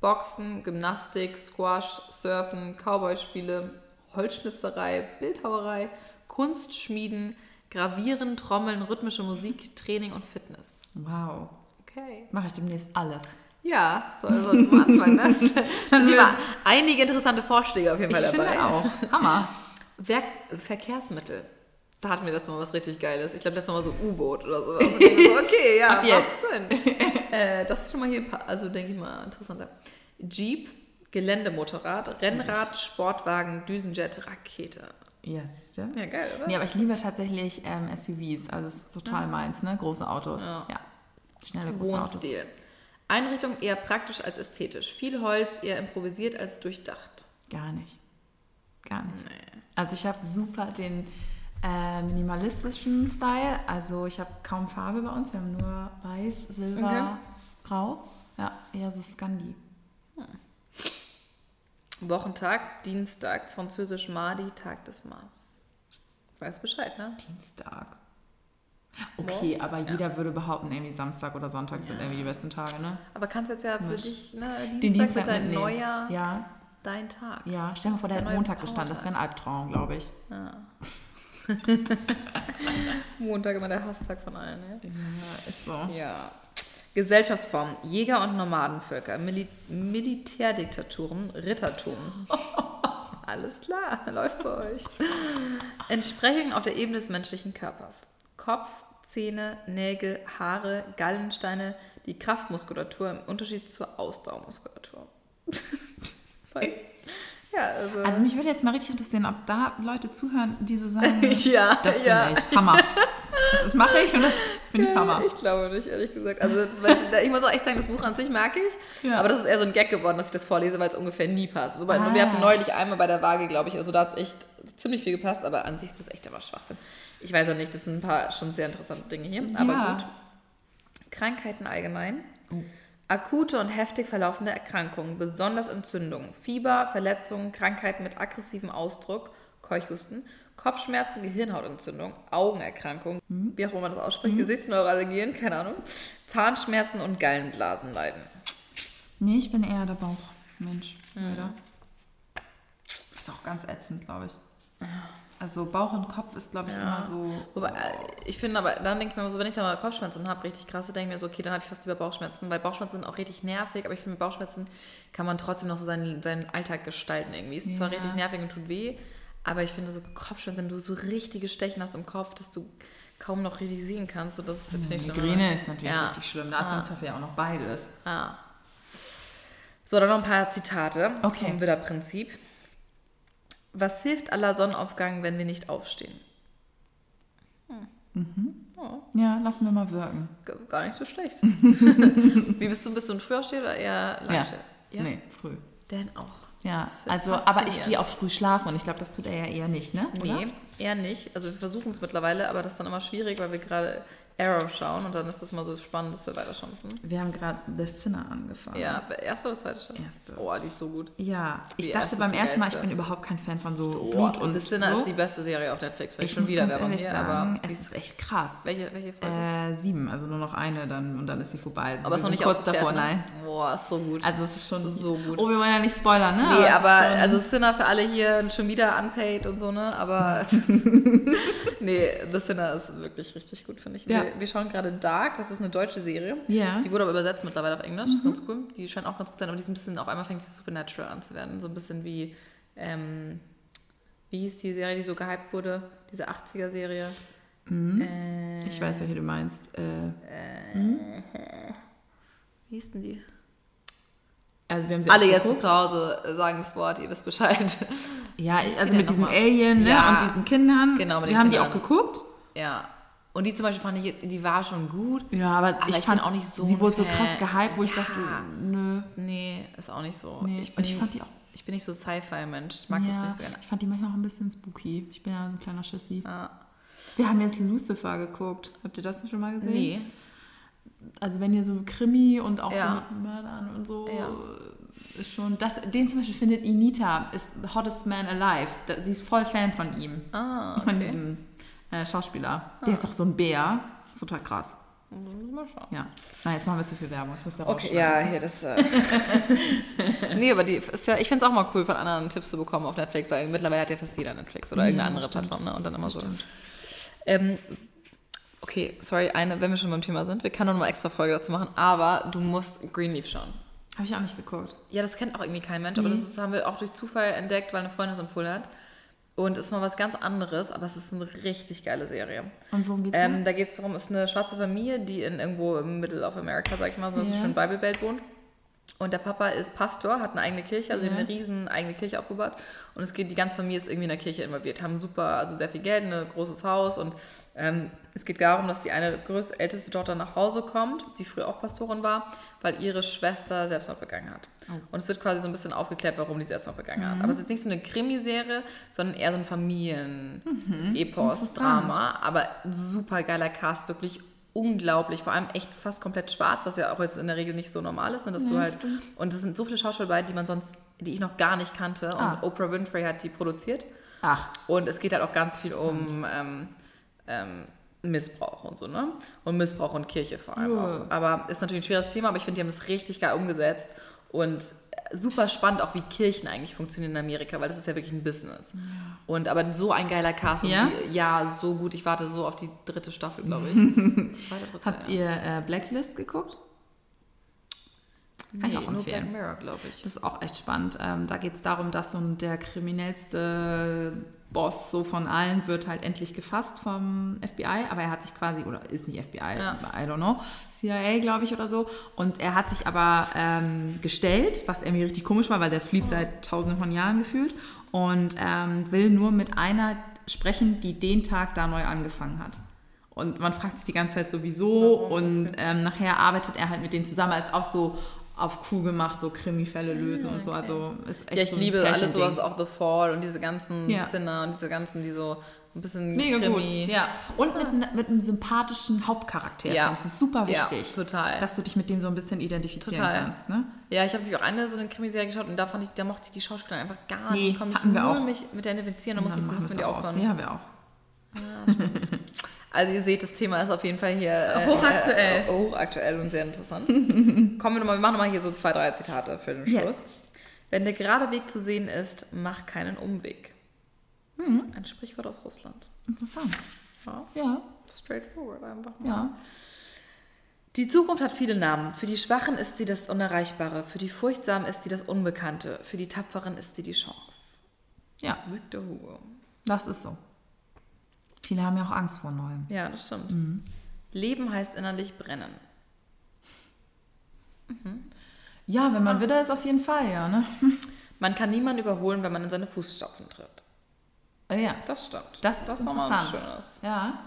Boxen, Gymnastik, Squash, Surfen, Cowboyspiele, Holzschnitzerei, Bildhauerei, Kunstschmieden, Gravieren, Trommeln, rhythmische Musik, Training und Fitness. Wow. Okay. Mache ich demnächst alles. Ja, so es am Anfang. Ne? Sind immer einige interessante Vorschläge auf jeden Fall Ich dabei. finde auch. Hammer. Werk Verkehrsmittel. Da hatten wir letztes Mal was richtig Geiles. Ich glaube, letztes Mal war so U-Boot oder sowas. Und ich so, okay, ja, Ab macht jetzt. Sinn. äh, das ist schon mal hier, also denke ich mal, interessanter. Jeep, Geländemotorrad, Rennrad, Sportwagen, Düsenjet, Rakete. Ja, siehst du? Ja, geil, oder? Nee, aber ich liebe tatsächlich ähm, SUVs. Also es ist total meins, ne? Große Autos. Ja. Ja. Schnelle große Autos. Wohnstil. Einrichtung eher praktisch als ästhetisch. Viel Holz, eher improvisiert als durchdacht. Gar nicht. Gar nicht. Also ich habe super den äh, minimalistischen Style. Also ich habe kaum Farbe bei uns. Wir haben nur weiß, silber, Okay. grau. Ja, eher so Scandi. Wochentag, Dienstag, französisch Mardi, Tag des Mars. Weiß Bescheid, ne? Dienstag. Okay, aber jeder würde behaupten, irgendwie Samstag oder Sonntag sind irgendwie die besten Tage, ne? Aber kannst jetzt ja für Was? dich, ne, Dienstag, Den Dienstag dein mitnehmen. neuer, Ja, dein Tag. ja. Stell dir mal vor, der der hat Montag gestanden. Das wäre ein Albtraum, glaube ich. Montag immer der Hasstag von allen, ne? Ja, ist so. Ja. Gesellschaftsformen, Jäger- und Nomadenvölker, Mili Militärdiktaturen, Rittertum. Alles klar, läuft für euch. Entsprechung auf der Ebene des menschlichen Körpers. Kopf, Zähne, Nägel, Haare, Gallensteine, die Kraftmuskulatur im Unterschied zur Ausdauermuskulatur. Weiß. Ja, also. Also mich würde jetzt mal richtig interessieren, ob da Leute zuhören, die so sagen, ja, das bin ja. ich. Hammer. Das, das mache ich und das finde ich Hammer. Ich glaube nicht, ehrlich gesagt. Also, weil, ich muss auch echt sagen, das Buch an sich mag ich. Ja. Aber das ist eher so ein Gag geworden, dass ich das vorlese, weil es ungefähr nie passt. Wobei, Ah. wir hatten neulich einmal bei der Waage, glaube ich, also da hat es echt ziemlich viel gepasst, aber an sich ist das echt immer Schwachsinn. Ich weiß ja nicht, das sind ein paar schon sehr interessante Dinge hier. Aber Ja. gut. Krankheiten allgemein. Akute und heftig verlaufende Erkrankungen, besonders Entzündungen, Fieber, Verletzungen, Krankheiten mit aggressivem Ausdruck, Keuchhusten, Kopfschmerzen, Gehirnhautentzündung, Augenerkrankungen, wie auch immer man das ausspricht, Gesichtsneuralgien, keine Ahnung, Zahnschmerzen und Gallenblasen leiden. Nee, ich bin eher der Bauchmensch, leider. Ist auch ganz ätzend, glaube ich. Also Bauch und Kopf ist, glaube ich, Ja. immer so. Wobei, äh, ich finde aber, dann denke ich mir so, wenn ich dann mal Kopfschmerzen habe, richtig krasse, denke ich mir so, okay, dann habe ich fast lieber Bauchschmerzen, weil Bauchschmerzen sind auch richtig nervig, aber ich finde, mit Bauchschmerzen kann man trotzdem noch so seinen, seinen Alltag gestalten irgendwie. Es ist zwar Ja. richtig nervig und tut weh, aber ich finde so Kopfschmerzen, wenn du so richtige Stechen hast im Kopf, dass du kaum noch richtig sehen kannst, so das ist, finde ich. Migräne ist natürlich Ja. richtig schlimm. Da ist Ah. im Zweifel ja auch noch beides. Ah. So, dann noch ein paar Zitate Okay. zum Widderprinzip. Was hilft aller Sonnenaufgang, wenn wir nicht aufstehen? Ja, lassen wir mal wirken. Gar nicht so schlecht. Wie bist du? Bist du ein Frühaufsteher oder eher Ja. Langsteher? Nee, früh. Dan auch. Ja, also, aber ich gehe auch früh schlafen und ich glaube, das tut er ja eher nicht, ne? Oder? Nee, eher nicht. Also wir versuchen es mittlerweile, aber das ist dann immer schwierig, weil wir gerade Arrow schauen und dann ist das mal so spannend, dass wir weiterschauen müssen. Wir haben gerade The Sinner angefangen. Ja, erste oder zweite Staffel? Erste. Oh, die ist so gut. Ja, ich Die dachte beim ersten Mal, ich bin überhaupt kein Fan von so Blut Blut und The Sinner so. ist die beste Serie auf Netflix. Vielleicht ich schon muss wieder ganz Werbung ehrlich hier, sagen, aber es ist echt krass. welche, welche Folge? Äh, sieben, also nur noch eine dann und dann ist sie vorbei. Also aber wir ist noch nicht kurz davor, ne? nein. Boah, ist so gut. Also es ist schon So gut. Oh, wir wollen ja nicht spoilern, ne? Nee, es aber schon- also Sinner für alle hier schon wieder unpaid und so, ne? Aber nee, The Sinner ist wirklich richtig gut, finde ich. Ja. Wir, wir schauen gerade Dark, das ist eine deutsche Serie. Ja. Die wurde aber übersetzt mittlerweile auf Englisch, ist ganz cool. Die scheint auch ganz gut zu sein, aber die ist ein bisschen, auf einmal fängt sie Supernatural an zu werden. So ein bisschen wie, ähm, wie hieß die Serie, die so gehypt wurde? Diese 80er-Serie. Äh, ich weiß, welche du meinst. Äh, wie hieß denn die? also wir haben sie Alle jetzt zu Hause äh, sagen das Wort, ihr wisst Bescheid. Ja, die also mit nochmal? Alien ne? Ja. und diesen Kindern. Genau, mit wir den haben die auch geguckt. ja. Und die zum Beispiel fand ich, die war schon gut. Ja, aber, Aber ich, ich fand auch nicht so Sie wurde so krass gehypt, wo ich Ja. dachte, nö. Nee, ist auch nicht so. Nee, ich, bin, und ich fand die auch- ich bin nicht so Sci-Fi-Mensch. Ich mag ja, das nicht so gerne. Ich fand die manchmal auch ein bisschen spooky. Ich bin ja ein kleiner Schissi. Ah, Wir haben jetzt Lucifer geguckt. Habt ihr das schon mal gesehen? nee. Also wenn ihr so Krimi und auch Ja. so mit Mördern und so Ja. ist schon. Das, den zum Beispiel findet Inita, ist the hottest man alive. Sie ist voll Fan von ihm. Ah, Von okay. diesem äh, Schauspieler. Der ist doch so ein Bär. Ist total krass. Mal schauen. Ja. Na, jetzt machen wir zu viel Werbung. Das müsst ihr Okay, ja, hier das. Äh nee, aber die ist ja, ich finde es auch mal cool, von anderen Tipps zu bekommen auf Netflix, weil mittlerweile hat ja fast jeder Netflix oder Ja, irgendeine andere das stimmt. Plattform, ne? Und dann immer so. stimmt. Ähm, okay, sorry, eine, wenn wir schon beim Thema sind, wir können noch mal extra Folge dazu machen, aber du musst Greenleaf schauen. Habe ich auch nicht geguckt. Ja, das kennt auch irgendwie kein Mensch, aber Nee. das ist, haben wir auch durch Zufall entdeckt, weil eine Freundin es empfohlen hat. Und ist mal was ganz anderes, aber es ist eine richtig geile Serie. Und worum geht's Ähm, da geht es darum, es ist eine schwarze Familie, die in irgendwo im Middle of America, sag ich mal, so yeah. schön Bible Belt wohnt. Und der Papa ist Pastor, hat eine eigene Kirche, also Ja. haben eine riesen eigene Kirche aufgebaut. Und es geht, die ganze Familie ist irgendwie in der Kirche involviert, haben super, also sehr viel Geld, ein großes Haus. Und ähm, es geht darum, dass die eine größte, älteste Tochter nach Hause kommt, die früher auch Pastorin war, weil ihre Schwester Selbstmord begangen hat. Oh. Und es wird quasi so ein bisschen aufgeklärt, warum die Selbstmord begangen Mhm. hat. Aber es ist nicht so eine Krimiserie, sondern eher so ein Familien-Epos, Interessant. Drama. Aber super geiler Cast, wirklich unglaublich. Vor allem echt fast komplett schwarz, was ja auch jetzt in der Regel nicht so normal ist, ne, dass du Ja, halt. stimmt. Und es sind so viele Schauspieler dabei, die man sonst, die ich noch gar nicht kannte. Und Ah. Oprah Winfrey hat die produziert. Ach, Und es geht halt auch ganz viel um ähm, ähm, Missbrauch und so, ne? Und Missbrauch und Kirche vor allem Ja. auch. Aber ist natürlich ein schweres Thema, aber ich finde, die haben es richtig geil umgesetzt. Und super spannend auch, wie Kirchen eigentlich funktionieren in Amerika, weil das ist ja wirklich ein Business. Und aber so ein geiler Cast. Und Ja? Die, ja, so gut. Ich warte so auf die dritte Staffel, glaube ich. Zweite, dritte, habt ihr äh, Blacklist geguckt? Kann ich Nee, auch nur empfehlen. Black Mirror, glaube ich. Das ist auch echt spannend. Ähm, da geht es darum, dass so der kriminellste Boss so von allen wird halt endlich gefasst vom FBI, aber er hat sich quasi, oder ist nicht FBI, Ja. I don't know, CIA glaube ich oder so. Und er hat sich aber ähm, gestellt, was irgendwie richtig komisch war, weil der flieht seit tausenden von Jahren gefühlt und ähm, will nur mit einer sprechen, die den Tag da neu angefangen hat. Und man fragt sich die ganze Zeit sowieso Warum? und ähm, nachher arbeitet er halt mit denen zusammen. Er ist auch so auf cool gemacht, so Krimifälle lösen und so. Also ist echt Ja, ich so liebe alles sowas, auch The Fall und diese ganzen Ja. Sinner und diese ganzen, die so ein bisschen Mega Krimi. gut. Ja. Und mit, ne- mit einem sympathischen Hauptcharakter. Ja. Das ist super Ja, wichtig. total. Dass du dich mit dem so ein bisschen identifizieren Total. kannst. Ne? Ja, ich habe auch eine so eine Krimiserie geschaut und da fand ich, da mochte ich die Schauspieler einfach gar Nee, nicht. Ich konnte mich null auch. mich mit der identifizieren, da muss ich auch aus. aufhören. Ja, wir auch. Also ihr seht, das Thema ist auf jeden Fall hier äh, Hochaktuell. Äh, hochaktuell und sehr interessant. Kommen wir nochmal, wir machen nochmal hier so zwei, drei Zitate für den Yes. Schluss. Wenn der gerade Weg zu sehen ist, mach keinen Umweg. Mhm. Ein Sprichwort aus Russland. Interessant. Ja. Ja. Straightforward einfach mal. Ja. Die Zukunft hat viele Namen. Für die Schwachen ist sie das Unerreichbare. Für die Furchtsamen ist sie das Unbekannte. Für die Tapferen ist sie die Chance. Ja, Victor Hugo. das ist so. Viele haben ja auch Angst vor Neuem. Ja, das stimmt. Mhm. Leben heißt innerlich brennen. Ja, wenn Ah. man Widder ist, auf jeden Fall, ja, ne? Man kann niemanden überholen, wenn man in seine Fußstapfen tritt. Äh, Ja, Das stimmt. das ist das ein interessant. schönes. Ja.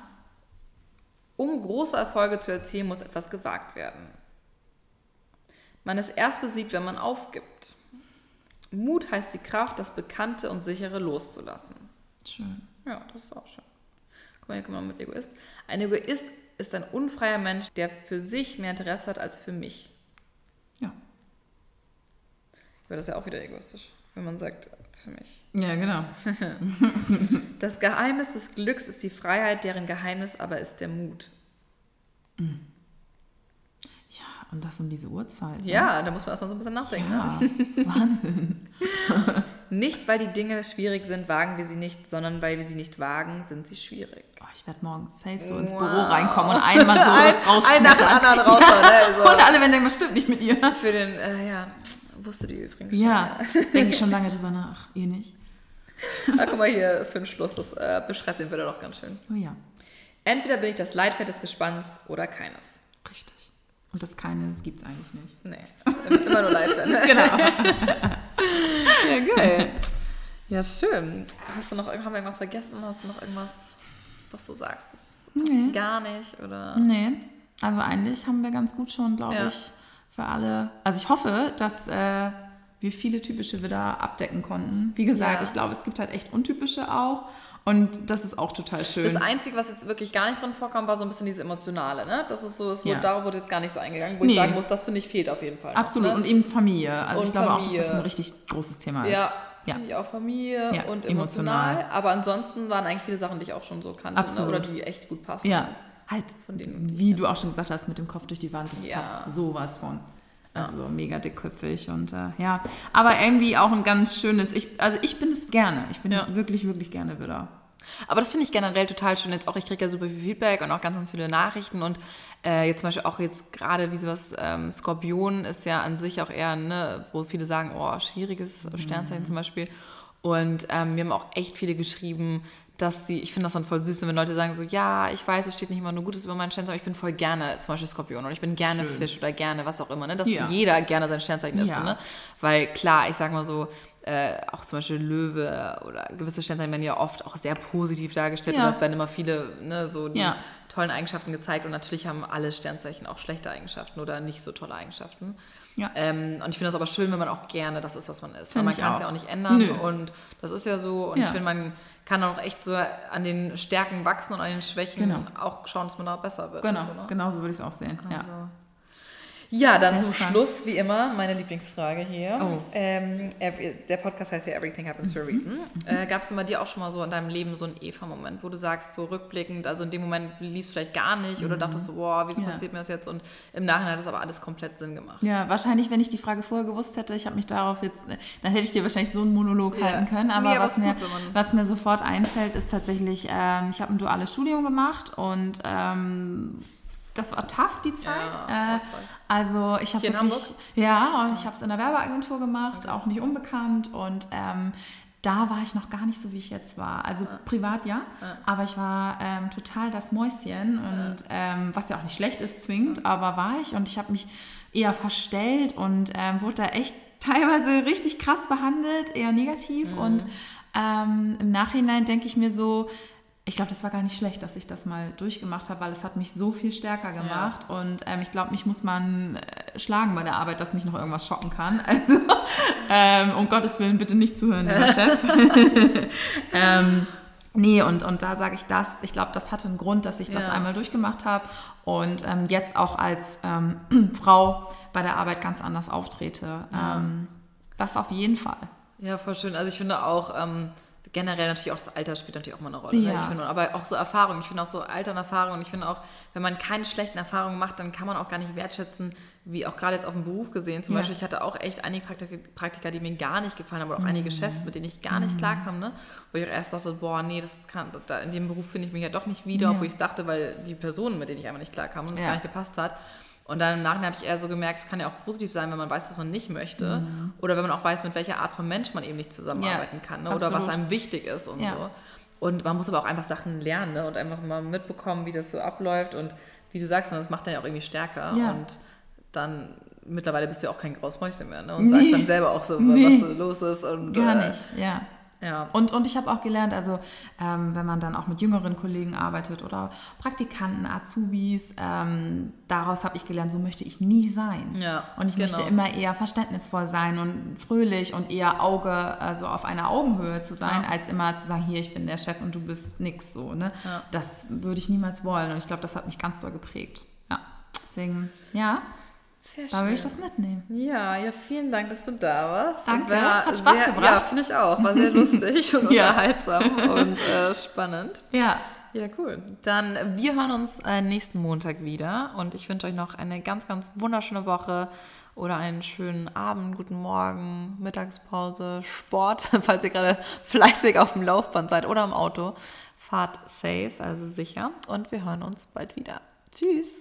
Um große Erfolge zu erzielen, muss etwas gewagt werden. Man ist erst besiegt, wenn man aufgibt. Mut heißt die Kraft, das Bekannte und Sichere loszulassen. Schön. Ja, das ist auch schön. Mal, hier kommt man mit Egoist. Ein Egoist ist ein unfreier Mensch, der für sich mehr Interesse hat als für mich. Ja. Aber das ist ja auch wieder egoistisch, wenn man sagt, für mich. Ja, genau. Das Geheimnis des Glücks ist die Freiheit, deren Geheimnis aber ist der Mut. Ja, und das um diese Uhrzeit. ne? Ja, da muss man erstmal so ein bisschen nachdenken. Ne? Ja, Wahnsinn. Nicht, weil die Dinge schwierig sind, wagen wir sie nicht, sondern weil wir sie nicht wagen, sind sie schwierig. Oh, ich werde morgen safe so ins Wow. Reinkommen reinkommen und einmal so Ein nach dem rausschmettern. anderen raus. Ne? So. Und alle werden denken, was stimmt nicht mit ihr. Für den, äh, ja, wusste die übrigens schon. Ja, denke ich schon lange drüber nach. Ihr nicht? Ah, guck mal hier für den Schluss, das äh, beschreibt den Widder doch ganz schön. Oh ja, Entweder bin ich das Leitfeld des Gespanns oder keines. Und das keine, das gibt es eigentlich nicht. Nee, immer, nur Leitfeld. Genau. ja, geil. Ja, schön. Hast du noch haben wir irgendwas vergessen? Hast du noch irgendwas, was du sagst? Das Nee. gar nicht oder? Nee, also eigentlich haben wir ganz gut schon, glaube Ja. ich, für alle. Also ich hoffe, dass äh, wir viele typische wieder abdecken konnten. Wie gesagt, Ja. ich glaube, es gibt halt echt untypische auch. Und das ist auch total schön. Das Einzige, was jetzt wirklich gar nicht drin vorkam, war so ein bisschen dieses Emotionale, ne? Das ist so, es wurde, Ja. darauf wurde jetzt gar nicht so eingegangen, wo Nee. ich sagen muss, das finde ich fehlt auf jeden Fall. noch, Absolut. Ne? Und eben Familie. Also Und ich glaube auch, dass Familie. das ein richtig großes Thema ist. Ja, Ja. finde ich auch Familie Ja, und emotional. emotional. Aber ansonsten waren eigentlich viele Sachen, die ich auch schon so kannte Absolut. Ne? oder die echt gut passen. Ja, halt, Von denen, wie du auch schon gesagt hast, mit dem Kopf durch die Wand, das Ja. passt sowas von. Also mega dickköpfig und äh, ja. Aber irgendwie auch ein ganz schönes, ich, also ich bin es gerne. Ich bin Ja. wirklich, wirklich gerne wieder. Aber das finde ich generell total schön. Jetzt auch, ich kriege ja super viel Feedback und auch ganz, ganz viele Nachrichten. Und äh, jetzt zum Beispiel auch jetzt gerade wie sowas, ähm, Skorpion ist ja an sich auch eher, ne, wo viele sagen, oh, schwieriges Sternzeichen zum Beispiel. Und ähm, mir haben auch echt viele geschrieben, dass die, ich finde das dann voll süß, wenn Leute sagen so, ja, ich weiß, es steht nicht immer nur Gutes über meinen Sternzeichen, aber ich bin voll gerne zum Beispiel Skorpion oder ich bin gerne Schön. Fisch oder gerne was auch immer, ne? Dass Ja. jeder gerne sein Sternzeichen ist, Ja. ne? Weil klar, ich sag mal so, äh, auch zum Beispiel Löwe oder gewisse Sternzeichen werden ja oft auch sehr positiv dargestellt Ja. und es werden immer viele, ne, so die Ja. tollen Eigenschaften gezeigt und natürlich haben alle Sternzeichen auch schlechte Eigenschaften oder nicht so tolle Eigenschaften. Ja. Ähm, und ich finde das aber schön, wenn man auch gerne das ist, was man ist. Find Weil man kann es ja auch nicht ändern Nö. und das ist ja so. Und ich finde, man kann auch echt so an den Stärken wachsen und an den Schwächen Genau. auch schauen, dass man da besser wird. Genau, So, ne? genau so würde ich es auch sehen. Also. Ja, dann zum. Schluss, wie immer, meine Lieblingsfrage hier. Oh. Mhm. Ähm, der Podcast heißt ja Everything Happens for a Reason. Äh, Gab es bei dir auch schon mal so in deinem Leben so einen Eva-Moment, wo du sagst, so rückblickend, also in dem Moment lief es vielleicht gar nicht oder dachtest du, boah, wieso Mhm. Ja. passiert mir das jetzt? Und im Nachhinein hat es aber alles komplett Sinn gemacht. Ja, wahrscheinlich, wenn ich die Frage vorher gewusst hätte, ich habe mich darauf jetzt, dann hätte ich dir wahrscheinlich so einen Monolog Ja. halten können. Aber Nee, was, mir, gut, was mir sofort einfällt, ist tatsächlich, ähm, ich habe ein duales Studium gemacht und ähm, das war tough, die Zeit. Ja, äh, also ich habe wirklich, Hamburg? ja, und ich habe es in der Werbeagentur gemacht, auch nicht unbekannt. Und ähm, da war ich noch gar nicht so, wie ich jetzt war. Also privat ja, aber ich war ähm, total das Mäuschen und ähm, was ja auch nicht schlecht ist zwingend, aber war ich. Und ich habe mich eher verstellt und ähm, wurde da echt teilweise richtig krass behandelt, eher negativ. Und ähm, im Nachhinein denke ich mir so, ich glaube, das war gar nicht schlecht, dass ich das mal durchgemacht habe, weil es hat mich so viel stärker gemacht. Und ähm, ich glaube, mich muss man äh, schlagen bei der Arbeit, dass mich noch irgendwas schocken kann. Also, ähm, um Gottes Willen, bitte nicht zuhören, lieber Chef. ähm, nee, und, und da sage ich das. Ich glaube, das hatte einen Grund, dass ich das Ja. einmal durchgemacht habe und ähm, jetzt auch als ähm, Frau bei der Arbeit ganz anders auftrete. Ähm, das auf jeden Fall. Ja, voll schön. Also ich finde auch, ähm, generell natürlich auch das Alter spielt natürlich auch mal eine Rolle. Ne? Ja. Ich finde, aber auch so Erfahrung. Ich finde auch so Alter und Erfahrung. Und ich finde auch, wenn man keine schlechten Erfahrungen macht, dann kann man auch gar nicht wertschätzen, wie auch gerade jetzt auf dem Beruf gesehen. Zum Ja. Beispiel, ich hatte auch echt einige Praktika, Praktika, die mir gar nicht gefallen haben, oder auch Mhm. einige Chefs, mit denen ich gar nicht klarkam. Ne? Wo ich auch erst dachte, boah, nee, das kann, da, in dem Beruf finde ich mich ja doch nicht wieder, Ja. obwohl ich es dachte, weil die Personen, mit denen ich einfach nicht klarkam und es gar nicht gepasst hat. Und dann im Nachhinein habe ich eher so gemerkt, es kann ja auch positiv sein, wenn man weiß, was man nicht möchte. Mhm. Oder wenn man auch weiß, mit welcher Art von Mensch man eben nicht zusammenarbeiten kann. Ne? Oder was einem wichtig ist und Ja. so. Und man muss aber auch einfach Sachen lernen ne? und einfach mal mitbekommen, wie das so abläuft. Und wie du sagst, ne, das macht dann ja auch irgendwie stärker. Ja. Und dann mittlerweile bist du ja auch kein Grausmäuschen mehr. Ne? Und Nee. sagst dann selber auch so, Nee. was so los ist. Und, Gar äh, nicht, ja. Ja. Und, und ich habe auch gelernt, also ähm, wenn man dann auch mit jüngeren Kollegen arbeitet oder Praktikanten, Azubis, ähm, daraus habe ich gelernt, so möchte ich nie sein. Ja, und ich möchte genau. immer eher verständnisvoll sein und fröhlich und eher Auge, also auf einer Augenhöhe zu sein, Ja. als immer zu sagen, hier, ich bin der Chef und du bist nix so. Ne? Ja. Das würde ich niemals wollen und ich glaube, das hat mich ganz doll geprägt. Ja, deswegen, ja, Sehr da will ich das mitnehmen. Ja, ja, vielen Dank, dass du da warst. Danke, War hat Spaß sehr, gebracht. Ja, finde ich auch. War sehr lustig und unterhaltsam und äh, spannend. Ja, Ja, cool. Dann wir hören uns äh, nächsten Montag wieder und ich wünsche euch noch eine ganz, ganz wunderschöne Woche oder einen schönen Abend, guten Morgen, Mittagspause, Sport, falls ihr gerade fleißig auf dem Laufband seid oder im Auto. Fahrt safe, also sicher und wir hören uns bald wieder. Tschüss.